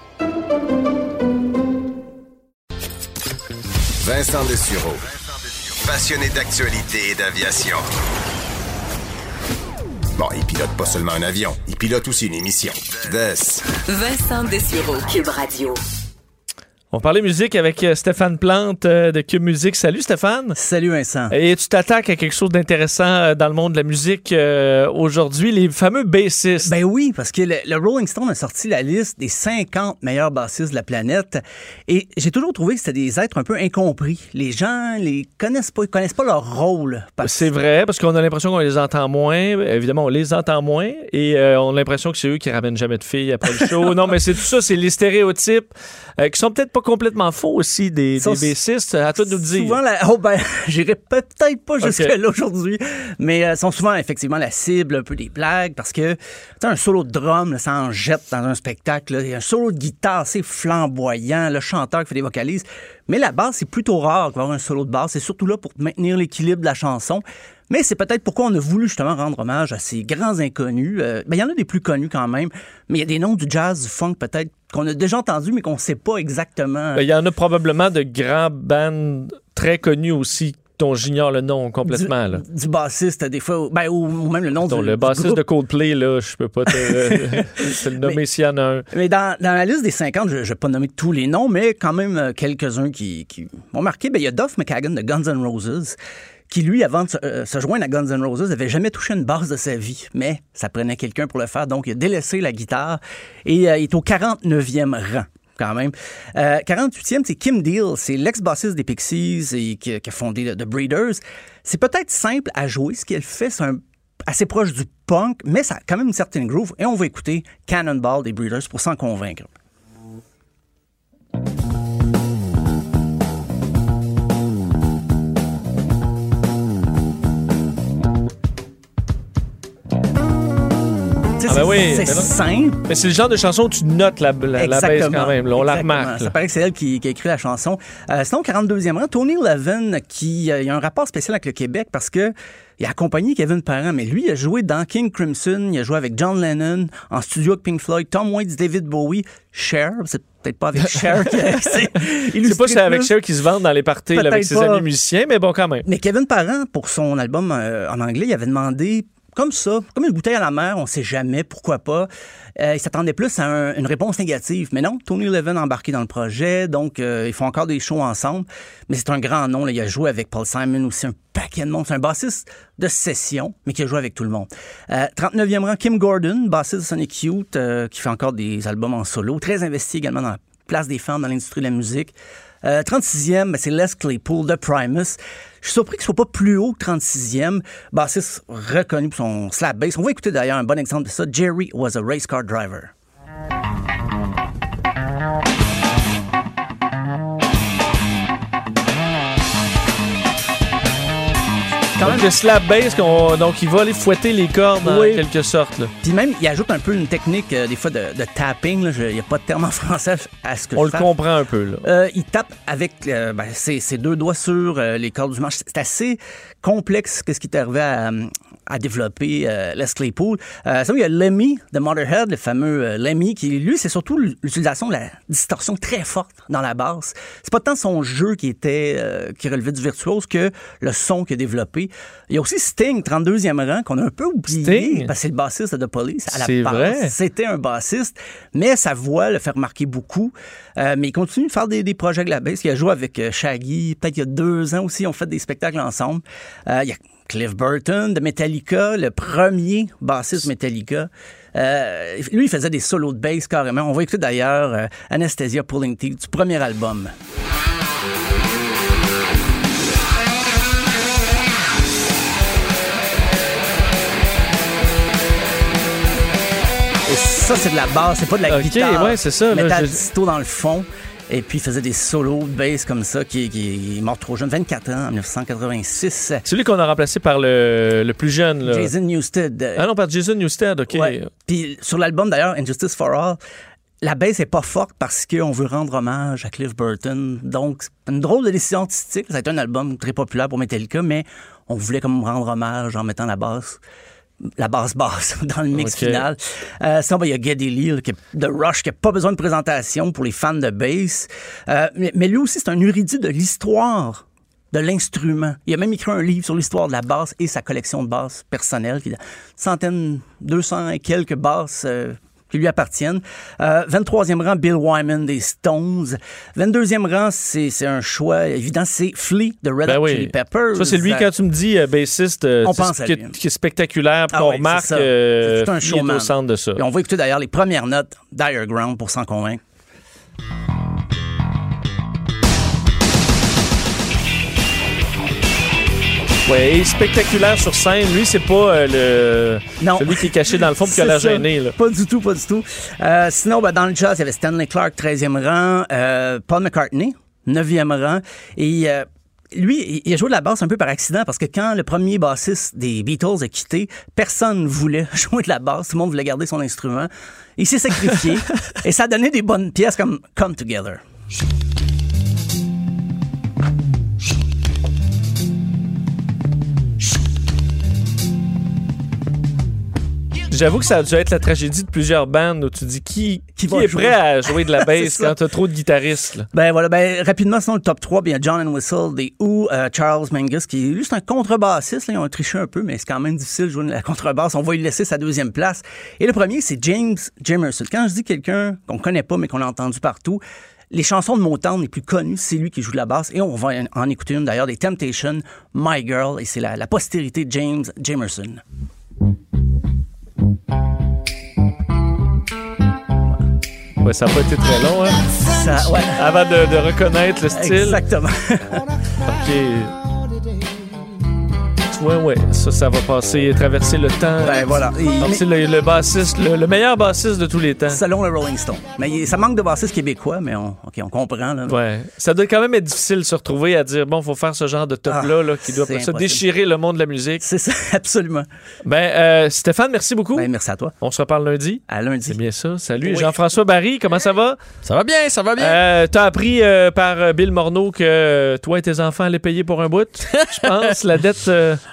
Vincent Dessureau, passionné d'actualité et d'aviation. Bon, il pilote pas seulement un avion, il pilote aussi une émission. Vincent Dessureau, Cube Radio. On parlait musique avec euh, Stéphane Plante euh, de Cube Musique. Salut Stéphane. Salut Vincent. Et tu t'attaques à quelque chose d'intéressant euh, dans le monde de la musique aujourd'hui, les fameux bassistes. Ben oui, parce que le, Rolling Stone a sorti la liste des 50 meilleurs bassistes de la planète et j'ai toujours trouvé que c'était des êtres un peu incompris. Les gens les connaissent pas, ils connaissent pas leur rôle. C'est vrai parce qu'on a l'impression qu'on les entend moins. Évidemment, on les entend moins et on a l'impression que c'est eux qui ramènent jamais de filles après le show. [laughs] non, mais c'est tout ça, c'est les stéréotypes qui sont peut-être pas complètement faux aussi des, des bassistes. À toi de nous dire. Souvent, la... oh ben, [laughs] j'irai peut-être pas jusque-là aujourd'hui, mais euh, sont souvent effectivement la cible un peu des blagues parce que un solo de drum, ça en jette dans un spectacle. Il y a un solo de guitare assez flamboyant, le chanteur qui fait des vocalises. Mais la basse, c'est plutôt rare d'avoir un solo de basse. C'est surtout là pour maintenir l'équilibre de la chanson. Mais c'est peut-être pourquoi on a voulu justement rendre hommage à ces grands inconnus. Euh, ben, il y en a des plus connus quand même, mais il y a des noms du jazz, du funk peut-être qu'on a déjà entendu, mais qu'on ne sait pas exactement. Ben, il y en a probablement de grands bands très connus aussi dont j'ignore le nom complètement. Du, là. du bassiste, des fois, ben, ou, même le nom du, Le bassiste de Coldplay, là, je peux pas te, [laughs] [laughs] le nommer s'il y en a un. Mais dans, dans, la liste des 50, je ne vais pas nommer tous les noms, mais quand même euh, quelques-uns qui, qui m'ont marqué. Ben, il y a Duff McKagan de Guns N' Roses qui, lui, avant de euh, se, joindre à Guns N' Roses, n'avait jamais touché une basse de sa vie. Mais ça prenait quelqu'un pour le faire, donc il a délaissé la guitare et euh, est au 49e rang quand même. 48e, euh, c'est Kim Deal, c'est l'ex-bassiste des Pixies et qui, a fondé The Breeders. C'est peut-être simple à jouer. Ce qu'elle fait, c'est assez proche du punk, mais ça a quand même une certaine groove. Et on va écouter Cannonball des Breeders pour s'en convaincre. Ah ben c'est simple. Mais c'est le genre de chanson où tu notes la, la, baisse quand même. on la remarque. Ça paraît que c'est elle qui, a écrit la chanson. Euh, sinon, 42e rang, Tony Levin, qui euh, il a un rapport spécial avec le Québec parce que il a accompagné Kevin Parent, mais lui, il a joué dans King Crimson, il a joué avec John Lennon, en studio avec Pink Floyd, Tom Waits, David Bowie, Cher, c'est peut-être pas avec Cher. [laughs] c'est pas c'est avec Cher qui se vend dans les parties avec ses amis musiciens, mais bon, quand même. Mais Kevin Parent, pour son album euh, en anglais, il avait demandé comme ça, comme une bouteille à la mer, on sait jamais, pourquoi pas. Euh, il s'attendait plus à un- une réponse négative. Mais non, Tony Levin a embarqué dans le projet, donc euh, ils font encore des shows ensemble. Mais c'est un grand nom. Là. Il a joué avec Paul Simon aussi, un paquet de monde. C'est un bassiste de session, mais qui a joué avec tout le monde. Euh, 39e rang, Kim Gordon, bassiste de Sonic Youth, euh, qui fait encore des albums en solo. Très investi également dans la place des femmes dans l'industrie de la musique. Euh, 36e, ben, c'est Les Claypool de Primus. Je suis surpris qu'il soit pas plus haut que 36e. Bassiste reconnu pour son slap bass. On va écouter d'ailleurs un bon exemple de ça. Jerry was a race car driver. Donc, le slap bass, qu'on- donc il va aller fouetter les cordes en quelque sorte. là. Puis même, il ajoute un peu une technique, euh, des fois, de, de tapping. là. Je- Il n'y a pas de terme en [laughs] français à ce que On je le comprend un peu. Là. Euh, il tape avec euh, ben, ses, ses deux doigts sur les cordes du manche. C'est assez complexe que ce qui est arrivé à, à développer euh, Les Claypool. Euh, sinon, il y a Lemmy de Motorhead, le fameux euh, Lemmy, qui lui, c'est surtout l'utilisation de la distorsion très forte dans la basse. C'est pas tant son jeu qui était euh, qui relevait du virtuose que le son qu'il a développé. Il y a aussi Sting, 32e rang, qu'on a un peu oublié Sting? parce que c'est le bassiste de The Police à la base. C'était un bassiste, mais sa voix le fait remarquer beaucoup. Euh, mais il continue de faire des, des projets avec la basse. Il a joué avec euh, Shaggy, peut-être il y a deux ans aussi, on fait des spectacles ensemble. Euh, il y a Cliff Burton de Metallica, le premier bassiste Metallica. Euh, lui, il faisait des solos de bass carrément. On va écouter d'ailleurs euh, Anesthesia Pulling Teeth du premier album. Et ça, c'est de la basse, c'est pas de la Ok, guitare. ouais, c'est ça, là, Metal je- dans le fond. Et puis, il faisait des solos de bass comme ça, qui, qui est mort trop jeune, 24 ans, en 1986. Celui qu'on a remplacé par le, le plus jeune. Là. Jason Newsted. Ah non, par Jason Newsted, OK. Ouais. Puis sur l'album d'ailleurs, Injustice for All, la baisse est pas forte parce qu'on veut rendre hommage à Cliff Burton. Donc, c'est une drôle de décision artistique. Ça a été un album très populaire pour Metallica, mais on voulait comme rendre hommage en mettant la basse la basse basse [laughs] dans le mix final. Euh, sinon, ben, il y a Geddy Lee qui de Rush qui n'a pas besoin de présentation pour les fans de bass. Euh, mais, mais lui aussi, c'est un érudit de l'histoire de l'instrument. Il a même écrit un livre sur l'histoire de la basse et sa collection de basses personnelles. qui a Centaines, 200 et quelques basses euh, qui lui appartiennent. Euh, 23e rang, Bill Wyman des Stones. 22e rang, c'est c'est un choix évident, c'est Flea de Red Ben Hot oui. Chili Peppers. Ça, c'est lui, quand tu me dis euh, bassiste, euh, On pense à qui, est spectaculaire, Ah qu'on oui, remarque c'est euh, C'est tout un showman. au centre de ça. Et on va écouter d'ailleurs les premières notes d'Ireground pour s'en convaincre. Et spectaculaire sur scène. Lui, c'est pas euh, le Non. celui qui est caché dans le fond puis [laughs] qui a l'air gêné. Là. Pas du tout, pas du tout. Euh, sinon, ben, dans le jazz, il y avait Stanley Clark, 13e rang, euh, Paul McCartney, 9e rang. Et lui, il a joué de la basse un peu par accident parce que quand le premier bassiste des Beatles a quitté, personne voulait [laughs] jouer de la basse. Tout le monde voulait garder son instrument. Il s'est sacrifié [laughs] et ça a donné des bonnes pièces comme Come Together. J'avoue que ça a dû être la tragédie de plusieurs bandes où tu dis qui, qui, va est jouer? prêt à jouer de la [laughs] bass quand t'as trop de guitaristes. là? Ben voilà, ben rapidement, sinon le top 3, bien John and Whistle, des Who, euh, Charles Mingus, qui lui c'est un contrebassiste, là, ils ont triché un peu, mais c'est quand même difficile de jouer la contrebasse. On va lui laisser sa deuxième place. Et le premier, c'est James Jamerson. Quand je dis quelqu'un qu'on connaît pas, mais qu'on a entendu partout, les chansons de Motown les plus connues, c'est lui qui joue de la basse. Et on va en écouter une d'ailleurs, des Temptations, My Girl, et c'est la, la postérité de James Jamerson. Ouais, ça n'a pas été très long, hein? Ça, ouais. Avant de, de reconnaître le style. Exactement. [laughs] OK. Ouais, ouais, ça, ça va passer, traverser le temps. Ben voilà. Et- Donc, c'est le, le bassiste, le, le meilleur bassiste de tous les temps. Selon le Rolling Stone. Mais ça manque de bassistes québécois, mais on, on comprend. Là. Ouais. Ça doit quand même être difficile de se retrouver à dire, bon, faut faire ce genre de top-là, Ah, là, qui doit ça déchirer le monde de la musique. C'est ça, [laughs] absolument. Ben, euh, Stéphane, merci beaucoup. Ben, merci à toi. On se reparle lundi. À lundi. C'est bien ça. Salut. Oui. Jean-François Barry, comment ça va? Ça va bien, ça va bien. Euh, T'as appris euh, par euh, Bill Morneau que toi et tes enfants allaient payer pour un bout, je pense, la dette.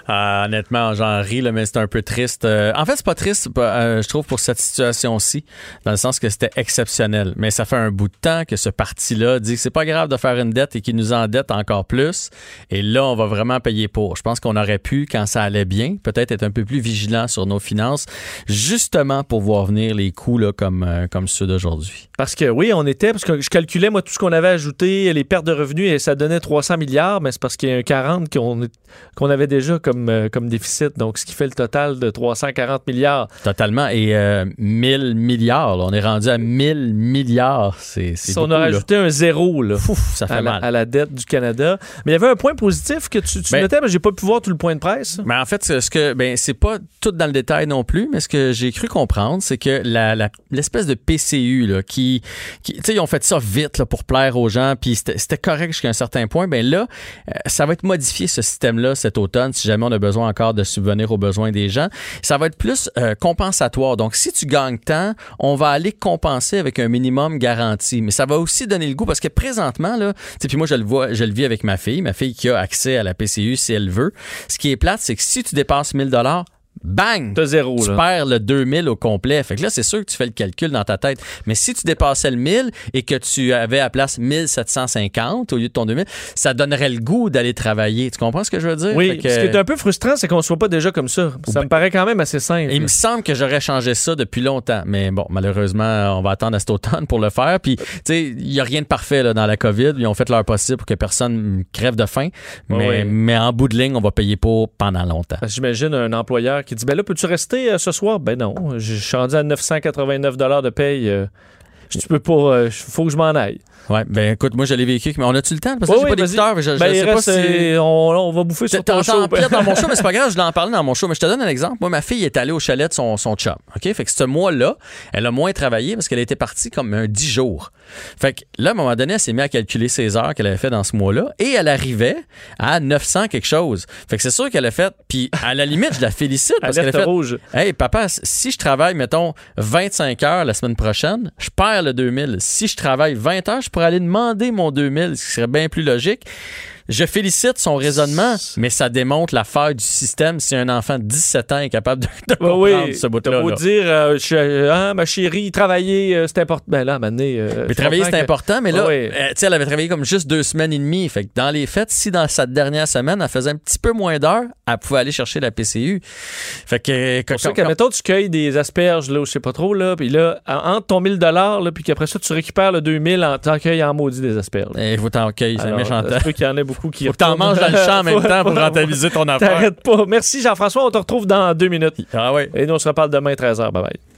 Euh, honnêtement, j'en ris, là, mais c'est un peu triste. Euh, en fait, c'est pas triste, euh, je trouve, pour cette situation-ci, dans le sens que c'était exceptionnel. Mais ça fait un bout de temps que ce parti-là dit que c'est pas grave de faire une dette et qu'il nous endette encore plus. Et là, on va vraiment payer pour. Je pense qu'on aurait pu, quand ça allait bien, peut-être être un peu plus vigilant sur nos finances, justement pour voir venir les coûts là, comme, euh, comme ceux d'aujourd'hui. Parce que oui, on était, parce que je calculais, moi, tout ce qu'on avait ajouté, les pertes de revenus, et ça donnait 300 milliards, mais c'est parce qu'il y a un 40 qu'on qu'on avait déjà comme, euh, comme déficit. Donc, ce qui fait le total de 340 milliards. Totalement. Et euh, 1000 milliards, là. on est rendu à 1000 milliards. C'est Si beaucoup, on a là. rajouté un zéro là, ça fait à, la, mal. à la dette du Canada. Mais il y avait un point positif que tu, tu Ben- notais, mais j'ai pas pu voir tout le point de presse. Mais en fait, ce ce que ben c'est pas tout dans le détail non plus, mais ce que j'ai cru comprendre, c'est que la, la- l'espèce de PCU là, qui, qui tu sais, ils ont fait ça vite là, pour plaire aux gens, puis c'était, c'était correct jusqu'à un certain point. Ben là, euh, ça va être modifié ce système-là cet automne, si jamais on a besoin encore de subvenir aux besoins des gens. Ça va être plus euh, compensatoire. Donc, si tu gagnes tant, on va aller compenser avec un minimum garanti. Mais ça va aussi donner le goût parce que présentement là, puis moi je le vois, je le vis avec ma fille, ma fille qui a accès à la PCU si elle veut. Ce qui est plate, c'est que si tu dépasses 1000 dollars Bang! Zéro, Tu là. perds le 2000 au complet. Fait que là, c'est sûr que tu fais le calcul dans ta tête. Mais si tu dépassais le 1000 et que tu avais à place 1750 au lieu de ton 2000, ça donnerait le goût d'aller travailler. Tu comprends ce que je veux dire? Oui, que- ce qui est un peu frustrant, c'est qu'on soit pas déjà comme ça. Ça me paraît quand même assez simple. il me semble que j'aurais changé ça depuis longtemps. Mais bon, malheureusement, on va attendre à cet automne pour le faire. Puis, tu sais, il n'y a rien de parfait là, dans la COVID. Ils ont fait leur possible pour que personne crève de faim. Mais, Oui. mais en bout de ligne, on va payer pour pendant longtemps. J'imagine un employeur qui dit ben là peux-tu rester euh, ce soir? Ben non, je suis rendu à 989 dollars de paye. euh, je peux pas, euh, faut que je m'en aille. Ouais, ben écoute, moi je l'ai vécu, mais on a-tu le temps? Parce que Oui, j'ai oui, pas d'éditeur, je, je Ben, il sais pas si... euh, on, on va bouffer sur ton show. pire dans mon show, [laughs] mais c'est pas grave, je l'ai en parler dans mon show. Mais je te donne un exemple. Moi, ma fille est allée au chalet de son, son chum. OK? Fait que ce mois-là, elle a moins travaillé parce qu'elle était partie comme un 10 jours. Fait que là, à un moment donné, elle s'est mise à calculer ses heures qu'elle avait fait dans ce mois-là et elle arrivait à 900 quelque chose. Fait que c'est sûr qu'elle a fait, puis à la limite, je la félicite [laughs] parce qu'elle a fait. rouge. Hey, papa, si je travaille, mettons, 25 heures la semaine prochaine, je perds le 2000. Si je travaille 20 heures, je pourrais aller demander mon 2000, ce qui serait bien plus logique. Je félicite son raisonnement, mais ça démontre la faille du système si un enfant de 17 ans est capable de, de comprendre oui, ce bout-là. là. dire, euh, je euh, ah, ma chérie, travailler, euh, c'est important. Ben là, à euh, Mais travailler, c'est que- important, mais là, Oui. euh, tu sais, elle avait travaillé comme juste deux semaines et demie. Fait que dans les fêtes, si dans sa dernière semaine, elle faisait un petit peu moins d'heures, elle pouvait aller chercher la PCU. Fait que, pour ça quand- que, mettons, tu cueilles des asperges, là, ou je sais pas trop, là, puis là, en- entre ton 1000 là, puis qu'après ça, tu récupères le 2000 en tant cueilles en maudit des asperges. Eh, faut t'en cueillir, c'est méchant. qu'il y en ait beaucoup qui Faut que t'en manges dans le champ en même [laughs] temps pour rentabiliser ton affaire. T'arrêtes pas. Merci Jean-François, on te retrouve dans deux minutes. Ah ouais. Et nous, on se reparle demain 13h. Bye bye.